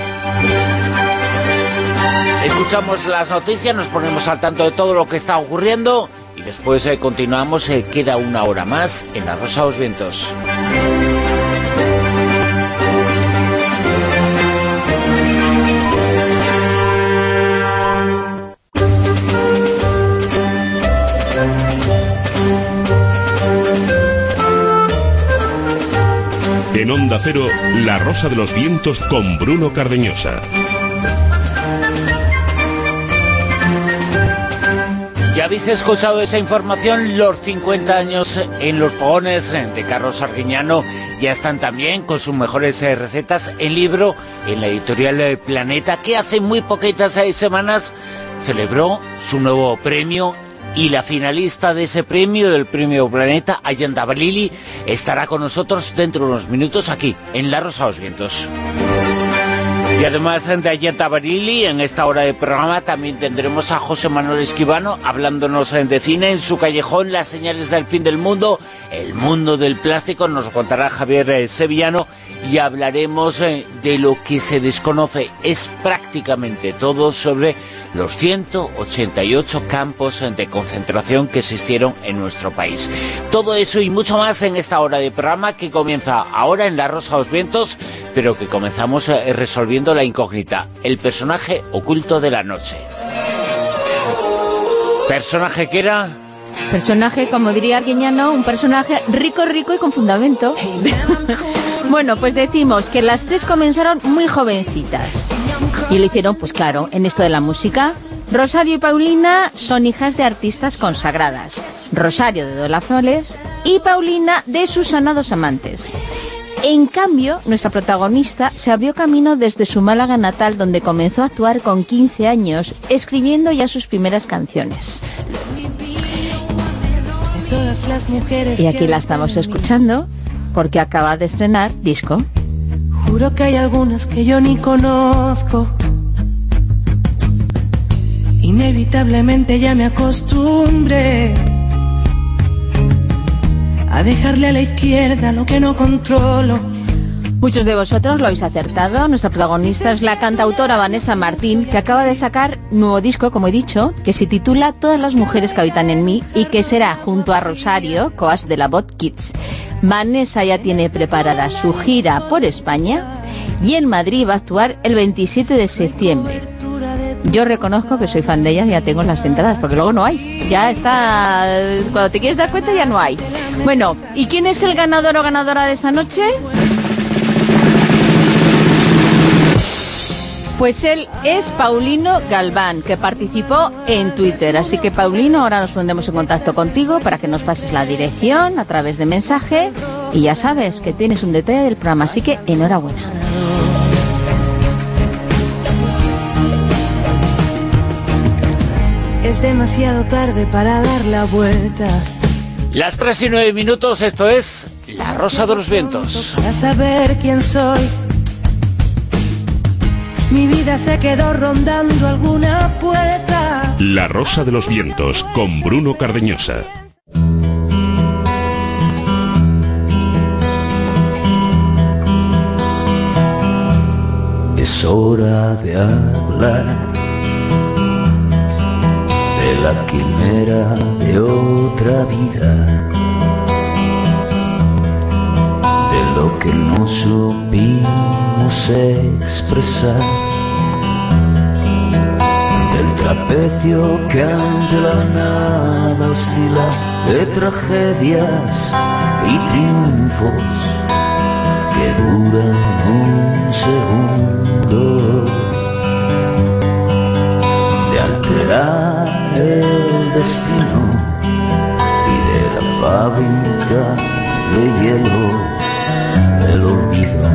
Escuchamos las noticias, nos ponemos al tanto de todo lo que está ocurriendo y después eh, continuamos, eh, queda una hora más en La Rosa de los Vientos. En Onda Cero, La Rosa de los Vientos con Bruno Cardeñosa. Ya habéis escuchado esa información, los 50 años en los fogones de Carlos Arguiñano ya están también con sus mejores eh, recetas. El libro en la editorial eh, Planeta, que hace muy poquitas semanas celebró su nuevo premio y la finalista de ese premio, del premio Planeta, Ayanda Balili, estará con nosotros dentro de unos minutos aquí, en La Rosa los Vientos. Y además de Ayanta Barili, en esta hora de programa también tendremos a José Manuel Esquivano hablándonos de cine en su callejón, las señales del fin del mundo, el mundo del plástico, nos contará Javier eh, Sevillano y hablaremos eh, de lo que se desconoce, es prácticamente todo sobre los 188 campos de concentración que existieron en nuestro país. Todo eso y mucho más en esta hora de programa que comienza ahora en La Rosa de los Vientos, pero que comenzamos eh, la incógnita, el personaje oculto de la noche. Personaje que era... Personaje, como diría Arguiñano, un personaje rico, rico y con fundamento. bueno, pues decimos que las tres comenzaron muy jovencitas. Y lo hicieron, pues claro, en esto de la música. Rosario y Paulina son hijas de artistas consagradas. Rosario de Dola Flores y Paulina de sus sanados amantes. En cambio, nuestra protagonista se abrió camino desde su Málaga natal, donde comenzó a actuar con 15 años, escribiendo ya sus primeras canciones. Y aquí la estamos escuchando, porque acaba de estrenar disco. Juro que hay algunas que yo ni conozco. Inevitablemente ya me acostumbré a dejarle a la izquierda lo que no controlo. Muchos de vosotros lo habéis acertado. Nuestra protagonista es la cantautora Vanessa Martín, que acaba de sacar nuevo disco, como he dicho, que se titula Todas las mujeres que habitan en mí y que será junto a Rosario, coas de la Bot Kids. Vanessa ya tiene preparada su gira por España y en Madrid va a actuar el 27 de septiembre. Yo reconozco que soy fan de ella y ya tengo las entradas, porque luego no hay. Ya está, cuando te quieres dar cuenta ya no hay. Bueno, ¿y quién es el ganador o ganadora de esta noche? Pues él es Paulino Galván, que participó en Twitter. Así que Paulino, ahora nos pondremos en contacto contigo para que nos pases la dirección a través de mensaje. Y ya sabes que tienes un detalle del programa, así que enhorabuena. Es demasiado tarde para dar la vuelta. Las 3 y 9 minutos, esto es La Rosa de los Vientos. Para saber quién soy. Mi vida se quedó rondando alguna puerta. La Rosa de los Vientos con Bruno Cardeñosa. Es hora de hablar la quimera de otra vida, de lo que no supimos expresar, del trapecio que ante la nada oscila, de tragedias y triunfos que duran un segundo. De alterar el destino y de la fábrica de hielo del olvido.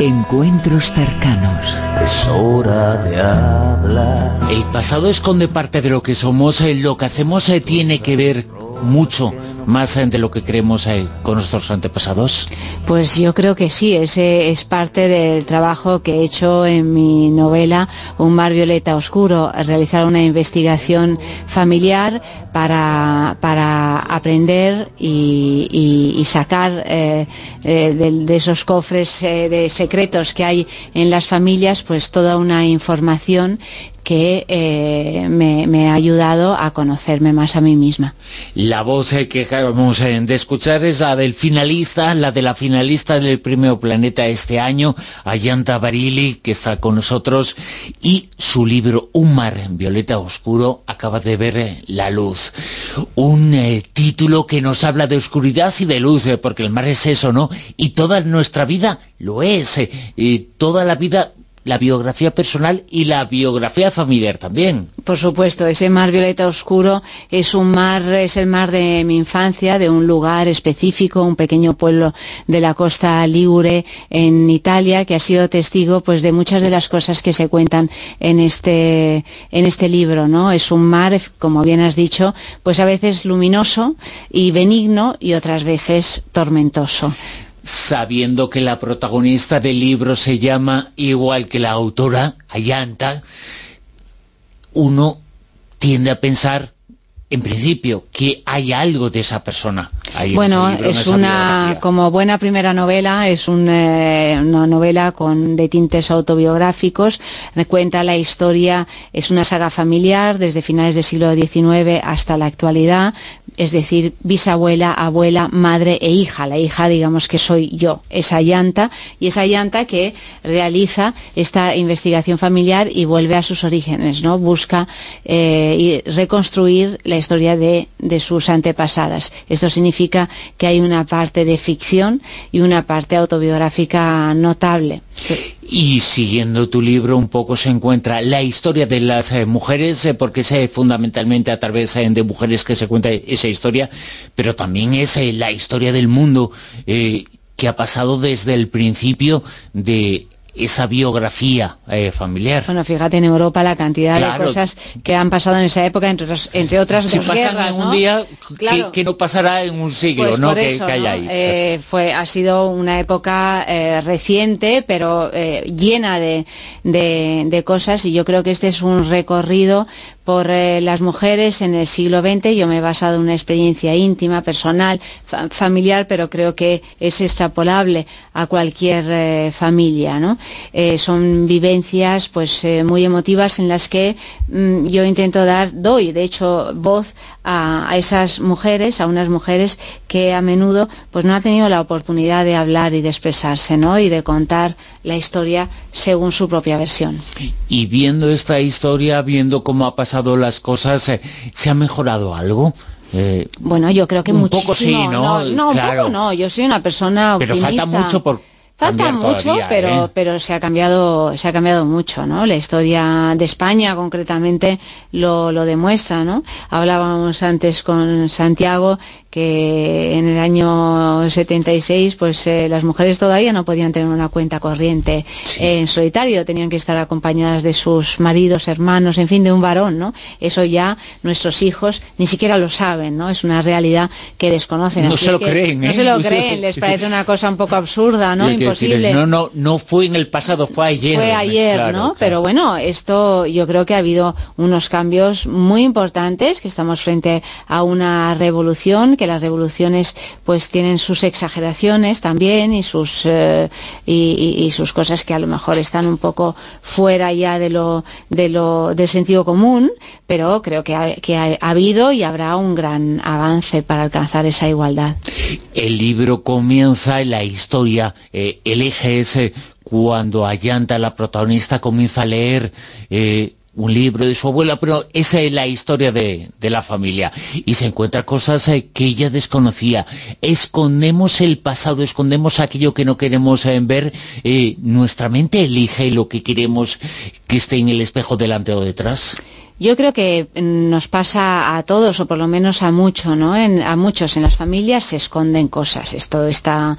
Encuentros cercanos. Es hora de hablar. El pasado esconde parte de lo que somos, eh, lo que hacemos eh, tiene que ver mucho más de lo que creemos eh, con nuestros antepasados? Pues yo creo que sí, ese es parte del trabajo que he hecho en mi novela Un mar violeta oscuro, realizar una investigación familiar para, para aprender y, y- sacar eh, eh, de, esos cofres de secretos que hay en las familias, pues toda una información que eh, me, ha ayudado a conocerme más a mí misma. La voz eh, que acabamos eh, de escuchar es la del finalista, la de la finalista del Premio Planeta este año, Ayanta Barili, que está con nosotros, y su libro Un mar en violeta oscuro acaba de ver la luz. Un título que nos habla de oscuridad y de luz, porque el mar es eso, ¿no? Y toda nuestra vida lo es, y toda la vida la biografía personal y la biografía familiar también. Por supuesto, ese mar violeta oscuro es un mar, es el mar de mi infancia, de un lugar específico, un pequeño pueblo de la costa Ligure en Italia, que ha sido testigo pues de muchas de las cosas que se cuentan en este, en este libro, ¿no? Es un mar, como bien has dicho, pues a veces luminoso y benigno y otras veces tormentoso. Sabiendo que la protagonista del libro se llama igual que la autora, Ayanta, uno tiende a pensar, en principio, que hay algo de esa persona. ahí en Bueno, libro, es una, biografía. como buena primera novela, es un, eh, una novela con de tintes autobiográficos, cuenta la historia, es una saga familiar desde finales del siglo XIX hasta la actualidad, es decir, bisabuela, abuela, madre e hija. La hija, digamos que soy yo, esa llanta, y esa llanta que realiza esta investigación familiar y vuelve a sus orígenes, ¿no? Busca eh, y reconstruir la historia de, de sus antepasadas. Esto significa que hay una parte de ficción y una parte autobiográfica notable. Y siguiendo tu libro un poco se encuentra la historia de las eh, mujeres, eh, porque es eh, fundamentalmente a través de mujeres que se cuenta esa historia, pero también es la historia del mundo que ha pasado desde el principio de esa biografía eh, familiar. Bueno, fíjate en Europa la cantidad Claro. de cosas que han pasado en esa época, entre, otras- entre otras Si dos pasan guerras, en un ¿no? día, que- Claro. que, no pasará en un siglo, Pues ¿no? Que. Eh, fue, ha sido una época eh, reciente, pero llena de, de- de cosas y yo creo que este es un recorrido por las mujeres en el siglo XX. Yo me he basado en una experiencia íntima, personal, fa- familiar, pero creo que es extrapolable a cualquier familia. ¿no? Eh, son vivencias pues eh, muy emotivas en las que mm, yo intento dar, doy de hecho voz a, a, esas mujeres, a unas mujeres que a menudo pues no han tenido la oportunidad de hablar y de expresarse, ¿no? Y de contar la historia según su propia versión. Y viendo esta historia, viendo cómo ha pasado las cosas, eh, ¿se ha mejorado algo? Eh, bueno, yo creo que un muchísimo. poco sí, ¿no? No, claro. un poco no. Yo soy una persona optimista. Pero falta mucho por Falta mucho, todavía, pero, ¿eh? pero se ha cambiado, se ha cambiado mucho, ¿no? La historia de España concretamente lo, lo demuestra, ¿no? Hablábamos antes con Santiago que en el año 76 pues eh, las mujeres todavía no podían tener una cuenta corriente Sí. eh, en solitario, tenían que estar acompañadas de sus maridos, hermanos, en fin, de un varón, ¿no? Eso ya nuestros hijos ni siquiera lo saben, ¿no? Es una realidad que desconocen. No Así se lo creen, No ¿eh? se lo No se- creen, les parece una cosa un poco absurda, ¿no? Imposible no, no, no fue en el pasado, fue ayer. fue ayer, Claro, ¿no? claro. Pero bueno, esto yo creo que ha habido unos cambios muy importantes, que estamos frente a una revolución, que las revoluciones pues tienen sus exageraciones también y sus eh, y, sus cosas que a lo mejor están un poco fuera ya de lo de lo del sentido común, pero creo que ha, habido y habrá un gran avance para alcanzar esa igualdad. El libro comienza, la historia, eh, el eje cuando Ayanta, la protagonista, comienza a leer eh, un libro de su abuela, pero esa es la historia de, de la familia. Y se encuentra cosas eh, que ella desconocía. Escondemos el pasado, escondemos aquello que no queremos eh, ver. eh, nuestra mente elige lo que queremos que esté en el espejo delante o detrás. Yo creo que nos pasa a todos, o por lo menos a mucho, ¿no? A muchos en las familias se esconden cosas. Esto está,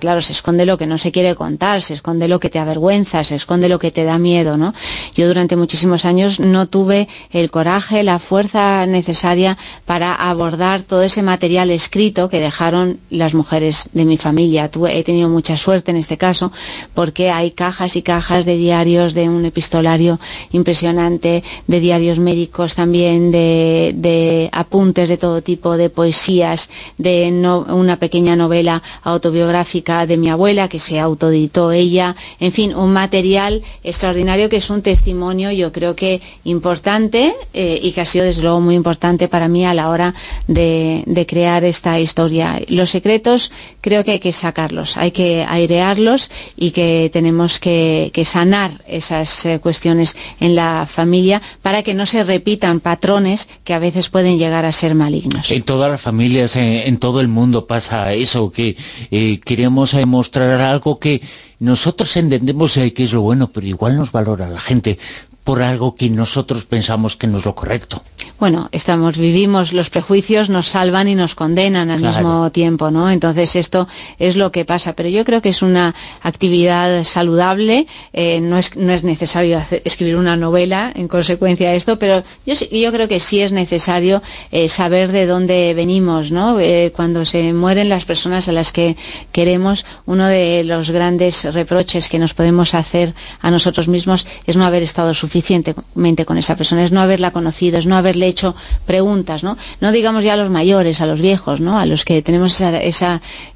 claro, se esconde lo que no se quiere contar, se esconde lo que te avergüenza, se esconde lo que te da miedo, ¿no? Yo durante muchísimos años no tuve el coraje, la fuerza necesaria para abordar todo ese material escrito que dejaron las mujeres de mi familia. He tenido mucha suerte en este caso porque hay cajas y cajas de diarios, de un epistolario impresionante, de diarios médicos también, de, apuntes de todo tipo, de poesías, de no- una pequeña novela autobiográfica de mi abuela que se autoeditó ella, en fin, un material extraordinario que es un testimonio, yo creo que importante eh, y que ha sido desde luego muy importante para mí a la hora de, crear esta historia. Los secretos creo que hay que sacarlos, hay que airearlos y que tenemos que, que sanar esas eh, cuestiones en la familia para que no se repitan patrones que a veces pueden llegar a ser malignos. En todas las familias, en, en todo el mundo pasa eso, que eh, queremos eh, mostrar algo que nosotros entendemos eh, que es lo bueno, pero igual nos valora la gente por algo que nosotros pensamos que no es lo correcto. bueno, estamos, vivimos, los prejuicios nos salvan y nos condenan al Claro. mismo tiempo, ¿no? Entonces esto es lo que pasa, pero yo creo que es una actividad saludable, eh, no, es, no es necesario hacer- escribir una novela en consecuencia de esto, pero yo, yo creo que sí es necesario eh, saber de dónde venimos, ¿no? Eh, cuando se mueren las personas a las que queremos, uno de los grandes reproches que nos podemos hacer a nosotros mismos es no haber estado suficientemente con esa persona, es no haberla conocido, es no haberle hecho preguntas, ¿no? No digamos ya a los mayores, a los viejos, ¿no? A los que tenemos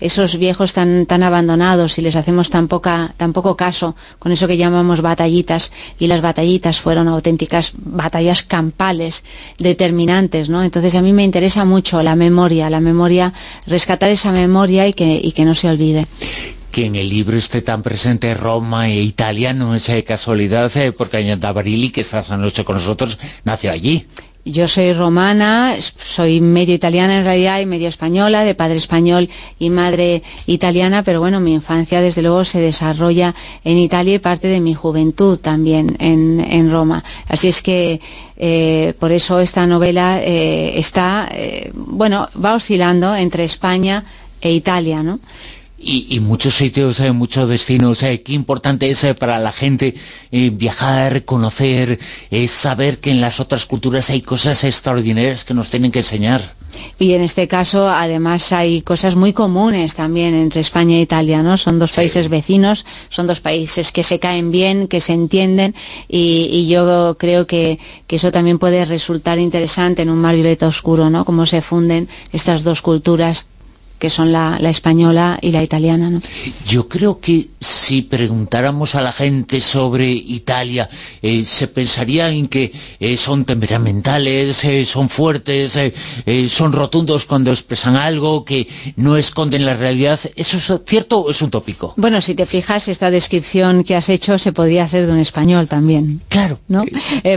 esos viejos tan, abandonados y les hacemos tan, poco caso con eso que llamamos batallitas y las batallitas fueron auténticas batallas campales, determinantes, ¿no? Entonces a mí me interesa mucho la memoria, la memoria, rescatar esa memoria y que no se olvide. Que en el libro esté tan presente Roma e Italia no es eh, casualidad, eh, porque Ayanta Barili, que está esta noche con nosotros, nació allí. Yo soy romana, soy medio italiana en realidad y medio española, de padre español y madre italiana, pero bueno, mi infancia desde luego se desarrolla en Italia y parte de mi juventud también en, en Roma. Así es que eh, por eso esta novela eh, está, bueno, va oscilando entre España e Italia, ¿no? Y, y muchos sitios, eh, muchos destinos, eh, qué importante es eh, para la gente viajar, conocer, saber que en las otras culturas hay cosas extraordinarias que nos tienen que enseñar. Y en este caso, además, hay cosas muy comunes también entre España e Italia, ¿no? Son dos países vecinos, son dos países que se caen bien, que se entienden, y, y yo creo que, que eso también puede resultar interesante en un mar violeta oscuro, ¿no? Cómo se funden estas dos culturas que son la, la española y la italiana. ¿no? Yo creo que si preguntáramos a la gente sobre Italia, eh, se pensaría en que eh, son temperamentales, eh, son fuertes, son rotundos cuando expresan algo, que no esconden la realidad. ¿Eso es cierto o es un tópico? Bueno, si te fijas, esta descripción que has hecho se podría hacer de un español también. Claro. ¿no?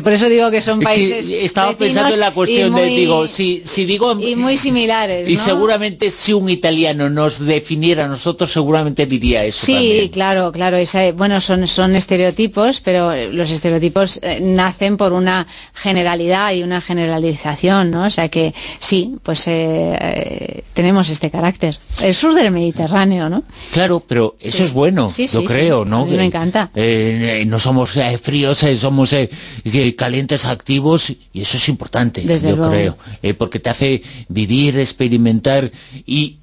Por eso digo que son que países estaba pensando en la cuestión de, digo, si, si digo... y muy similares, Y seguramente si un italiano nos definiera a nosotros, seguramente diría eso Sí, también. claro, claro. esa- bueno, son, son estereotipos, pero los estereotipos eh, nacen por una generalidad y una generalización, ¿no? O sea que sí, pues eh, eh, tenemos este carácter. El sur del Mediterráneo, ¿no? Claro, pero eso Sí. es bueno, Sí, yo sí, creo. ¿no? A mí me encanta. eh, no somos fríos, somos calientes, activos, y eso es importante, Desde yo luego. creo, porque te hace vivir, experimentar, y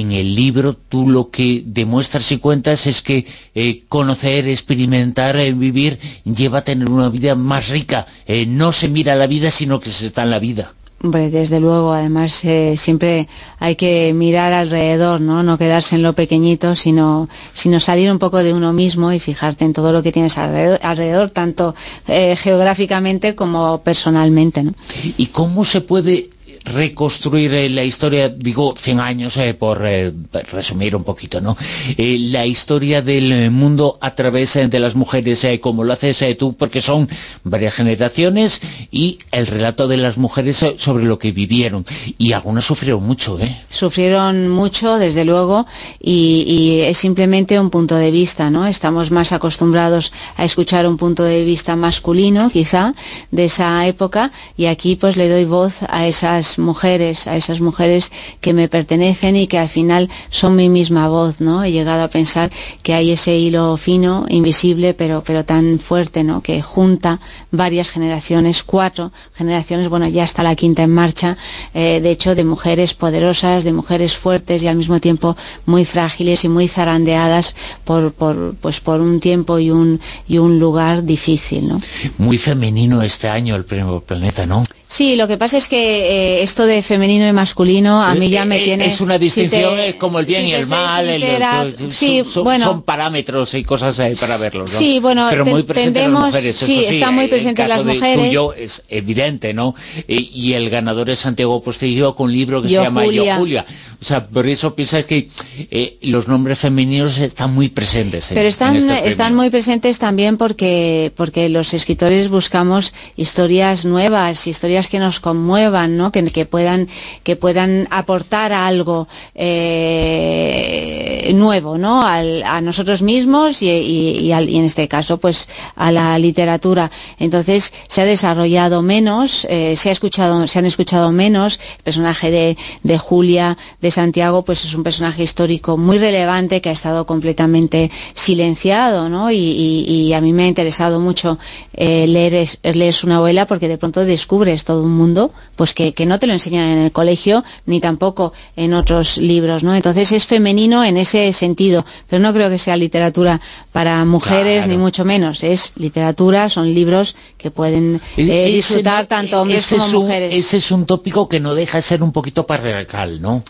en el libro tú lo que demuestras y cuentas es que eh, conocer, experimentar, eh, vivir, lleva a tener una vida más rica. Eh, no se mira la vida, sino que se está en la vida. Hombre, desde luego, además eh, siempre hay que mirar alrededor, ¿no? No quedarse en lo pequeñito, sino, sino salir un poco de uno mismo y fijarte en todo lo que tienes alrededor, alrededor, tanto eh, geográficamente como personalmente, ¿no? ¿Y cómo se puede reconstruir eh, la historia, digo 100 años eh, por eh, resumir un poquito, ¿no? La historia del mundo a través de las mujeres, como lo haces tú, porque son varias generaciones y el relato de las mujeres sobre lo que vivieron. Y algunas sufrieron mucho, ¿eh? sufrieron mucho, desde luego, y, y es simplemente un punto de vista, ¿no? Estamos más acostumbrados a escuchar un punto de vista masculino, quizá, de esa época, y aquí pues le doy voz a esas mujeres, a esas mujeres que me pertenecen y que al final son mi misma voz, ¿no? He llegado a pensar que hay ese hilo fino, invisible, pero, pero tan fuerte, ¿no? Que junta varias generaciones, cuatro generaciones, bueno, ya está la quinta en marcha, eh, de hecho, de mujeres poderosas, de mujeres fuertes y al mismo tiempo muy frágiles y muy zarandeadas por, por, pues por un tiempo y un, y un lugar difícil, ¿no? Muy femenino este año el Premio Planeta, ¿no? Sí, lo que pasa es que eh, esto de femenino y masculino a mí ya me Eh, tiene... Es una si distinción te- eh, como el bien si y el mal, el- sincera, el- sí, son, bueno, son parámetros y cosas eh, para verlos, ¿no? Sí, bueno, pero muy presentes las tendemos- mujeres, eso sí, sí, están muy caso las de mujeres. tuyo es evidente, ¿no? Eh, y el ganador es Santiago Postillo con un libro que Yo, se llama Julia. Yo Julia. O sea, por eso piensas que eh, los nombres femeninos están muy presentes. en- Pero están, este están muy presentes también porque, porque los escritores buscamos historias nuevas, historias que nos conmuevan, que, puedan, que puedan aportar algo eh, nuevo a nosotros mismos y, en este caso pues a la literatura. Entonces se ha desarrollado menos, eh, se, han escuchado menos. El personaje de, Julia, de Santiago, pues es un personaje histórico muy relevante que ha estado completamente silenciado. Y, a mí me ha interesado mucho eh, leer, leer su novela porque de pronto descubres todo un mundo pues que, que no te lo enseñan en el colegio ni tampoco en otros libros, ¿no? Entonces es femenino en ese sentido, pero no creo que sea literatura para mujeres Claro. ni mucho menos. Es literatura, son libros que pueden eh, disfrutar tanto hombres como un- mujeres. Ese es un tópico que no deja de ser un poquito patriarcal, ¿no?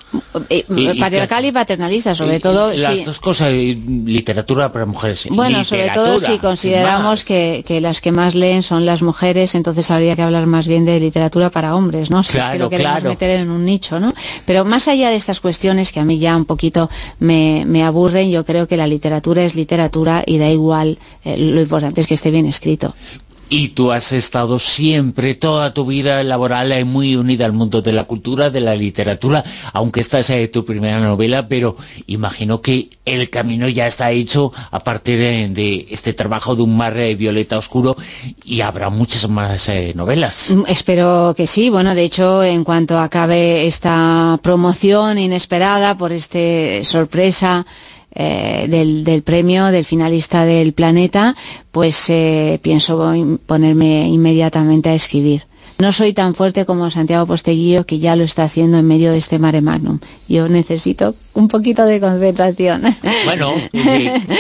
Eh, y- patriarcal y paternalista, sobre Y- todo. Las sí. dos cosas, literatura para mujeres. Bueno, sobre todo si consideramos que, que las que más leen son las mujeres, entonces habría que hablar más bien de literatura para hombres, ¿no? Si es que lo queremos claro. meter en un nicho, ¿no? Pero más allá de estas cuestiones que a mí ya un poquito me, me aburren, yo creo que la literatura es literatura y da igual, eh, lo importante es que esté bien escrito. Y tú has estado siempre, toda tu vida laboral, eh, muy unida al mundo de la cultura, de la literatura, aunque esta es eh, tu primera novela, pero imagino que el camino ya está hecho a partir de este trabajo de un mar eh, violeta oscuro y habrá muchas más eh, novelas. Mm, Espero que sí. Bueno, de hecho, en cuanto acabe esta promoción inesperada por este sorpresa eh, del, del premio del finalista del planeta, pues eh, pienso in- ponerme inmediatamente a escribir. No soy tan fuerte como Santiago Posteguillo, que ya lo está haciendo en medio de este mare magnum. Yo necesito un poquito de concentración. Bueno,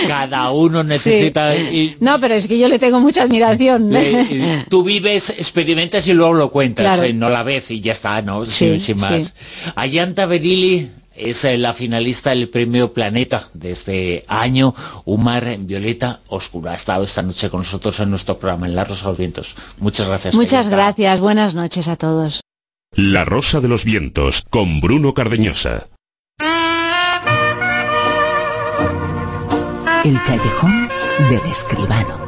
cada uno necesita... y- No, pero es que yo le tengo mucha admiración. tú vives, experimentas y luego lo cuentas, Claro. eh, no la ves y ya está, ¿no? Sí, sin, sin más. sí. Ayanta Berili, es la finalista del premio Planeta de este año, Umar Violeta Oscura. Ha estado esta noche con nosotros en nuestro programa en La Rosa de los Vientos. Muchas gracias. Muchas gracias. Buenas noches a todos. La Rosa de los Vientos con Bruno Cardeñosa. El callejón del escribano.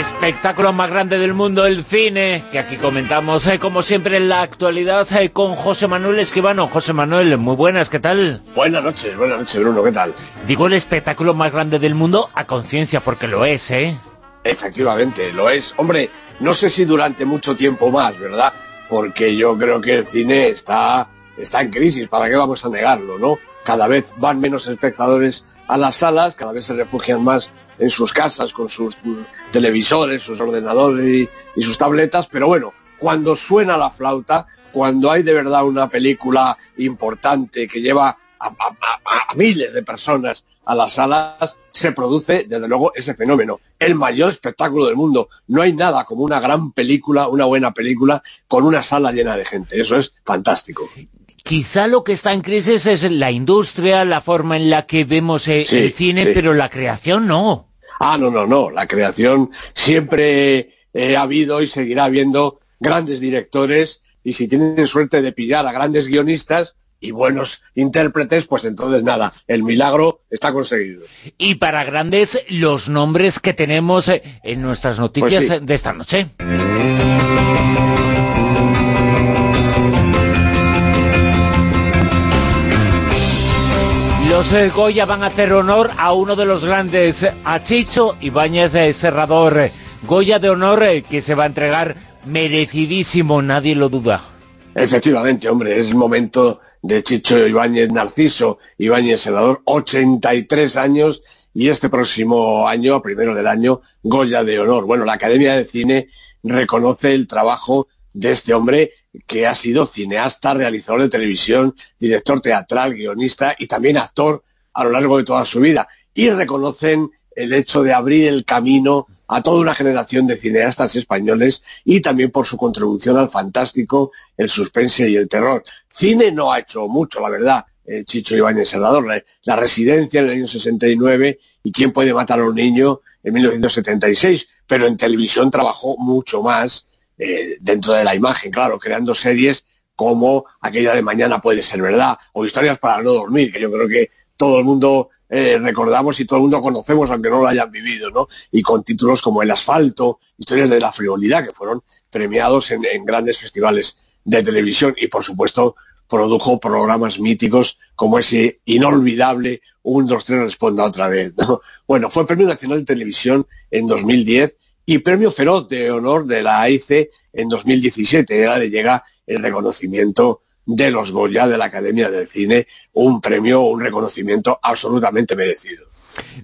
Espectáculo más grande del mundo, el cine, que aquí comentamos, eh, como siempre, en la actualidad eh, con José Manuel Escribano. José Manuel, muy buenas, ¿qué tal? Buenas noches, buenas noches, Bruno, ¿qué tal? Digo el espectáculo más grande del mundo a conciencia, porque lo es, ¿eh? Efectivamente, lo es. Hombre, no sé si durante mucho tiempo más, ¿verdad? Porque yo creo que el cine está, está en crisis, ¿para qué vamos a negarlo, no? Cada vez van menos espectadores a las salas, cada vez se refugian más en sus casas con sus televisores, sus ordenadores y, sus tabletas, pero bueno, cuando suena la flauta, cuando hay de verdad una película importante que lleva a, miles de personas a las salas, se produce, desde luego, ese fenómeno. El mayor espectáculo del mundo. No hay nada como una gran película, una buena película, con una sala llena de gente. Eso es fantástico. Quizá lo que está en crisis es la industria, la forma en la que vemos eh, el cine, pero la creación no. Ah, no, no, no. La creación siempre eh, ha habido y seguirá habiendo grandes directores y si tienen suerte de pillar a grandes guionistas y buenos intérpretes, pues entonces nada, el milagro está conseguido. Y para grandes los nombres que tenemos eh, en nuestras pues noticias de esta noche. Los eh, Goya van a hacer honor a uno de los grandes, a Chicho Ibáñez de Serrador. Goya de honor eh, que se va a entregar merecidísimo, nadie lo duda. Efectivamente, hombre, es el momento de Chicho Ibáñez Narciso, Ibáñez Serrador, 83 años, y este próximo año, a primero del año, Goya de honor. Bueno, la Academia de Cine reconoce el trabajo de este hombre que ha sido cineasta, realizador de televisión, director teatral, guionista y también actor a lo largo de toda su vida. Y reconocen el hecho de abrir el camino a toda una generación de cineastas españoles y también por su contribución al fantástico, el suspense y el terror. Cine no ha hecho mucho, la verdad, eh, Chicho Ibáñez Serrador. La, la, Residencia en el año 69 y Quién puede matar a un niño en 1976, pero en televisión trabajó mucho más eh, dentro de la imagen, claro, creando series como aquella de Mañana puede ser verdad, o Historias para no dormir, que yo creo que todo el mundo eh, recordamos y todo el mundo conocemos, aunque no lo hayan vivido, ¿no? Y con títulos como El asfalto, Historias de la frivolidad, que fueron premiados en, grandes festivales de televisión y, por supuesto, produjo programas míticos como ese inolvidable Un, dos, tres, responda otra vez. ¿no? Bueno, fue Premio Nacional de Televisión en 2010 y Premio Feroz de Honor de la AICE en 2017. Era le llega el reconocimiento de los Goya de la Academia del Cine, un premio, un reconocimiento absolutamente merecido.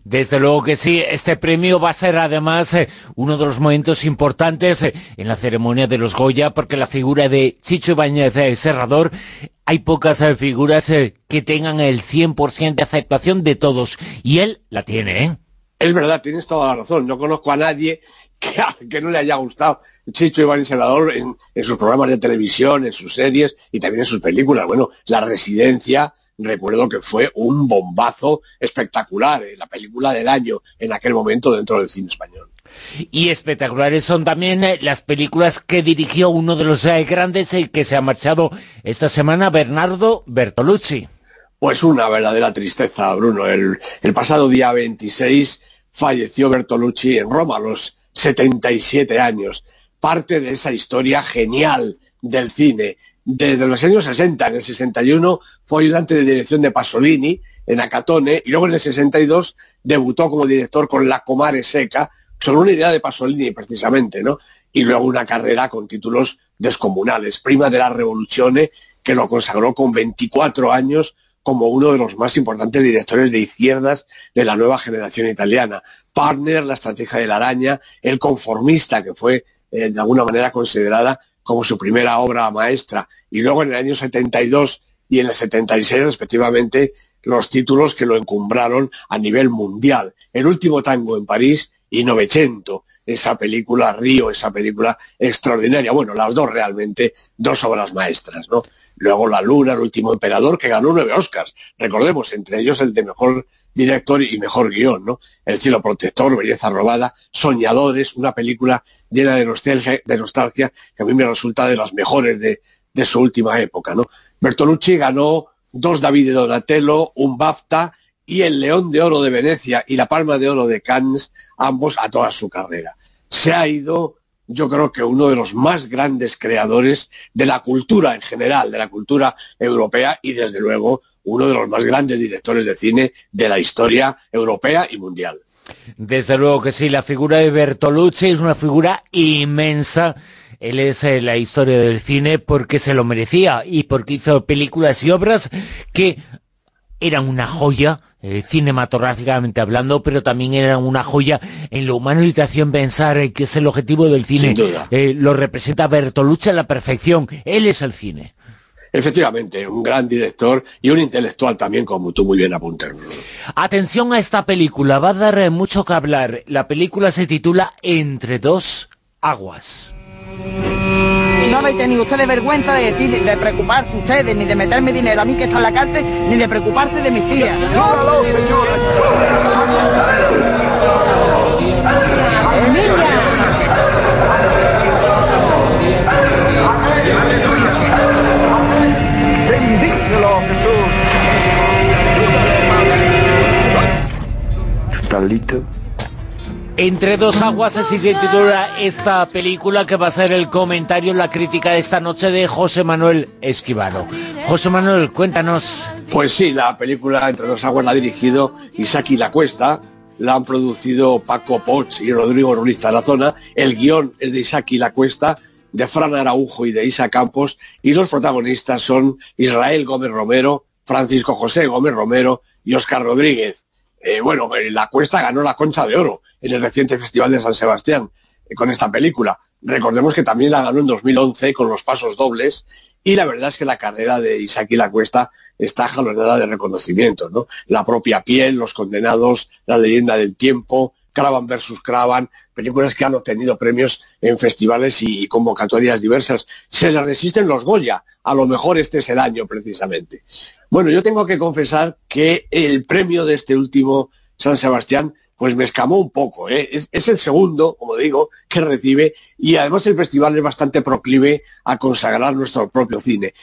Desde luego que sí, este premio va a ser además eh, uno de los momentos importantes eh, en la ceremonia de los Goya, porque la figura de Chicho Ibáñez de Serrador, hay pocas eh, figuras que tengan el 100% de aceptación de todos, y él la tiene, ¿eh? Es verdad, tienes toda la razón. No conozco a nadie que, no le haya gustado Chicho Iván Senador en, en, sus programas de televisión, en sus series y también en sus películas. Bueno, La Residencia, recuerdo que fue un bombazo espectacular, eh, la película del año en aquel momento dentro del cine español. Y espectaculares son también eh, las películas que dirigió uno de los eh, grandes que se ha marchado esta semana, Bernardo Bertolucci. Pues una verdadera tristeza, Bruno. El, el pasado día 26 falleció Bertolucci en Roma a los 77 años. Parte de esa historia genial del cine. Desde los años 60, en el 61 fue ayudante de dirección de Pasolini en Acatone y luego en el 62 debutó como director con La Comare Seca, sobre una idea de Pasolini precisamente, ¿no? Y luego una carrera con títulos descomunales. Prima de la Revoluzione, que lo consagró con 24 años como uno de los más importantes directores de izquierdas de la nueva generación italiana. Partner, La estrategia de la araña, El conformista, que fue eh, de alguna manera considerada como su primera obra maestra. Y luego en el año 72 y en el 76, respectivamente, los títulos que lo encumbraron a nivel mundial. El último tango en París y Novecento. esa película Río, esa película extraordinaria. Bueno, las dos realmente, dos obras maestras, ¿no? Luego La Luna, El último emperador, que ganó nueve Oscars. Recordemos, entre ellos el de mejor director y mejor guion, ¿no? El cielo protector, Belleza robada, Soñadores, una película llena de nostalgia, de nostalgia que a mí me resulta de las mejores de, de su última época, ¿no? Bertolucci ganó dos David de Donatello, un BAFTA y el León de Oro de Venecia y la Palma de Oro de Cannes, ambos a toda su carrera. Se ha ido, yo creo que uno de los más grandes creadores de la cultura en general, de la cultura europea y desde luego uno de los más grandes directores de cine de la historia europea y mundial. Desde luego que sí, la figura de Bertolucci es una figura inmensa. Él es eh, la historia del cine porque se lo merecía y porque hizo películas y obras que eran una joya, eh, cinematográficamente hablando, pero también eran una joya en lo humano y te hacían pensar eh, que es el objetivo del cine. Eh, lo representa Bertolucci a la perfección. Él es el cine. Efectivamente, un gran director y un intelectual también, como tú muy bien apuntas. Atención a esta película, va a dar mucho que hablar. La película se titula Entre dos aguas. No habéis tenido ustedes vergüenza de decir, de preocuparse ustedes, ni de meterme dinero a mí que está en la cárcel, ni de preocuparse de mis hijas. ¡No, señor! ¡Bendícelo, Jesús! ¿Estás listo? Entre dos aguas así se titula esta película que va a ser el comentario, la crítica de esta noche de José Manuel Esquivano. José Manuel, cuéntanos. Pues sí, la película Entre dos aguas la ha dirigido Isaki La Cuesta, la han producido Paco Poch y Rodrigo Ruiz Tarazona, el guion es de Isaki La Cuesta, de Fran Araujo y de Isa Campos, y los protagonistas son Israel Gómez Romero, Francisco José Gómez Romero y Oscar Rodríguez. Eh, bueno, eh, la Cuesta ganó la Concha de Oro en el reciente Festival de San Sebastián eh, con esta película. Recordemos que también la ganó en 2011 con los pasos dobles y la verdad es que la carrera de Isaki La Cuesta está jalonada de reconocimientos, ¿no? La propia piel, Los condenados, La leyenda del tiempo, Cravan versus Cravan, películas que han obtenido premios en festivales y convocatorias diversas. Se les resisten los Goya, a lo mejor este es el año precisamente. Bueno, yo tengo que confesar que el premio de este último San Sebastián pues me escamó un poco. ¿eh? Es, el segundo, como digo, que recibe y además el festival es bastante proclive a consagrar nuestro propio cine.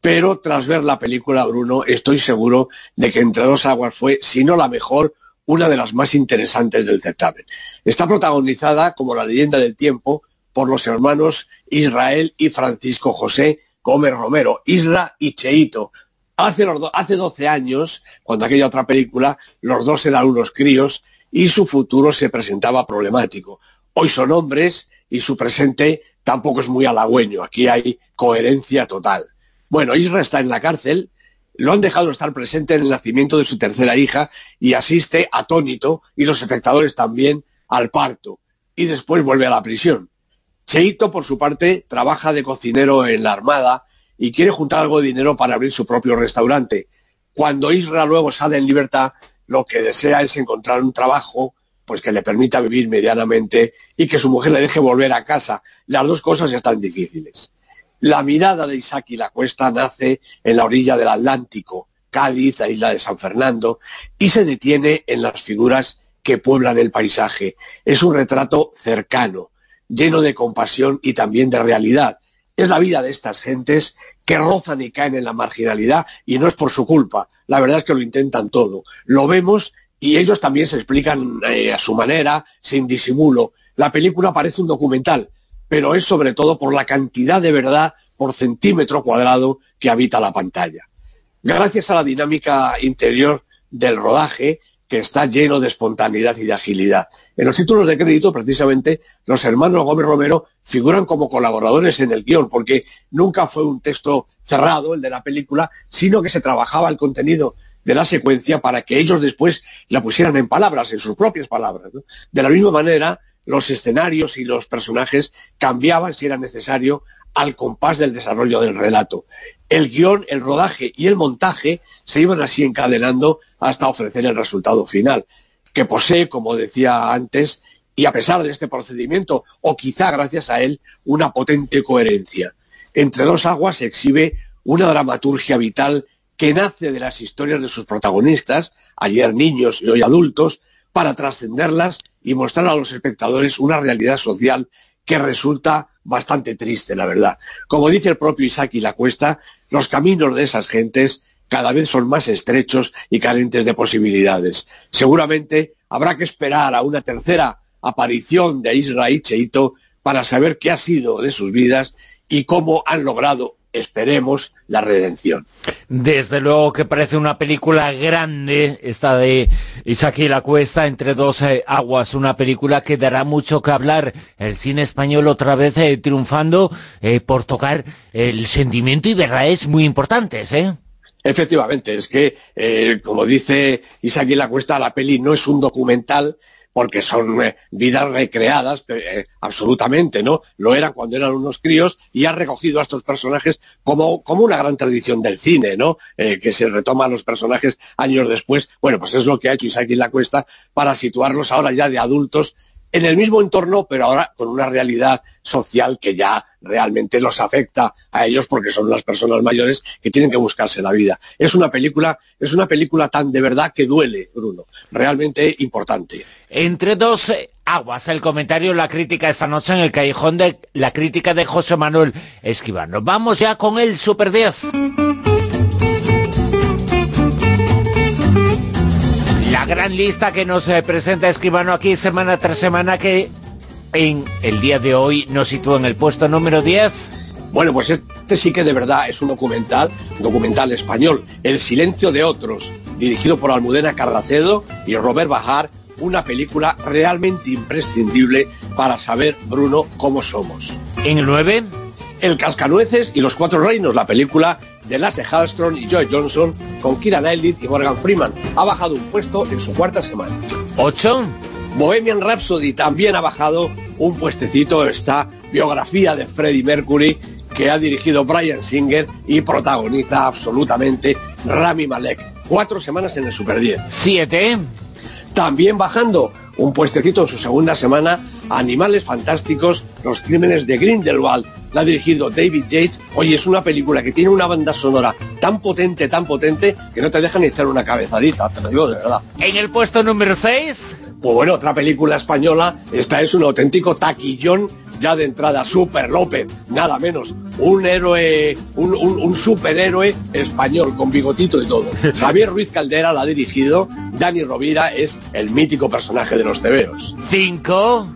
Pero tras ver la película, Bruno, estoy seguro de que Entre dos aguas fue, si no la mejor, una de las más interesantes del certamen. Está protagonizada, como la leyenda del tiempo, por los hermanos Israel y Francisco José Gómez Romero, Isra y Cheito. Hace, los hace 12 años, cuando aquella otra película, los dos eran unos críos y su futuro se presentaba problemático. Hoy son hombres y su presente tampoco es muy halagüeño. Aquí hay coherencia total. Bueno, Isra está en la cárcel, lo han dejado estar presente en el nacimiento de su tercera hija y asiste atónito, y los espectadores también, al parto, y después vuelve a la prisión. Cheito, por su parte, trabaja de cocinero en la Armada y quiere juntar algo de dinero para abrir su propio restaurante. Cuando Isra luego sale en libertad, lo que desea es encontrar un trabajo pues que le permita vivir medianamente y que su mujer le deje volver a casa. Las dos cosas están difíciles. La mirada de Isaac y la cuesta nace en la orilla del Atlántico, Cádiz, la isla de San Fernando, y se detiene en las figuras que pueblan el paisaje. Es un retrato cercano, lleno de compasión y también de realidad. Es la vida de estas gentes que rozan y caen en la marginalidad y no es por su culpa. La verdad es que lo intentan todo. Lo vemos y ellos también se explican eh, a su manera, sin disimulo. La película parece un documental, pero es sobre todo por la cantidad de verdad por centímetro cuadrado que habita la pantalla. Gracias a la dinámica interior del rodaje, que está lleno de espontaneidad y de agilidad. En los títulos de crédito, precisamente, los hermanos Gómez Romero figuran como colaboradores en el guion, porque nunca fue un texto cerrado, el de la película, sino que se trabajaba el contenido de la secuencia para que ellos después la pusieran en palabras, en sus propias palabras. De la misma manera, los escenarios y los personajes cambiaban, si era necesario, al compás del desarrollo del relato. El guion, el rodaje y el montaje se iban así encadenando hasta ofrecer el resultado final, que posee, como decía antes, y a pesar de este procedimiento, o quizá gracias a él, una potente coherencia. Entre dos aguas se exhibe una dramaturgia vital que nace de las historias de sus protagonistas, ayer niños y hoy adultos, para trascenderlas y mostrar a los espectadores una realidad social que resulta bastante triste, la verdad. Como dice el propio Isaac y la Cuesta, los caminos de esas gentes cada vez son más estrechos y carentes de posibilidades. Seguramente habrá que esperar a una tercera aparición de Israel Cheito para saber qué ha sido de sus vidas y cómo han logrado esperemos la redención. Desde luego que parece una película grande, esta de Isaac y la Cuesta, entre dos eh, aguas, una película que dará mucho que hablar. El cine español otra vez eh, triunfando eh, por tocar el sentimiento y verdades muy importantes, ¿eh? Efectivamente, es que, como dice Isaac y la Cuesta, la peli no es un documental, porque son eh, vidas recreadas eh, absolutamente, ¿no? Lo eran cuando eran unos críos y ha recogido a estos personajes como, como una gran tradición del cine, ¿no? Eh, que se retoma a los personajes años después. Bueno, pues es lo que ha hecho Isaac la Cuesta para situarlos ahora ya de adultos en el mismo entorno, pero ahora con una realidad social que ya realmente los afecta a ellos porque son las personas mayores que tienen que buscarse la vida. Es una película, es una película tan de verdad que duele, Bruno, realmente importante. Entre dos eh, aguas, el comentario, la crítica esta noche en el callejón de la crítica de José Manuel Esquivano. Vamos ya con el Super 10. La gran lista que nos eh, presenta Escribano aquí semana tras semana que en el día de hoy nos sitúa en el puesto número 10. Bueno, pues este sí que de verdad es un documental, documental español, El silencio de otros, dirigido por Almudena Carracedo y Robert Bajar, una película realmente imprescindible para saber, Bruno, cómo somos. En el 9... El Cascanueces y los Cuatro Reinos, la película de Lasse Hallström y Joy Johnson con Kira Knightley y Morgan Freeman. Ha bajado un puesto en su cuarta semana. ¿Ocho? Bohemian Rhapsody también ha bajado un puestecito esta biografía de Freddie Mercury que ha dirigido Brian Singer y protagoniza absolutamente Rami Malek. Cuatro semanas en el Super 10. Siete. También bajando un puestecito en su segunda semana, Animales Fantásticos, Los Crímenes de Grindelwald. La ha dirigido David Yates. Oye, es una película que tiene una banda sonora tan potente, tan potente, que no te dejan echar una cabezadita, te lo digo de verdad. En el puesto número 6... Pues bueno, otra película española, esta es un auténtico taquillón ya de entrada, Super López, nada menos, un héroe, un, un, superhéroe español con bigotito y todo. Javier Ruiz Caldera la ha dirigido, Dani Rovira es el mítico personaje de los tebeos. Cinco.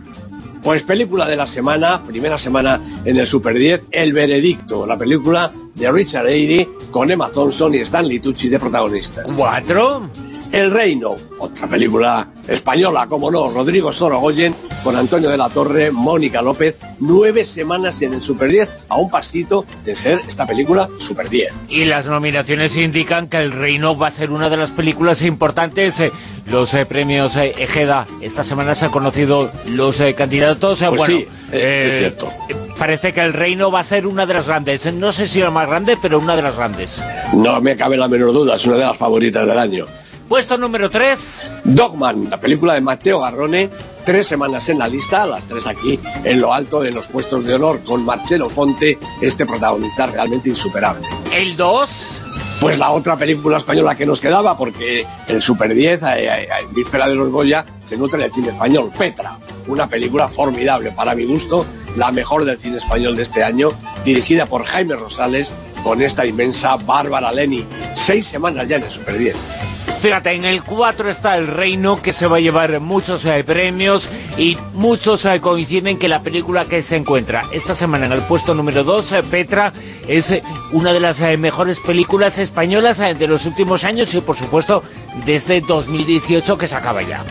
Pues película de la semana, primera semana en el Super 10, El Veredicto, la película de Richard Eyre con Emma Thompson y Stanley Tucci de protagonistas. Cuatro. El Reino, otra película española, como no, Rodrigo Sorogoyen, con Antonio de la Torre, Mónica López, nueve semanas en el Super 10, a un pasito de ser esta película Super 10. Y las nominaciones indican que El Reino va a ser una de las películas importantes. Eh, los eh, premios eh, Ejeda, esta semana se han conocido los candidatos. Pues bueno, sí, es cierto. Parece que El Reino va a ser una de las grandes. No sé si la más grande, pero una de las grandes. No me cabe la menor duda, es una de las favoritas del año. Puesto número 3. Dogman, la película de Mateo Garrone, tres semanas en la lista, las tres aquí en lo alto de los puestos de honor, con Marcelo Fonte, este protagonista realmente insuperable. El 2. Pues la otra película española que nos quedaba, porque el Super 10, en víspera de los Goya, se nutre del cine español. Petra, una película formidable, para mi gusto, la mejor del cine español de este año, dirigida por Jaime Rosales, con esta inmensa Bárbara Leni. Seis semanas ya en el Super 10. Fíjate, en el 4 está El Reino, que se va a llevar muchos eh, premios y muchos eh, coinciden que la película que se encuentra esta semana en el puesto número 2, eh, Petra, es una de las mejores películas españolas de los últimos años y, por supuesto, desde 2018 que se acaba ya.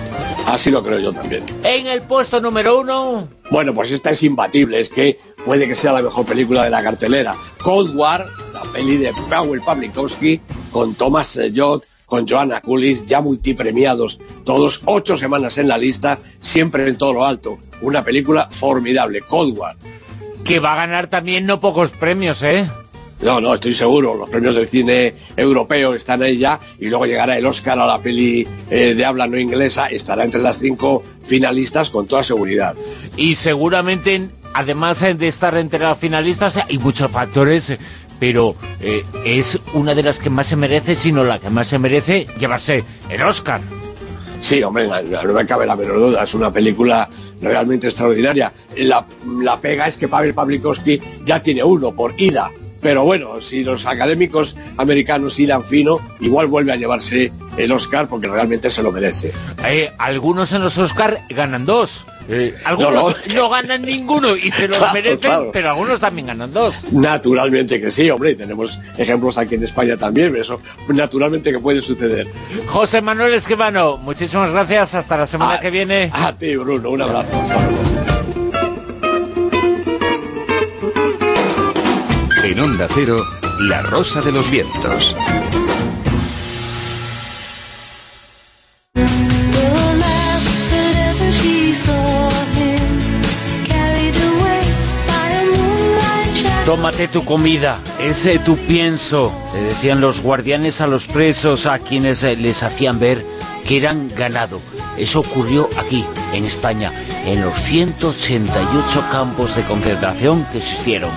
Así lo creo yo también. En el puesto número 1... Bueno, pues esta es imbatible, es que puede que sea la mejor película de la cartelera. Cold War, la peli de Powell Pawlikowski, con Thomas Jod, con Joanna Coolidge, ya multipremiados, todos ocho semanas en la lista, siempre en todo lo alto. Una película formidable, Cold War. Que va a ganar también no pocos premios, ¿eh? No, no, estoy seguro. Los premios del cine europeo están ahí ya y luego llegará el Oscar a la peli eh, de habla no inglesa. Estará entre las cinco finalistas con toda seguridad. Y seguramente, además de estar entre las finalistas, hay muchos factores, eh, pero eh, es una de las que más se merece, sino la que más se merece llevarse el Oscar. Sí, hombre, no, me cabe la menor duda. Es una película realmente extraordinaria. La, la pega es que Pavel Pavlikovsky ya tiene uno por ida. Pero bueno, si los académicos americanos hilan fino, igual vuelve a llevarse el Oscar porque realmente se lo merece. Eh, algunos en los Oscar ganan dos. Eh, algunos no, no. ganan ninguno y se los Claro, merecen, claro. pero algunos también ganan dos. Naturalmente que sí, hombre, y tenemos ejemplos aquí en España también, eso naturalmente que puede suceder. José Manuel Esquivano, muchísimas gracias, hasta la semana Ah, que viene. A ti, Bruno, un abrazo. Hasta luego. En Onda Cero, La Rosa de los Vientos. Tómate tu comida, ese tu pienso, le decían los guardianes a los presos a quienes eh, les hacían ver que eran ganado. Eso ocurrió aquí, en España, en los 188 campos de concentración que existieron.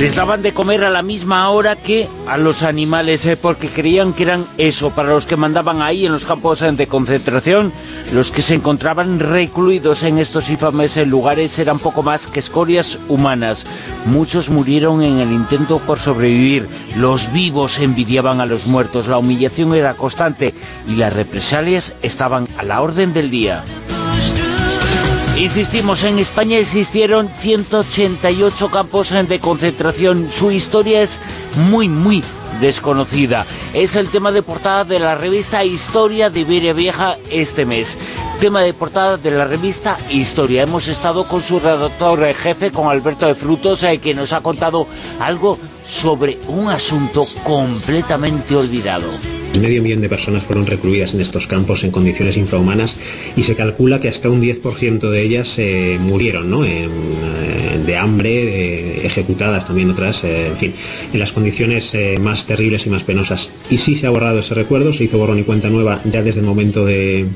Les daban de comer a la misma hora que a los animales, eh, porque creían que eran eso, para los que mandaban ahí en los campos de concentración, los que se encontraban recluidos en estos infames lugares eran poco más que escorias humanas. Muchos murieron en el intento por sobrevivir, los vivos envidiaban a los muertos, la humillación era constante y las represalias estaban a la orden del día. Insistimos, en España existieron 188 campos de concentración. Su historia es muy, muy desconocida. Es el tema de portada de la revista Historia de Iberia Vieja este mes. Tema de portada de la revista Historia. Hemos estado con su redactor eh, jefe, con Alberto de Frutos, eh, que nos ha contado algo sobre un asunto completamente olvidado. Medio millón de personas fueron recluidas en estos campos en condiciones infrahumanas y se calcula que hasta un 10% de ellas eh, murieron ¿no? Eh, de hambre, eh, ejecutadas también otras, en fin, en las condiciones más terribles y más penosas. Y sí se ha borrado ese recuerdo, se hizo borrón y cuenta nueva ya desde el momento de,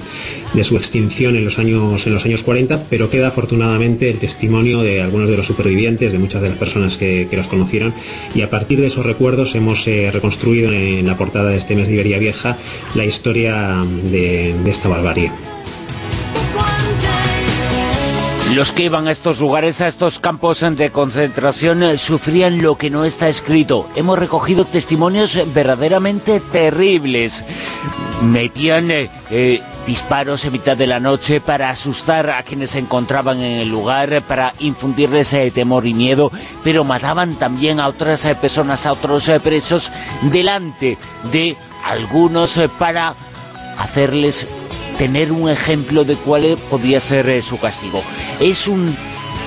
de su extinción en los, años, en los años 40, pero queda afortunadamente el testimonio de algunos de los supervivientes, de muchas de las personas que, que los conocieron, y a partir de esos recuerdos hemos eh, reconstruido en la portada de este mes de Iberia Vieja la historia de, esta barbarie. Los que iban a estos lugares, a estos campos de concentración, eh, sufrían lo que no está escrito. Hemos recogido testimonios verdaderamente terribles. Metían eh, disparos en mitad de la noche para asustar a quienes se encontraban en el lugar, para infundirles eh, temor y miedo, pero mataban también a otras eh, personas, a otros eh, presos, delante de algunos para hacerles tener un ejemplo de cuál podría ser su castigo. Es un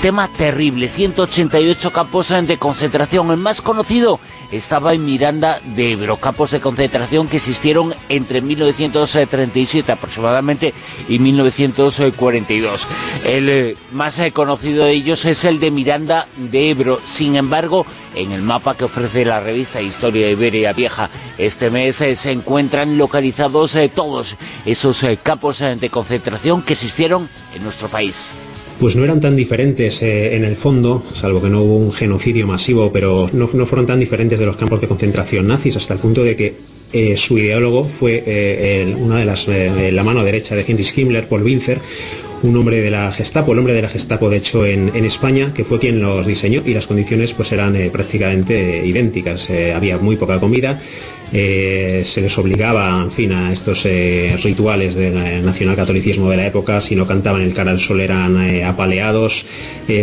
tema terrible, 188 campos de concentración. El más conocido estaba en Miranda de Ebro, campos de concentración que existieron entre 1937 aproximadamente y 1942. El eh, más eh, conocido de ellos es el de Miranda de Ebro. Sin embargo, en el mapa que ofrece la revista Historia de Iberia Vieja este mes eh, se encuentran localizados todos esos campos de concentración que existieron en nuestro país. Pues no eran tan diferentes eh, en el fondo, salvo que no hubo un genocidio masivo, pero no, fueron tan diferentes de los campos de concentración nazis, hasta el punto de que eh, su ideólogo fue eh, una de las, la mano derecha de Heinrich Himmler, Paul Winzer, un hombre de la Gestapo, el hombre de la Gestapo de hecho en, en España, que fue quien los diseñó y las condiciones pues eran prácticamente idénticas. Había muy poca comida, eh, se les obligaba, en fin, a estos eh, rituales del eh, nacionalcatolicismo de la época, si no cantaban el cara al sol eran apaleados,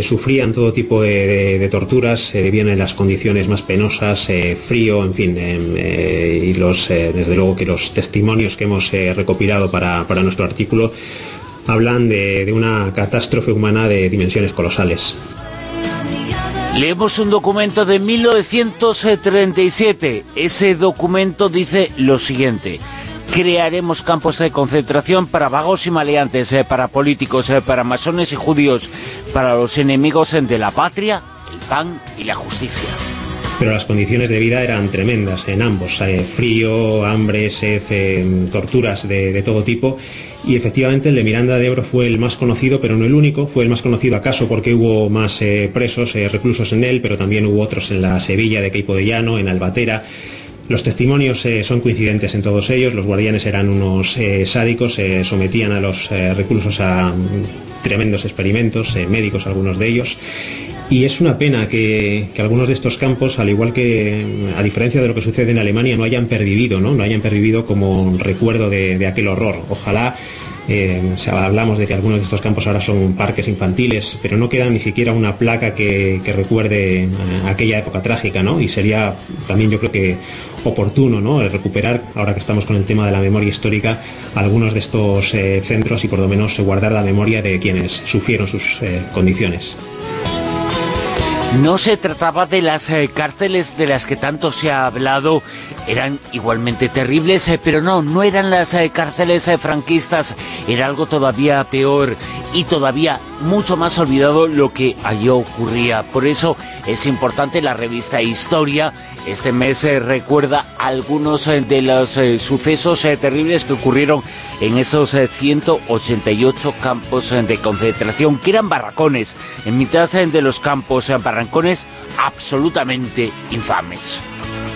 sufrían todo tipo de, de- de torturas, vivían en las condiciones más penosas, frío, en fin, y los, desde luego que los testimonios que hemos recopilado para, para nuestro artículo hablan de, de una catástrofe humana de dimensiones colosales. Leemos un documento de 1937. Ese documento dice lo siguiente. crearemos campos de concentración para vagos y maleantes, eh, para políticos, eh, para masones y judíos, para los enemigos de la patria, el pan y la justicia pero las condiciones de vida eran tremendas en ambos, eh, frío, hambre, sed, eh, torturas de, todo tipo. Y efectivamente el de Miranda de Ebro fue el más conocido, pero no el único. Fue el más conocido acaso porque hubo más eh, presos, reclusos en él, pero también hubo otros en la Sevilla de Queipo en Albatera. Los testimonios son coincidentes en todos ellos. Los guardianes eran unos sádicos, sometían a los reclusos a mm, tremendos experimentos, médicos algunos de ellos. Y es una pena que, algunos de estos campos, al igual que a diferencia de lo que sucede en Alemania, no hayan pervivido, ¿no? No hayan pervivido como recuerdo de, aquel horror. Ojalá eh, hablamos de que algunos de estos campos ahora son parques infantiles, pero no queda ni siquiera una placa que, recuerde eh, aquella época trágica, ¿no? Y sería también yo creo que oportuno, ¿no? Recuperar, ahora que estamos con el tema de la memoria histórica, algunos de estos eh, centros y por lo menos guardar la memoria de quienes sufrieron sus condiciones. No se trataba de las eh, cárceles de las que tanto se ha hablado, eran igualmente terribles, eh, pero no, no eran las eh, cárceles franquistas, era algo todavía peor y todavía mucho más olvidado lo que allí ocurría. Por eso es importante la revista Historia. Este mes recuerda algunos de los sucesos terribles que ocurrieron en esos 188 campos de concentración, que eran barracones, en mitad de los campos barrancones absolutamente infames.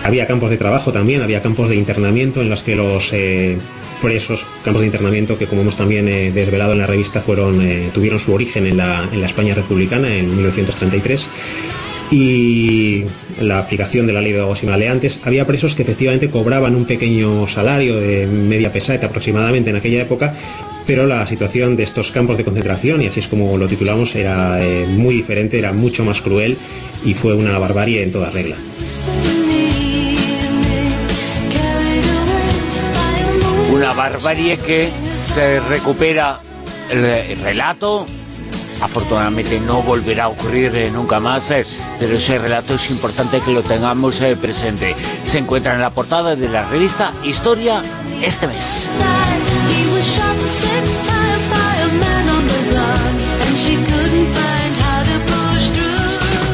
Había campos de trabajo también, había campos de internamiento en los que los eh, presos, campos de internamiento que como hemos también eh, desvelado en la revista, eh, tuvieron su origen en la, España republicana en 1933 y la aplicación de la ley de vagos y había presos que efectivamente cobraban un pequeño salario de media peseta aproximadamente en aquella época, pero la situación de estos campos de concentración, y así es como lo titulamos, era muy diferente, era mucho más cruel y fue una barbarie en toda regla. Barbarie que se recupera el relato afortunadamente no volverá a ocurrir eh, nunca más, eh, pero ese relato es importante que lo tengamos eh, presente. Se encuentra en la portada de la revista Historia este mes.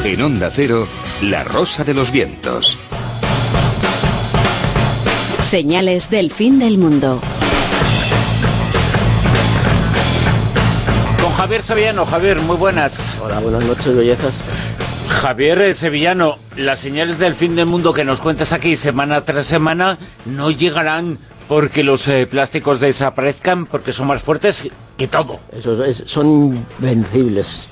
En Onda Cero, La Rosa de los Vientos. Señales del fin del mundo. Javier Sevillano. Javier, muy buenas. Hola, buenas noches, bellezas. Javier eh, Sevillano, las señales del fin del mundo que nos cuentas aquí semana tras semana no llegarán porque los eh, plásticos desaparezcan, porque son más fuertes que todo. Eso son invencibles.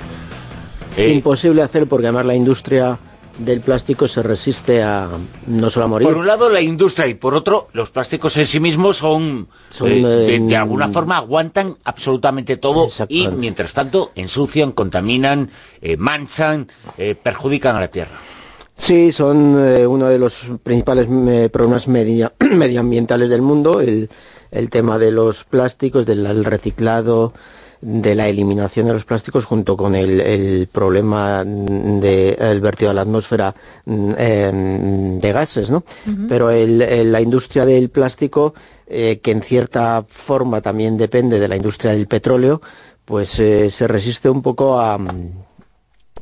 Eh. Imposible hacer porque además la industria del plástico se resiste a no solo a morir. Por un lado la industria y por otro los plásticos en sí mismos son, eh, de, alguna forma aguantan absolutamente todo y mientras tanto ensucian, contaminan, eh, manchan, eh, perjudican a la tierra. Sí, son uno de los principales problemas medioambientales del mundo, el, el tema de los plásticos, del reciclado, de la eliminación de los plásticos junto con el, problema del vertido a la atmósfera em, de gases, ¿no? Pero la industria del plástico, eh, que en cierta forma también depende de la industria del petróleo, pues eh, se resiste un poco a mm,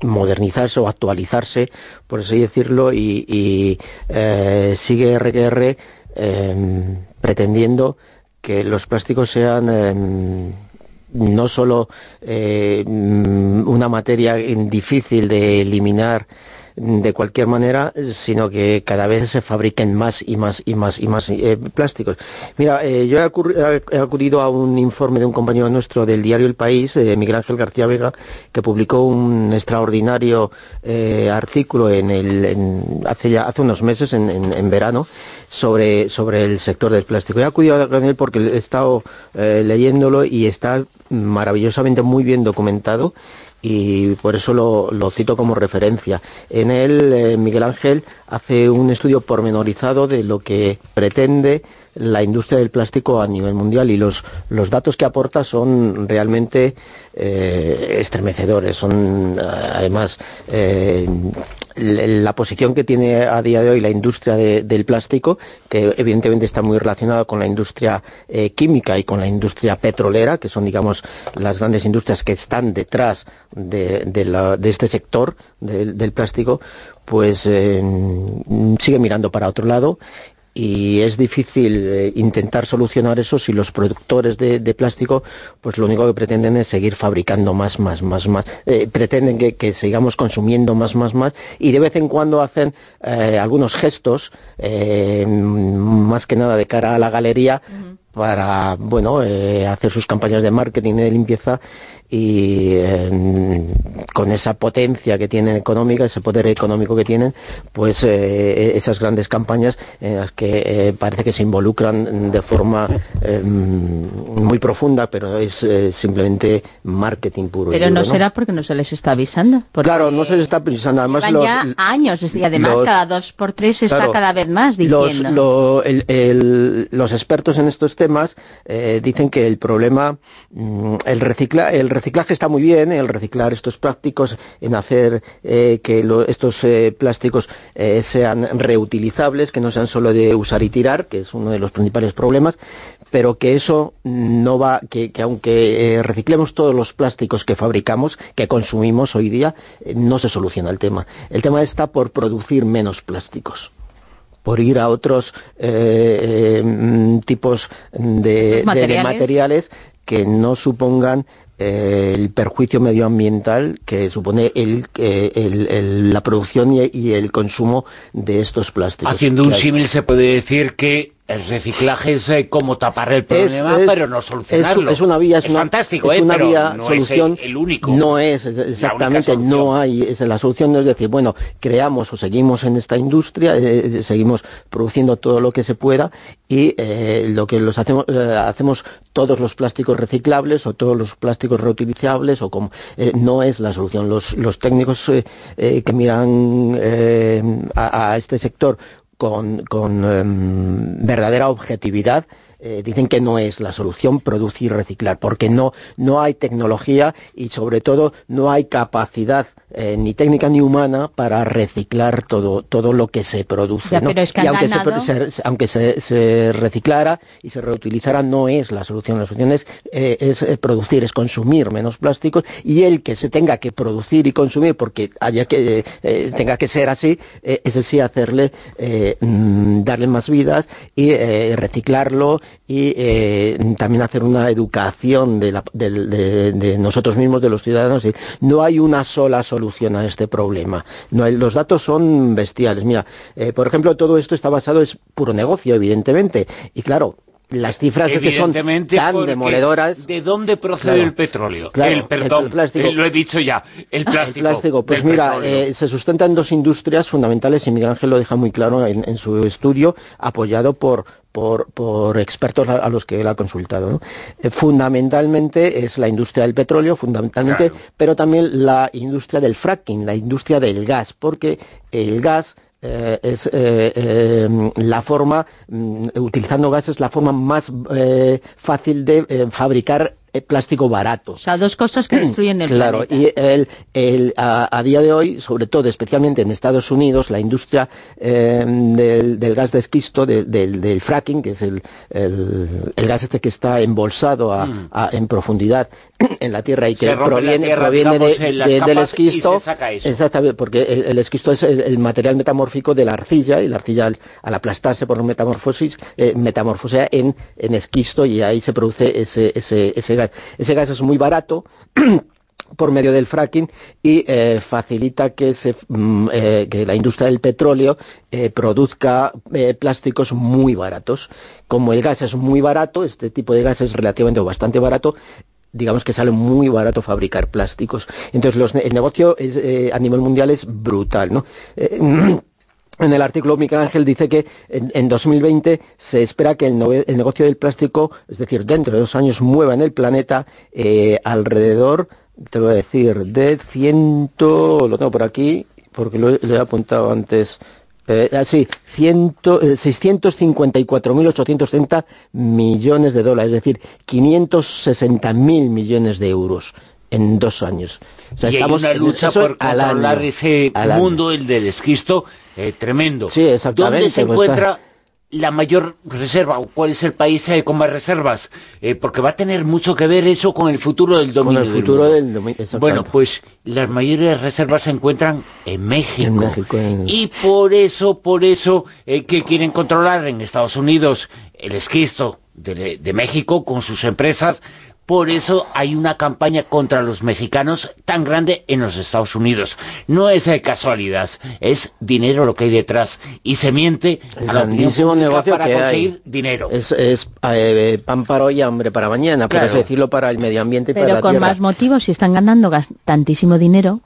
modernizarse o actualizarse, por así decirlo, y, eh, sigue RQR em, pretendiendo que los plásticos sean em, no solo eh, una materia difícil de eliminar de cualquier manera, sino que cada vez se fabriquen más y más y más y más eh, plásticos. Mira, eh, yo he, acudido a un informe de un compañero nuestro del diario El País, Miguel Ángel García Vega, que publicó un extraordinario artículo en hace unos meses, en verano, sobre, sobre el sector del plástico. He acudido a él porque he estado eh, leyéndolo y está maravillosamente muy bien documentado y por eso lo, lo cito como referencia. En él, eh, Miguel Ángel hace un estudio pormenorizado de lo que pretende la industria del plástico a nivel mundial y los, los datos que aporta son realmente eh, estremecedores. Son además la posición que tiene a día de hoy la industria del plástico, que evidentemente está muy relacionada con la industria química y con la industria petrolera, que son digamos las grandes industrias que están detrás de, este sector del plástico, pues eh, sigue mirando para otro lado y es difícil eh, intentar solucionar eso si los productores de, plástico pues lo único que pretenden es seguir fabricando más, más, más, más. Eh, pretenden que, sigamos consumiendo más, más, más y de vez en cuando hacen algunos gestos más que nada de cara a la galería para bueno hacer sus campañas de marketing y de limpieza y con esa potencia que tienen económica, ese poder económico que tienen, pues eh, esas grandes campañas en las que eh, parece que se involucran de forma em, muy profunda, pero es eh, simplemente marketing puro. Pero no, será porque no se les está avisando. Claro, no se les está avisando. Además, los, ya años y además cada dos por tres se está cada vez más diciendo. Los, expertos en estos temas dicen que el problema, mm, el recicla, el reciclaje está muy bien, el reciclar estos plásticos, en hacer eh, que estos eh, plásticos eh, sean reutilizables, que no sean solo de usar y tirar, que es uno de los principales problemas, pero que eso no va, que, aunque reciclemos todos los plásticos que fabricamos, que consumimos hoy día, no se soluciona el tema. El tema está por producir menos plásticos por ir a otros tipos de materiales que no supongan eh, el perjuicio medioambiental que supone el, la producción y, el consumo de estos plásticos. Haciendo un símil se puede decir que el reciclaje es eh, como tapar el problema, pero no solucionarlo. Es, una vía, es, fantástico, es ¿eh? una vía no solución. Es el, único. No es exactamente, no hay. Es, la solución no es decir, bueno, creamos o seguimos en esta industria, eh, seguimos produciendo todo lo que se pueda y lo que los hacemos, hacemos todos los plásticos reciclables o todos los plásticos reutilizables o como no es la solución. Los, los técnicos que miran a este sector con, em, verdadera objetividad eh, dicen que no es la solución producir y reciclar, porque no, no hay tecnología y sobre todo no hay capacidad eh, ni técnica ni humana para reciclar todo, todo lo que se produce. y aunque, se, reciclara y se reutilizara, no es la solución. La solución es, eh, es producir, es consumir menos plásticos y el que se tenga que producir y consumir porque haya que tenga que ser así, ese sí hacerle, mm, darle más vidas y reciclarlo y eh, también hacer una educación de, nosotros mismos, de los ciudadanos. No hay una sola solución a este problema. Los datos son bestiales. Mira, eh, por ejemplo, todo esto está basado, es puro negocio, evidentemente. Y claro, las cifras que son tan demoledoras. ¿De dónde procede el petróleo? el, perdón, plástico, lo he dicho ya, el plástico. Pues mira, eh, se sustenta en dos industrias fundamentales y Miguel Ángel lo deja muy claro en su estudio, apoyado por, por, expertos a, los que él ha consultado. Eh, fundamentalmente es la industria del petróleo, fundamentalmente, pero también la industria del fracking, la industria del gas, porque el gas eh, es eh, la forma, mm, utilizando gas es la forma más fácil de fabricar eh, plástico barato. O sea, dos cosas que destruyen el Claro, y el, a, día de hoy, sobre todo, especialmente en Estados Unidos, la industria eh, del, gas de esquisto, del, fracking, que es el, gas este que está embolsado mm. en profundidad en la tierra y que proviene, proviene del esquisto. Exactamente, porque el, esquisto es el, material metamórfico de la arcilla, y la arcilla al, aplastarse por metamorfosis, eh, metamorfosea en, en esquisto y ahí se produce ese, ese, ese gas. Ese gas es muy barato. por medio del fracking y eh, facilita que, se, mm, eh, que, la industria del petróleo eh, produzca plásticos muy baratos. Como el gas es muy barato, este tipo de gas es relativamente bastante barato, digamos que sale muy barato fabricar plásticos. Entonces el negocio a nivel mundial es brutal, ¿no? En el artículo Miguel Ángel dice que en, 2020 se espera que el, negocio del plástico, es decir, dentro de dos años, mueva en el planeta eh, alrededor, te voy a decir, de ciento, lo tengo por aquí, porque lo, he apuntado antes Eh, ah, sí, ciento- eh, 654.830 millones de dólares, es decir, 560.000 millones de euros en dos años. O sea, y hay estamos una en lucha por controlar año, ese mundo, el del esquisto, eh, tremendo. Sí, exactamente, ¿Dónde se pues encuentra está- la mayor reserva o cuál es el país eh, con más reservas? Eh, porque va a tener mucho que ver eso con el futuro del Con dominio el futuro del dominio. Bueno, pues las mayores reservas se encuentran en México. En México, en- Y por eso, por eso, eh, que quieren controlar en Estados Unidos el esquisto de, de México con sus empresas. Por eso hay una campaña contra los mexicanos tan grande en los Estados Unidos. No es casualidad, es dinero lo que hay detrás. Y se miente El a la opinión negocio para que hay. conseguir dinero. Es, es, eh, pan para hoy, hambre para mañana, por Claro. así decirlo, para el medio ambiente y para Pero la con tierra. más motivos, si están ganando tantísimo dinero,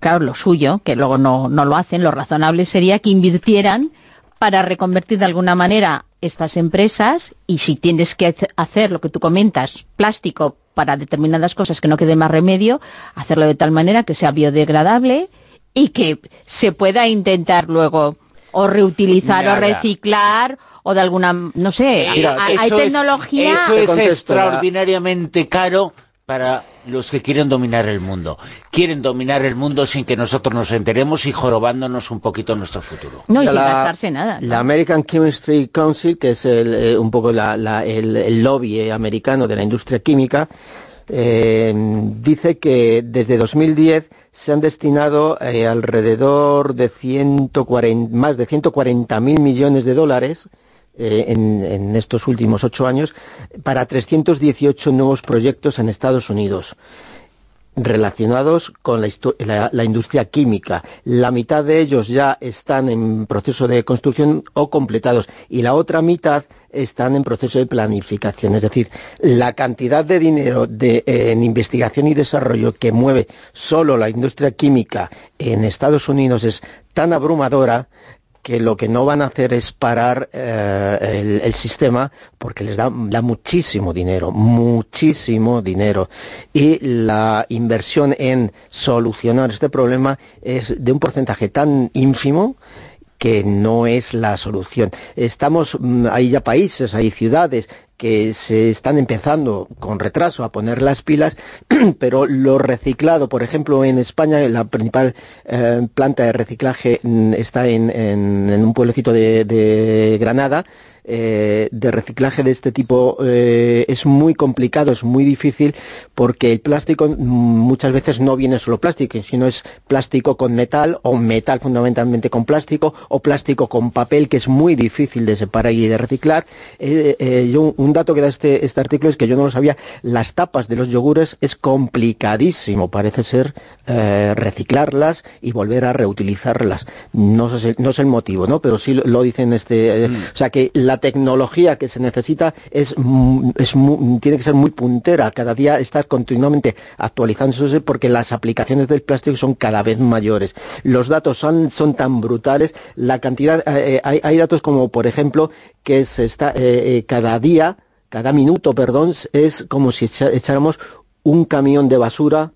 claro, lo suyo, que luego no, no lo hacen, lo razonable sería que invirtieran para reconvertir de alguna manera estas empresas y si tienes que hace- hacer lo que tú comentas, plástico para determinadas cosas que no quede más remedio, hacerlo de tal manera que sea biodegradable y que se pueda intentar luego o reutilizar Nada. o reciclar o de alguna, no sé, ha- hay es- tecnología... Eso es extraordinariamente caro para los que quieren dominar el mundo. Quieren dominar el mundo sin que nosotros nos enteremos y jorobándonos un poquito nuestro futuro. No, y La- sin gastarse nada. La American Chemistry Council, que es el, eh, un poco la- la- el, el lobby eh, americano de la industria química, eh, dice que desde 2010 se han destinado eh, alrededor de 140, más de 140.000 millones de dólares eh, en, estos últimos ocho años para 318 nuevos proyectos en Estados Unidos relacionados con la, industria química. La mitad de ellos ya están en proceso de construcción o completados y la otra mitad están en proceso de planificación. Es decir, la cantidad de dinero de, en investigación y desarrollo que mueve solo la industria química en Estados Unidos es tan abrumadora que lo que no van a hacer es parar eh, el, sistema porque les da muchísimo dinero, muchísimo dinero. Y la inversión en solucionar este problema es de un porcentaje tan ínfimo que no es la solución. Estamos, mm, hay ya países, hay ciudades que se están empezando con retraso a poner las pilas, pero lo reciclado, por ejemplo, en España la principal eh, planta de reciclaje mm, está en, en- un pueblecito de, de Granada, eh, de reciclaje de este tipo eh, es muy complicado, es muy difícil, porque el plástico mm, muchas veces no viene solo plástico, sino es plástico con metal, o metal fundamentalmente con plástico, o plástico con papel, que es muy difícil de separar y de reciclar. Eh, yo, un dato que da este, este artículo es que yo no lo sabía, las tapas de los yogures es complicadísimo, parece ser reciclarlas y volver a reutilizarlas. No sé, no sé el motivo, ¿no? Pero sí lo, lo dicen este, eh, o sea que la tecnología que se necesita tiene que ser muy puntera, cada día estar continuamente actualizándose porque las aplicaciones del plástico son cada vez mayores. Los datos son, tan brutales, la eh, eh, hay, datos como por ejemplo que eh, cada día, cada minuto, perdón, es como si echáramos un camión de basura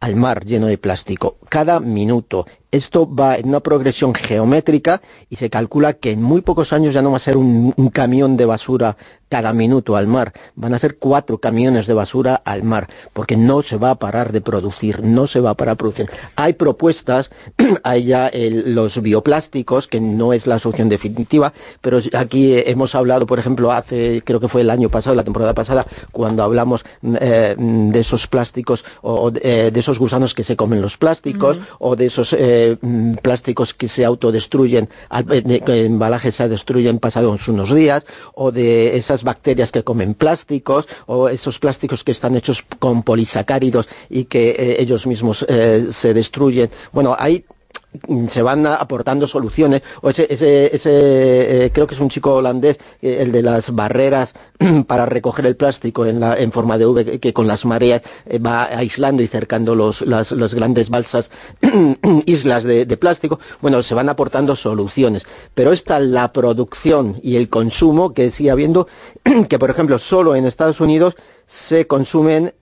al mar lleno de plástico, cada minuto. Esto va en una progresión geométrica y se calcula que en muy pocos años ya no va a ser un, un camión de basura cada minuto al mar, van a ser cuatro camiones de basura al mar, porque no se va a parar de producir, no se va a parar de producir. Hay propuestas, hay ya el- los bioplásticos, que no es la solución definitiva, pero aquí hemos hablado, por ejemplo, hace, creo que fue el año pasado, la temporada pasada, cuando hablamos eh, de esos plásticos o, o de, eh, de esos gusanos que se comen los plásticos o de esos eh, mm, plásticos que se autodestruyen, que embalajes se destruyen pasados unos días o de esas bacterias que comen plásticos o esos plásticos que están hechos con polisacáridos y que eh, ellos mismos eh, se destruyen. Bueno, hay se van aportando soluciones. O ese, ese, ese eh, creo que es un chico holandés el de las barreras para recoger el plástico en, la, en forma de V que, con las mareas eh, va aislando y cercando los, las, las grandes balsas islas de, de plástico. Bueno se van aportando soluciones. Pero está la producción y el consumo que sigue habiendo que por ejemplo solo en Estados Unidos se consumen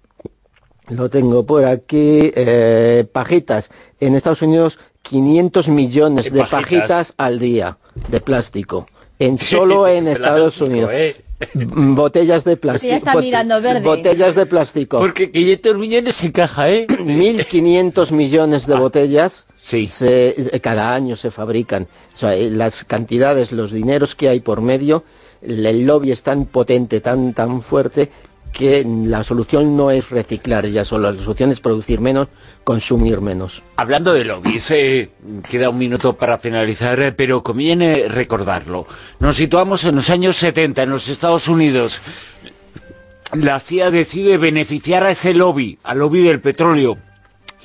lo tengo por aquí, eh, pajitas. En Estados Unidos 500 millones De de, pajitas. pajitas. al día de plástico. En solo en Estados Plástico, Unidos. ¿eh? Mm, Botellas de plástico. Ya está bot- mirando verde. Botellas de plástico. Porque 500 millones se encaja, ¿eh? 1.500 millones Ah. de botellas Sí. se- eh, cada año se fabrican. O sea, eh, las cantidades, los dineros que hay por medio, el, el lobby es tan potente, tan, tan fuerte, que la solución no es reciclar ya solo, la solución es producir menos, consumir menos. Hablando de lobbies, queda un minuto para finalizar, eh, pero conviene recordarlo. Nos situamos en los años 70 en los Estados Unidos. La CIA decide beneficiar a ese lobby, al lobby del petróleo,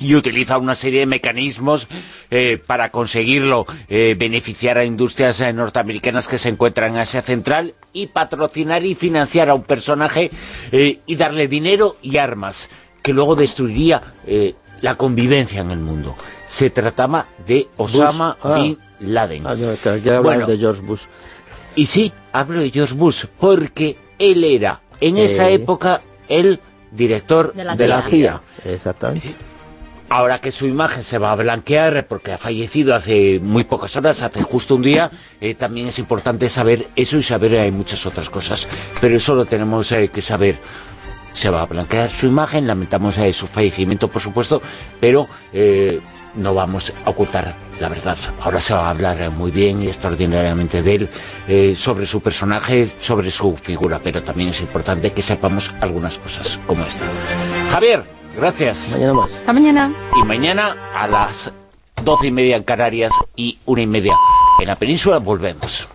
y utiliza una serie de mecanismos eh, para conseguirlo, eh, beneficiar a industrias eh, norteamericanas que se encuentran en Asia Central y patrocinar y financiar a un personaje eh, y darle dinero y armas, que luego destruiría eh, la convivencia en el mundo. Se trataba de Osama Bush. Ah. Bin Laden. Ah, no, hablar Bueno. de George Bush. Y sí, hablo de George Bush, porque él era en esa época el director De la De la CIA. CIA, exactamente. Ahora que su imagen se va a blanquear porque ha fallecido hace muy pocas horas, hace justo un día, eh, también es importante saber eso y saber hay muchas otras cosas. Pero eso lo tenemos eh, que saber. Se va a blanquear su imagen, lamentamos eh, su fallecimiento, por supuesto, pero no vamos a ocultar la verdad. Ahora se va a hablar muy bien y extraordinariamente de él, sobre su personaje, sobre su figura, pero también es importante que sepamos algunas cosas como esta. Javier, gracias. Mañana más. Hasta mañana. Y mañana a las doce y media en Canarias y una y media en la península volvemos.